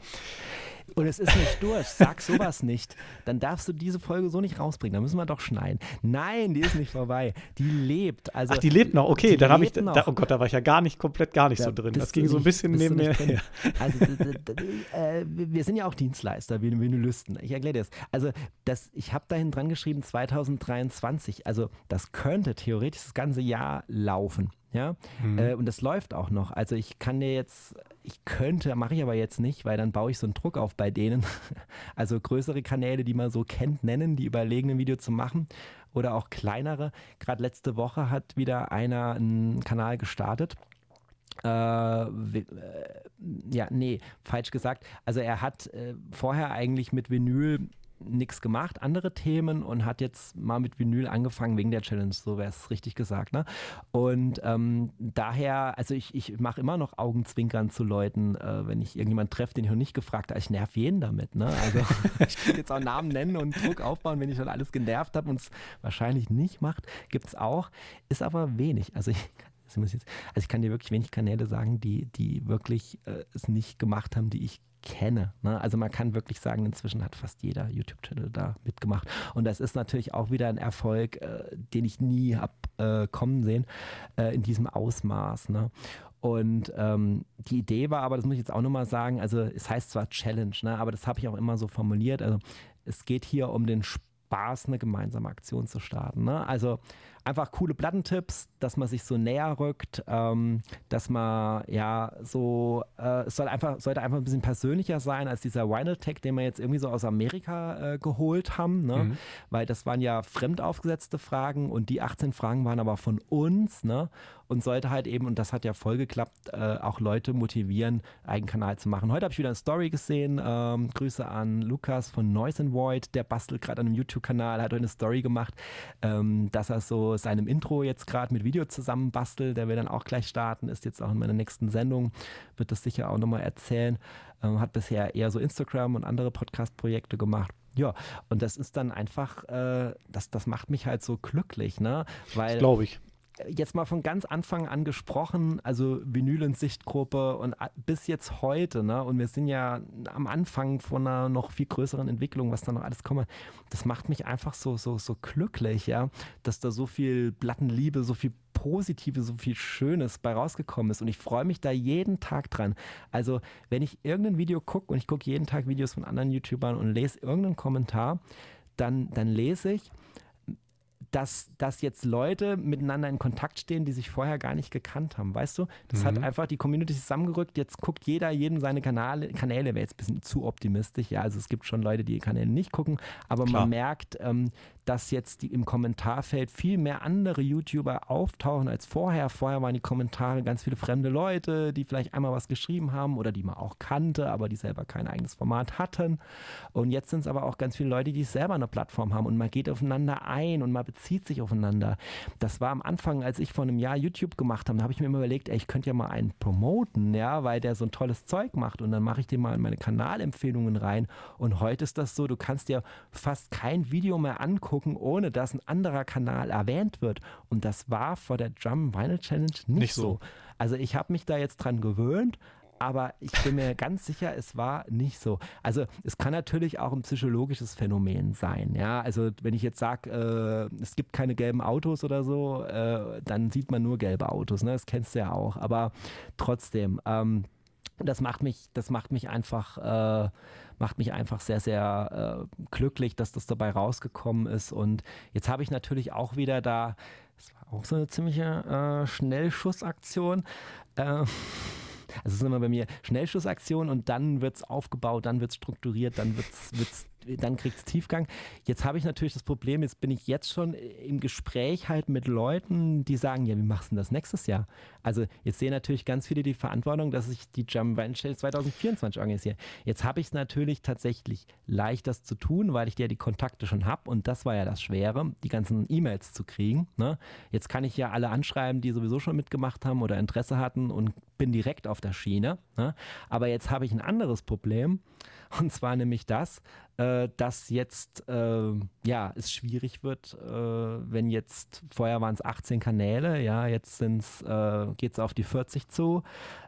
und es ist nicht durch. Sag sowas nicht. Dann darfst du diese Folge so nicht rausbringen. Da müssen wir doch schneiden. Nein, die ist nicht vorbei. Die lebt. Also, Ach, die lebt noch. Okay, dann habe ich. Da, oh Gott, da war ich ja gar nicht komplett gar nicht da so drin. Das ging so ein bisschen neben mir. Also, äh, wir sind ja auch Dienstleister, wie Vinylisten. Ich erkläre dir das. Also, das, ich habe dahin dran geschrieben 2023. Also, das könnte theoretisch das ganze Jahr laufen. Ja, mhm. äh, und das läuft auch noch. Also ich kann dir jetzt, ich könnte, mache ich aber jetzt nicht, weil dann baue ich so einen Druck auf bei denen. Also größere Kanäle, die man so kennt, nennen, die überlegen, ein Video zu machen oder auch kleinere. Gerade letzte Woche hat wieder einer einen Kanal gestartet. Äh, äh, ja, nee, falsch gesagt. Also er hat äh, vorher eigentlich mit Vinyl nichts gemacht, andere Themen und hat jetzt mal mit Vinyl angefangen wegen der Challenge, so wäre es richtig gesagt. Ne? Und ähm, daher, also ich, ich mache immer noch Augenzwinkern zu Leuten, äh, wenn ich irgendjemanden treffe, den ich noch nicht gefragt habe. Ich nerv jeden damit. Ne? Also ich könnte jetzt auch Namen nennen und Druck aufbauen, wenn ich schon alles genervt habe und es wahrscheinlich nicht macht. Gibt es auch, ist aber wenig. Also ich also ich kann dir wirklich wenig Kanäle sagen, die, die wirklich äh, es nicht gemacht haben, die ich kenne. Ne? Also man kann wirklich sagen, inzwischen hat fast jeder YouTube-Channel da mitgemacht. Und das ist natürlich auch wieder ein Erfolg, äh, den ich nie habe äh, kommen sehen, äh, in diesem Ausmaß. Ne? Und ähm, die Idee war aber, das muss ich jetzt auch nochmal sagen, also es heißt zwar Challenge, ne, aber das habe ich auch immer so formuliert. Also es geht hier um den Spaß, eine gemeinsame Aktion zu starten. Ne? Also einfach coole Plattentipps, dass man sich so näher rückt, ähm, dass man ja so, äh, es soll einfach, sollte einfach ein bisschen persönlicher sein als dieser Vinyl Tech, den wir jetzt irgendwie so aus Amerika äh, geholt haben, ne? Mhm. weil das waren ja fremd aufgesetzte Fragen und die 18 Fragen waren aber von uns ne? und sollte halt eben, und das hat ja voll geklappt, äh, auch Leute motivieren, einen Kanal zu machen. Heute habe ich wieder eine Story gesehen, ähm, Grüße an Lukas von Noise and Void, der bastelt gerade an einem YouTube-Kanal, hat heute eine Story gemacht, ähm, dass er so seinem Intro jetzt gerade mit Video zusammenbastelt. Der will dann auch gleich starten, ist jetzt auch in meiner nächsten Sendung, wird das sicher auch nochmal erzählen. Ähm, hat bisher eher so Instagram und andere Podcast-Projekte gemacht. Ja, und das ist dann einfach, äh, das, das macht mich halt so glücklich, ne? Weil. Glaube ich jetzt mal von ganz Anfang an gesprochen, also Vinyl in Sichtgruppe und bis jetzt heute, ne? Und wir sind ja am Anfang von einer noch viel größeren Entwicklung, was da noch alles kommt. Das macht mich einfach so, so, so glücklich, ja, dass da so viel Plattenliebe, so viel Positive, so viel Schönes bei rausgekommen ist. Und ich freue mich da jeden Tag dran. Also, wenn ich irgendein Video gucke und ich gucke jeden Tag Videos von anderen YouTubern und lese irgendeinen Kommentar, dann, dann lese ich, dass, dass jetzt Leute miteinander in Kontakt stehen, die sich vorher gar nicht gekannt haben, weißt du? Das mhm. hat einfach die Community zusammengerückt. Jetzt guckt jeder jedem seine Kanäle, Kanäle wäre jetzt ein bisschen zu optimistisch. Ja, also es gibt schon Leute, die Kanäle nicht gucken, aber Klar. man merkt, ähm, dass jetzt die, im Kommentarfeld viel mehr andere YouTuber auftauchen als vorher. Vorher waren die Kommentare ganz viele fremde Leute, die vielleicht einmal was geschrieben haben oder die man auch kannte, aber die selber kein eigenes Format hatten. Und jetzt sind es aber auch ganz viele Leute, die selber eine Plattform haben und man geht aufeinander ein und man bezieht sich aufeinander. Das war am Anfang, als ich vor einem Jahr YouTube gemacht habe, da habe ich mir immer überlegt, ey, ich könnte ja mal einen promoten, ja, weil der so ein tolles Zeug macht und dann mache ich den mal in meine Kanalempfehlungen rein. Und heute ist das so, du kannst dir fast kein Video mehr angucken, angucken, ohne dass ein anderer Kanal erwähnt wird. Und das war vor der Drum Vinyl Challenge nicht, nicht so. so. Also ich habe mich da jetzt dran gewöhnt, aber ich bin mir ganz sicher, es war nicht so. Also es kann natürlich auch ein psychologisches Phänomen sein. Ja, also wenn ich jetzt sage, äh, es gibt keine gelben Autos oder so, äh, dann sieht man nur gelbe Autos. Ne? Das kennst du ja auch. Aber trotzdem. Ähm, das macht mich, das macht mich einfach, äh, macht mich einfach sehr, sehr äh, glücklich, dass das dabei rausgekommen ist. Und jetzt habe ich natürlich auch wieder da, das war auch so eine ziemliche äh, Schnellschussaktion. Äh, also es ist immer bei mir Schnellschussaktion und dann wird es aufgebaut, dann wird es strukturiert, dann wird's, wird's, dann kriegt es Tiefgang. Jetzt habe ich natürlich das Problem, jetzt bin ich jetzt schon im Gespräch halt mit Leuten, die sagen, ja, wie machst du denn das nächstes Jahr? Also jetzt sehen natürlich ganz viele die Verantwortung, dass ich die Jump Challenge 2024 organisiere. Jetzt habe ich es natürlich tatsächlich leicht, das zu tun, weil ich ja die Kontakte schon habe und das war ja das Schwere, die ganzen E-Mails zu kriegen. Ne? Jetzt kann ich ja alle anschreiben, die sowieso schon mitgemacht haben oder Interesse hatten und bin direkt auf der Schiene. Ne? Aber jetzt habe ich ein anderes Problem und zwar nämlich das, äh, dass jetzt äh, ja es schwierig wird, äh, wenn jetzt vorher waren es 18 Kanäle, ja, jetzt äh, geht es auf die 40 zu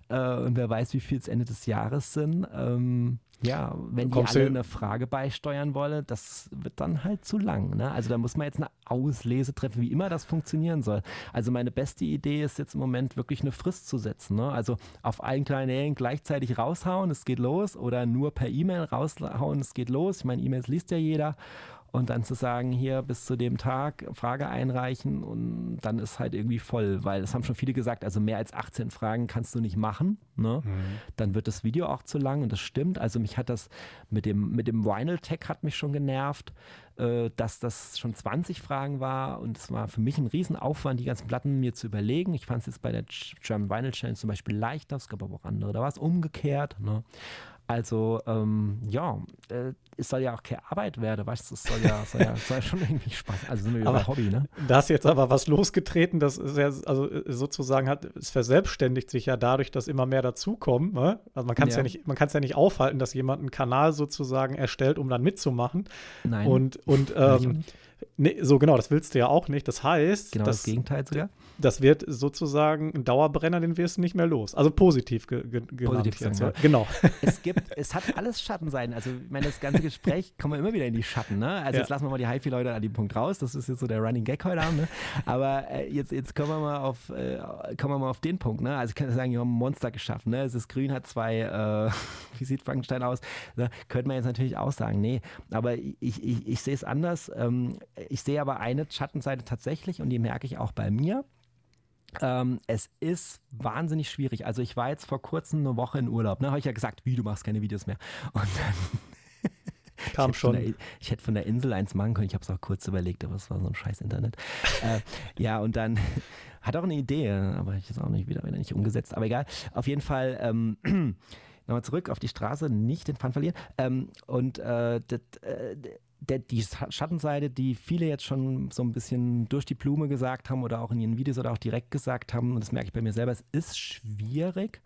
äh, und wer weiß, wie viel es Ende des Jahres sind. Ähm, ja, wenn die alle eine Frage beisteuern wollen, das wird dann halt zu lang. Ne? Also da muss man jetzt eine Auslese treffen, wie immer das funktionieren soll. Also meine beste Idee ist jetzt im Moment wirklich eine Frist zu setzen. Ne? Also auf allen Kanälen gleichzeitig raushauen, es geht los, oder nur per E-Mail raushauen, es geht los. Ich meine, E-Mails liest ja jeder und dann zu sagen, hier bis zu dem Tag Frage einreichen und dann ist halt irgendwie voll, weil es haben schon viele gesagt, also mehr als 18 Fragen kannst du nicht machen. Ne? Mhm. Dann wird das Video auch zu lang und das stimmt. Also mich hat das mit dem, mit dem Vinyl Tech hat mich schon genervt, äh, dass das schon 20 Fragen war und es war für mich ein Riesenaufwand, die ganzen Platten mir zu überlegen. Ich fand es jetzt bei der German Vinyl Challenge zum Beispiel leichter, es gab aber auch andere, da war es umgekehrt. Ne? Also ähm, ja, äh, es soll ja auch keine Arbeit werden, weißt du, es soll ja, soll ja, soll ja schon irgendwie Spaß. Also sind wir aber Hobby, ne? Da ist jetzt aber was losgetreten, das ist ja, also äh, sozusagen hat, es verselbstständigt sich ja dadurch, dass immer mehr dazukommen. Ne? Also man kann es ja. ja. nicht, man kann es ja nicht aufhalten, dass jemand einen Kanal sozusagen erstellt, um dann mitzumachen. Nein. Und, und ähm, Nee, so genau, das willst du ja auch nicht. Das heißt, genau das, das Gegenteil sogar. Das wird sozusagen ein Dauerbrenner, den wirst du nicht mehr los. Also positiv ge ge Positiv jetzt, ja. Genau. Es gibt, es hat alles Schattenseiten. Also, ich meine, das ganze Gespräch kommen wir immer wieder in die Schatten. Ne? Also, ja. jetzt lassen wir mal die HiFi-Leute an dem Punkt raus. Das ist jetzt so der Running Gag heute Abend. Ne? Aber äh, jetzt, jetzt kommen wir mal auf, äh, kommen wir mal auf den Punkt. Ne? Also, ich kann sagen, wir haben ein Monster geschaffen. Ne? Es ist grün, hat zwei, äh, wie sieht Frankenstein aus? Ne? Könnte man jetzt natürlich auch sagen. Nee, aber ich, ich, ich sehe es anders. Ähm, ich sehe aber eine Schattenseite tatsächlich und die merke ich auch bei mir. Ähm, es ist wahnsinnig schwierig. Also ich war jetzt vor kurzem eine Woche in Urlaub. Ne, habe ich ja gesagt, wie du machst keine Videos mehr. Und dann kam ich schon. Der, ich hätte von der Insel eins machen können. Ich habe es auch kurz überlegt, aber es war so ein scheiß Internet. äh, ja, und dann hat auch eine Idee, aber ich ist auch nicht wieder, wieder nicht umgesetzt. Aber egal. Auf jeden Fall. Ähm, Nochmal zurück auf die Straße, nicht den Pfand verlieren. Ähm, und äh, das, äh, der, die Schattenseite, die viele jetzt schon so ein bisschen durch die Blume gesagt haben oder auch in ihren Videos oder auch direkt gesagt haben, und das merke ich bei mir selber, es ist schwierig,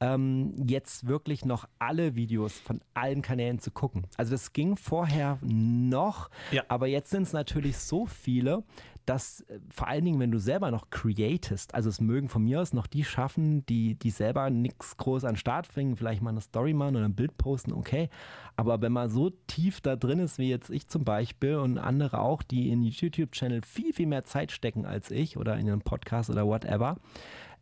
ähm, jetzt wirklich noch alle Videos von allen Kanälen zu gucken. Also das ging vorher noch, ja. aber jetzt sind es natürlich so viele, dass äh, vor allen Dingen, wenn du selber noch createst, also es mögen von mir aus noch die schaffen, die, die selber nichts groß an den Start bringen, vielleicht mal eine Story machen oder ein Bild posten, okay. Aber wenn man so tief da drin ist, wie jetzt ich zum Beispiel und andere auch, die in YouTube-Channel viel, viel mehr Zeit stecken als ich oder in einen Podcast oder whatever,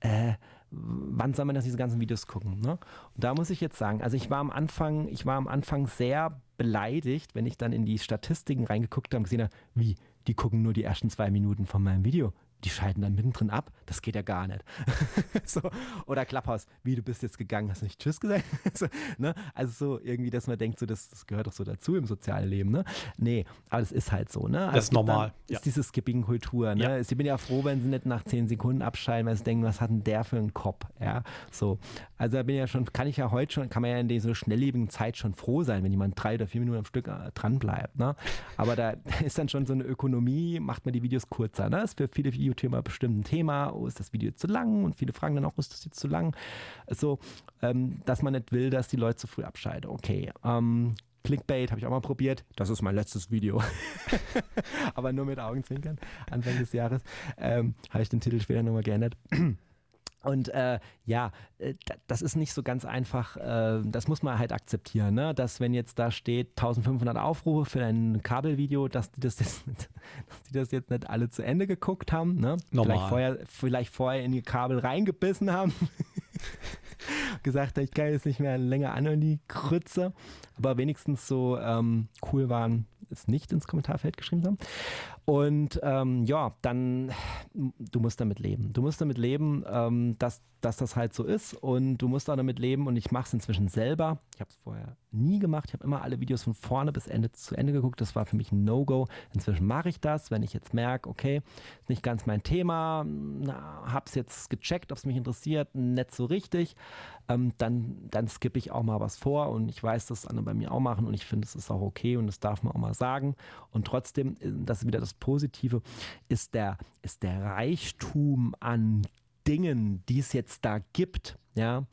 äh, wann soll man das diese ganzen Videos gucken? Ne? Und da muss ich jetzt sagen, also ich war am Anfang, ich war am Anfang sehr beleidigt, wenn ich dann in die Statistiken reingeguckt habe und gesehen habe, wie, die gucken nur die ersten zwei Minuten von meinem Video die schalten dann mittendrin ab. Das geht ja gar nicht. so. Oder Klapphaus, wie du bist jetzt gegangen, hast du nicht Tschüss gesagt? so, ne? Also so irgendwie, dass man denkt, so, das, das, gehört doch so dazu im sozialen Leben. Ne? Nee, aber das ist halt so. Ne? Also das ist normal. Dann, ist diese Skipping-Kultur. Ne? Ja. Ich bin ja froh, wenn sie nicht nach zehn Sekunden abschalten, weil sie denken, was hat denn der für einen Kopf? Ja, so. Also da bin ich ja schon, kann ich ja heute schon, kann man ja in dieser schnelllebigen Zeit schon froh sein, wenn jemand drei oder vier Minuten am Stück äh, dran bleibt. Ne? Aber da ist dann schon so eine Ökonomie, macht man die Videos kurzer. Ne? Das ist für viele Videos YouTuber bestimmt ein Thema, oh, ist das Video zu lang? Und viele fragen dann auch, ist das jetzt zu lang? So, ähm, dass man nicht will, dass die Leute zu früh abschalten. Okay, ähm, Clickbait habe ich auch mal probiert. Das ist mein letztes Video. Aber nur mit Augenzwinkern. Anfang des Jahres ähm, habe ich den Titel später nochmal geändert. Und äh, ja, äh, das ist nicht so ganz einfach. Äh, das muss man halt akzeptieren, ne? dass wenn jetzt da steht 1500 Aufrufe für ein Kabelvideo, dass die das jetzt, dass die das jetzt nicht alle zu Ende geguckt haben. Ne? Normal. Vielleicht vorher, vielleicht vorher in die Kabel reingebissen haben. gesagt, ich kann jetzt nicht mehr länger an in die Krütze, aber wenigstens so ähm, cool waren, es nicht ins Kommentarfeld geschrieben haben. Und ähm, ja, dann, du musst damit leben. Du musst damit leben, ähm, dass, dass das halt so ist und du musst auch damit leben und ich mache es inzwischen selber. Ich habe es vorher nie gemacht. Ich habe immer alle Videos von vorne bis Ende zu Ende geguckt. Das war für mich ein No-Go. Inzwischen mache ich das, wenn ich jetzt merke, okay, ist nicht ganz mein Thema, habe es jetzt gecheckt, ob es mich interessiert, nicht so richtig, ähm, dann, dann skippe ich auch mal was vor und ich weiß, dass andere bei mir auch machen und ich finde, es ist auch okay und das darf man auch mal sagen. Und trotzdem, äh, das ist wieder das Positive, ist der, ist der Reichtum an Dingen, die es jetzt da gibt, ja,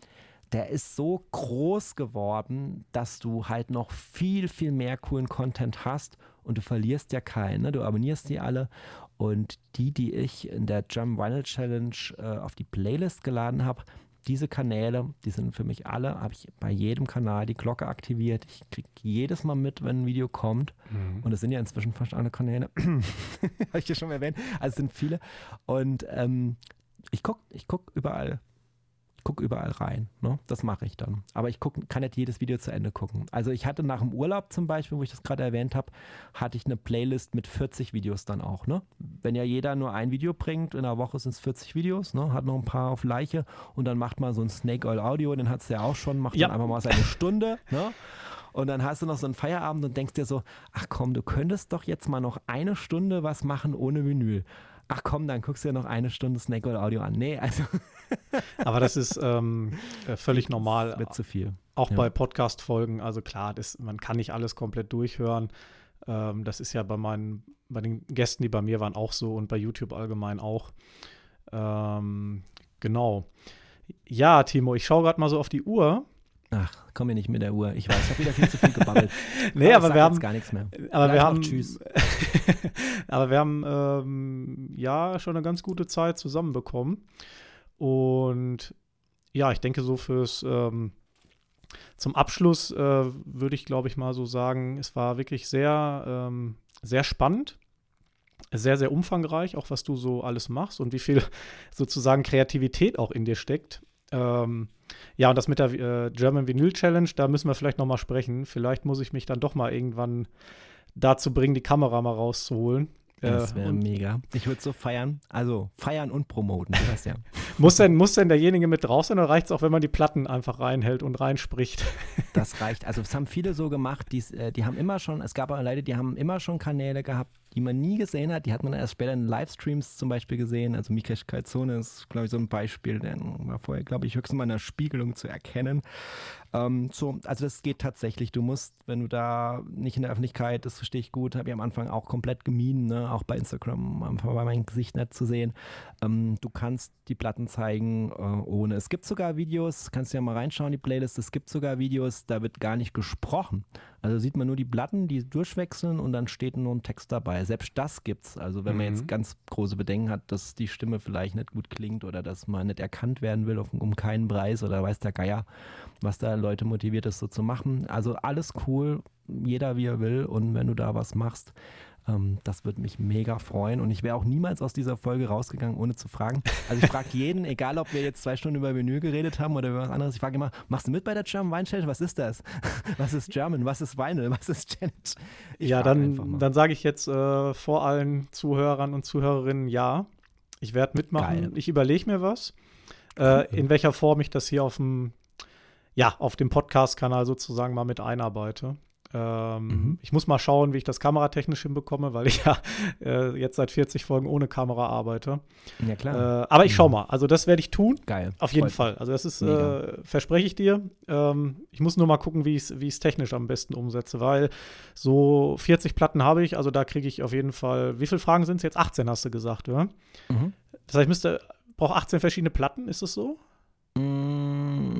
der ist so groß geworden, dass du halt noch viel, viel mehr coolen Content hast und du verlierst ja keinen. Ne? Du abonnierst die alle und die, die ich in der Jump Vinyl Challenge äh, auf die Playlist geladen habe, diese Kanäle, die sind für mich alle, habe ich bei jedem Kanal die Glocke aktiviert. Ich kriege jedes Mal mit, wenn ein Video kommt. Mhm. Und es sind ja inzwischen fast alle Kanäle. habe ich ja schon erwähnt. Also es sind viele. Und ähm, ich gucke ich guck überall gucke überall rein. Ne? Das mache ich dann. Aber ich guck, kann nicht jedes Video zu Ende gucken. Also ich hatte nach dem Urlaub zum Beispiel, wo ich das gerade erwähnt habe, hatte ich eine Playlist mit 40 Videos dann auch. Ne? Wenn ja jeder nur ein Video bringt, in einer Woche sind es 40 Videos, ne? hat noch ein paar auf Leiche und dann macht man so ein Snake Oil Audio, den hat es ja auch schon, macht ja. dann einfach mal seine Stunde. Ne? Und dann hast du noch so einen Feierabend und denkst dir so, ach komm, du könntest doch jetzt mal noch eine Stunde was machen ohne Vinyl ach komm, dann guckst du ja noch eine Stunde Snake Oil Audio an. Nee, also. Aber das ist ähm, äh, völlig normal. Das wird zu viel. Auch ja. bei Podcast-Folgen. Also klar, das, man kann nicht alles komplett durchhören. Ähm, das ist ja bei meinen, bei den Gästen, die bei mir waren, auch so und bei YouTube allgemein auch. Ähm, genau. Ja, Timo, ich schaue gerade mal so auf die Uhr. Ach, komm mir nicht mit der Uhr. Ich weiß, ich habe wieder viel zu viel gebabbelt. nee, aber, aber wir haben gar nichts mehr. Aber wir haben Tschüss. aber wir haben ähm, ja schon eine ganz gute Zeit zusammenbekommen. Und ja, ich denke so fürs ähm, zum Abschluss äh, würde ich, glaube ich, mal so sagen, es war wirklich sehr, ähm, sehr spannend sehr, sehr umfangreich, auch was du so alles machst und wie viel sozusagen Kreativität auch in dir steckt. Ähm, ja, und das mit der äh, German Vinyl Challenge, da müssen wir vielleicht nochmal sprechen. Vielleicht muss ich mich dann doch mal irgendwann dazu bringen, die Kamera mal rauszuholen. Das wäre äh, mega. Ich würde so feiern. Also feiern und promoten. Das ja. muss, denn, muss denn derjenige mit drauf sein oder reicht es auch, wenn man die Platten einfach reinhält und reinspricht? das reicht. Also es haben viele so gemacht, die, äh, die haben immer schon, es gab auch Leute, die haben immer schon Kanäle gehabt, die man nie gesehen hat. Die hat man erst später in Livestreams zum Beispiel gesehen. Also Mikesh Kalzone ist, glaube ich, so ein Beispiel. Der war vorher, glaube ich, höchstens mal in der Spiegelung zu erkennen. Ähm, so, also das geht tatsächlich. Du musst, wenn du da nicht in der Öffentlichkeit, das verstehe ich gut, habe ich am Anfang auch komplett gemieden, ne? auch bei Instagram, einfach bei meinem Gesicht nicht zu sehen. Ähm, du kannst die Platten zeigen äh, ohne. Es gibt sogar Videos, kannst du ja mal reinschauen, die Playlist. Es gibt sogar Videos, da wird gar nicht gesprochen. Also sieht man nur die Platten, die durchwechseln und dann steht nur ein Text dabei. Selbst das gibt's. Also wenn mhm. man jetzt mhm. ganz große Bedenken hat, dass die Stimme vielleicht nicht gut klingt oder dass man nicht erkannt werden will auf, um keinen Preis oder weiß der Geier, was da Leute motiviert ist, so zu machen. Also alles cool, jeder wie er will und wenn du da was machst, Ähm, das würde mich mega freuen und ich wäre auch niemals aus dieser Folge rausgegangen, ohne zu fragen. Also ich frage jeden, egal ob wir jetzt zwei Stunden über Menü geredet haben oder über was anderes, ich frage immer, machst du mit bei der German Wine Challenge? Was ist das? Was ist German? Was ist Vinyl? Was ist Challenge? Ich ja, dann, dann sage ich jetzt äh, vor allen Zuhörern und Zuhörerinnen ja. Ich werde mitmachen. Geil. Ich überlege mir was, äh, in welcher Form ich das hier auf dem, ja, auf dem Podcast-Kanal sozusagen mal mit einarbeite. Ähm, mhm. Ich muss mal schauen, wie ich das kameratechnisch hinbekomme, weil ich ja äh, jetzt seit 40 Folgen ohne Kamera arbeite. Ja, klar. Äh, aber ich schau mhm. mal. Also, das werde ich tun. Geil. Auf jeden Freut Fall. Also, das ist, äh, verspreche ich dir. Ähm, ich muss nur mal gucken, wie ich es technisch am besten umsetze, weil so 40 Platten habe ich. Also, da kriege ich auf jeden Fall. Wie viele Fragen sind es jetzt? 18 hast du gesagt, oder? Mhm. Das heißt, ich müsste, brauche 18 verschiedene Platten, ist das so?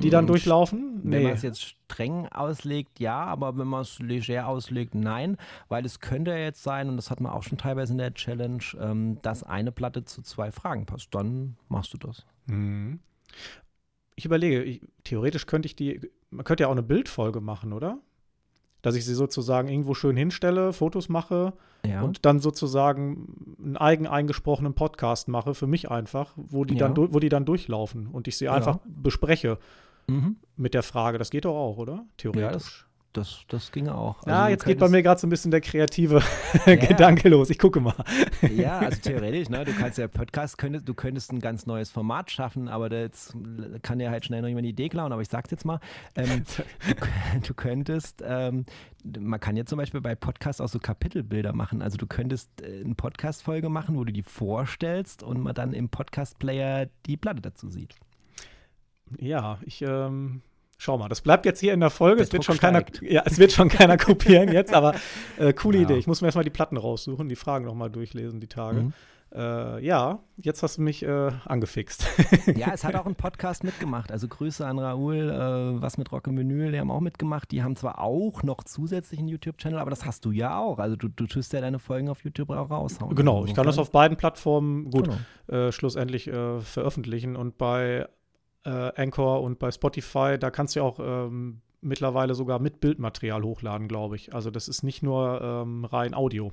Die dann durchlaufen? Nee. Wenn man es jetzt streng auslegt, ja, aber wenn man es leger auslegt, nein, weil es könnte ja jetzt sein, und das hat man auch schon teilweise in der Challenge, ähm, dass eine Platte zu zwei Fragen passt. Dann machst du das. Mhm. Ich überlege, ich, theoretisch könnte ich die, man könnte ja auch eine Bildfolge machen, oder? Dass ich sie sozusagen irgendwo schön hinstelle, Fotos mache ja. und dann sozusagen einen eigen eingesprochenen Podcast mache, für mich einfach, wo die, ja. dann, wo die dann durchlaufen und ich sie einfach ja. bespreche mhm. mit der Frage. Das geht doch auch, oder? Theoretisch. Das, das ging auch. Also ja, jetzt geht bei mir gerade so ein bisschen der kreative ja, Gedanke los. Ich gucke mal. Ja, also theoretisch, ne? Du kannst ja Podcast, könntest, du könntest ein ganz neues Format schaffen, aber jetzt kann dir halt schnell noch jemand die Idee klauen, aber ich sag's jetzt mal. Ähm, du, du, könntest, ähm, man kann ja zum Beispiel bei Podcasts auch so Kapitelbilder machen. Also du könntest äh, eine Podcast-Folge machen, wo du die vorstellst und man dann im Podcast-Player die Platte dazu sieht. Ja, ich ähm, Schau mal, das bleibt jetzt hier in der Folge. Der es wird, schon keiner, ja, es wird schon keiner kopieren jetzt, aber äh, coole ja. Idee. Ich muss mir erstmal die Platten raussuchen, die Fragen nochmal durchlesen, die Tage. Mhm. Äh, ja, jetzt hast du mich äh, angefixt. ja, es hat auch ein Podcast mitgemacht. Also Grüße an Raoul, äh, was mit Rock im Menü, die haben auch mitgemacht. Die haben zwar auch noch zusätzlich einen YouTube-Channel, aber das hast du ja auch. Also du, du tust ja deine Folgen auf YouTube auch raushauen. Genau, ich kann das auf beiden Plattformen gut genau. Äh, schlussendlich äh, veröffentlichen. Und bei äh, Anchor und bei Spotify, da kannst du auch ähm, mittlerweile sogar mit Bildmaterial hochladen, glaube ich. Also das ist nicht nur ähm, rein Audio.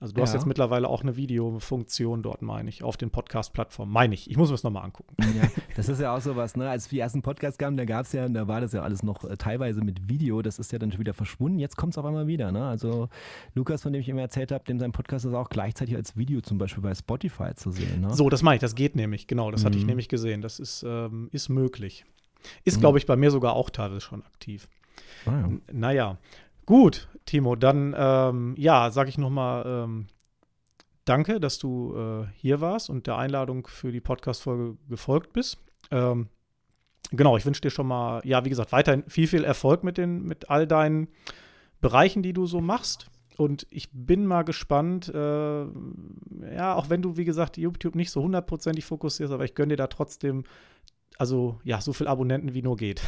Also du ja. hast jetzt mittlerweile auch eine Videofunktion dort, meine ich, auf den Podcast-Plattformen. Meine ich. Ich muss mir das nochmal angucken. Ja, das ist ja auch sowas, ne? Als wir die ersten Podcasts kamen, da gab es ja, da war das ja alles noch äh, teilweise mit Video. Das ist ja dann schon wieder verschwunden. Jetzt kommt es auf einmal wieder, ne? Also Lukas, von dem ich immer erzählt habe, dem sein Podcast ist auch gleichzeitig als Video zum Beispiel bei Spotify zu sehen. Ne? So, das meine ich. Das geht nämlich. Genau, das mhm. hatte ich mhm. nämlich gesehen. Das ist, ähm, ist möglich. Ist, mhm. glaube ich, bei mir sogar auch teilweise schon aktiv. Ah, ja. Naja. Gut, Timo, dann ähm, ja, sage ich nochmal ähm, danke, dass du äh, hier warst und der Einladung für die Podcast-Folge gefolgt bist. Ähm, genau, ich wünsche dir schon mal, ja, wie gesagt, weiterhin viel, viel Erfolg mit, den, mit all deinen Bereichen, die du so machst. Und ich bin mal gespannt, äh, ja, auch wenn du, wie gesagt, YouTube nicht so hundertprozentig fokussierst, aber ich gönne dir da trotzdem also ja, so viele Abonnenten wie nur geht.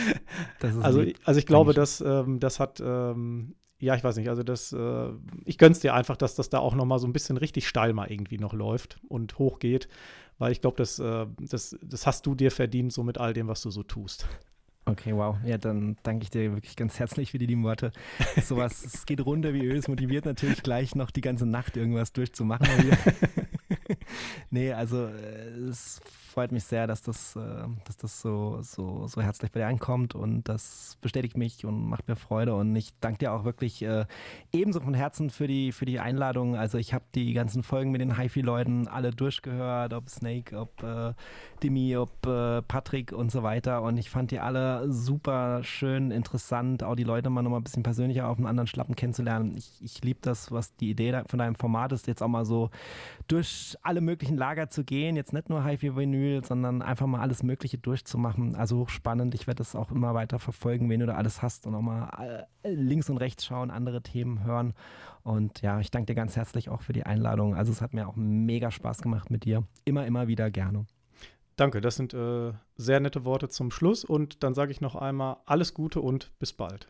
also, also ich glaube, dass ähm, das hat, ähm, ja, ich weiß nicht, also das, äh, ich gönn's dir einfach, dass das da auch noch mal so ein bisschen richtig steil mal irgendwie noch läuft und hochgeht, weil ich glaube, das, äh, das, das hast du dir verdient, so mit all dem, was du so tust. Okay, wow. Ja, dann danke ich dir wirklich ganz herzlich für die lieben Worte. Sowas, es geht runter wie Öl. Es motiviert natürlich gleich noch die ganze Nacht irgendwas durchzumachen. nee, also äh, es freut mich sehr, dass das, äh, dass das so, so, so herzlich bei dir ankommt und das bestätigt mich und macht mir Freude und ich danke dir auch wirklich äh, ebenso von Herzen für die, für die Einladung. Also ich habe die ganzen Folgen mit den HiFi-Leuten alle durchgehört, ob Snake, ob äh, Dimi, ob äh, Patrick und so weiter und ich fand die alle super schön, interessant, auch die Leute mal nochmal ein bisschen persönlicher auf einen anderen Schlappen kennenzulernen. Ich, ich liebe das, was die Idee von deinem Format ist, jetzt auch mal so durch alle möglichen Lager zu gehen, jetzt nicht nur Gefühl, sondern einfach mal alles Mögliche durchzumachen. Also hochspannend. Ich werde das auch immer weiter verfolgen, wen du da alles hast und auch mal äh, links und rechts schauen, andere Themen hören. Und ja, ich danke dir ganz herzlich auch für die Einladung. Also es hat mir auch mega Spaß gemacht mit dir. Immer, immer wieder gerne. Danke, das sind äh, sehr nette Worte zum Schluss. Und dann sage ich noch einmal alles Gute und bis bald.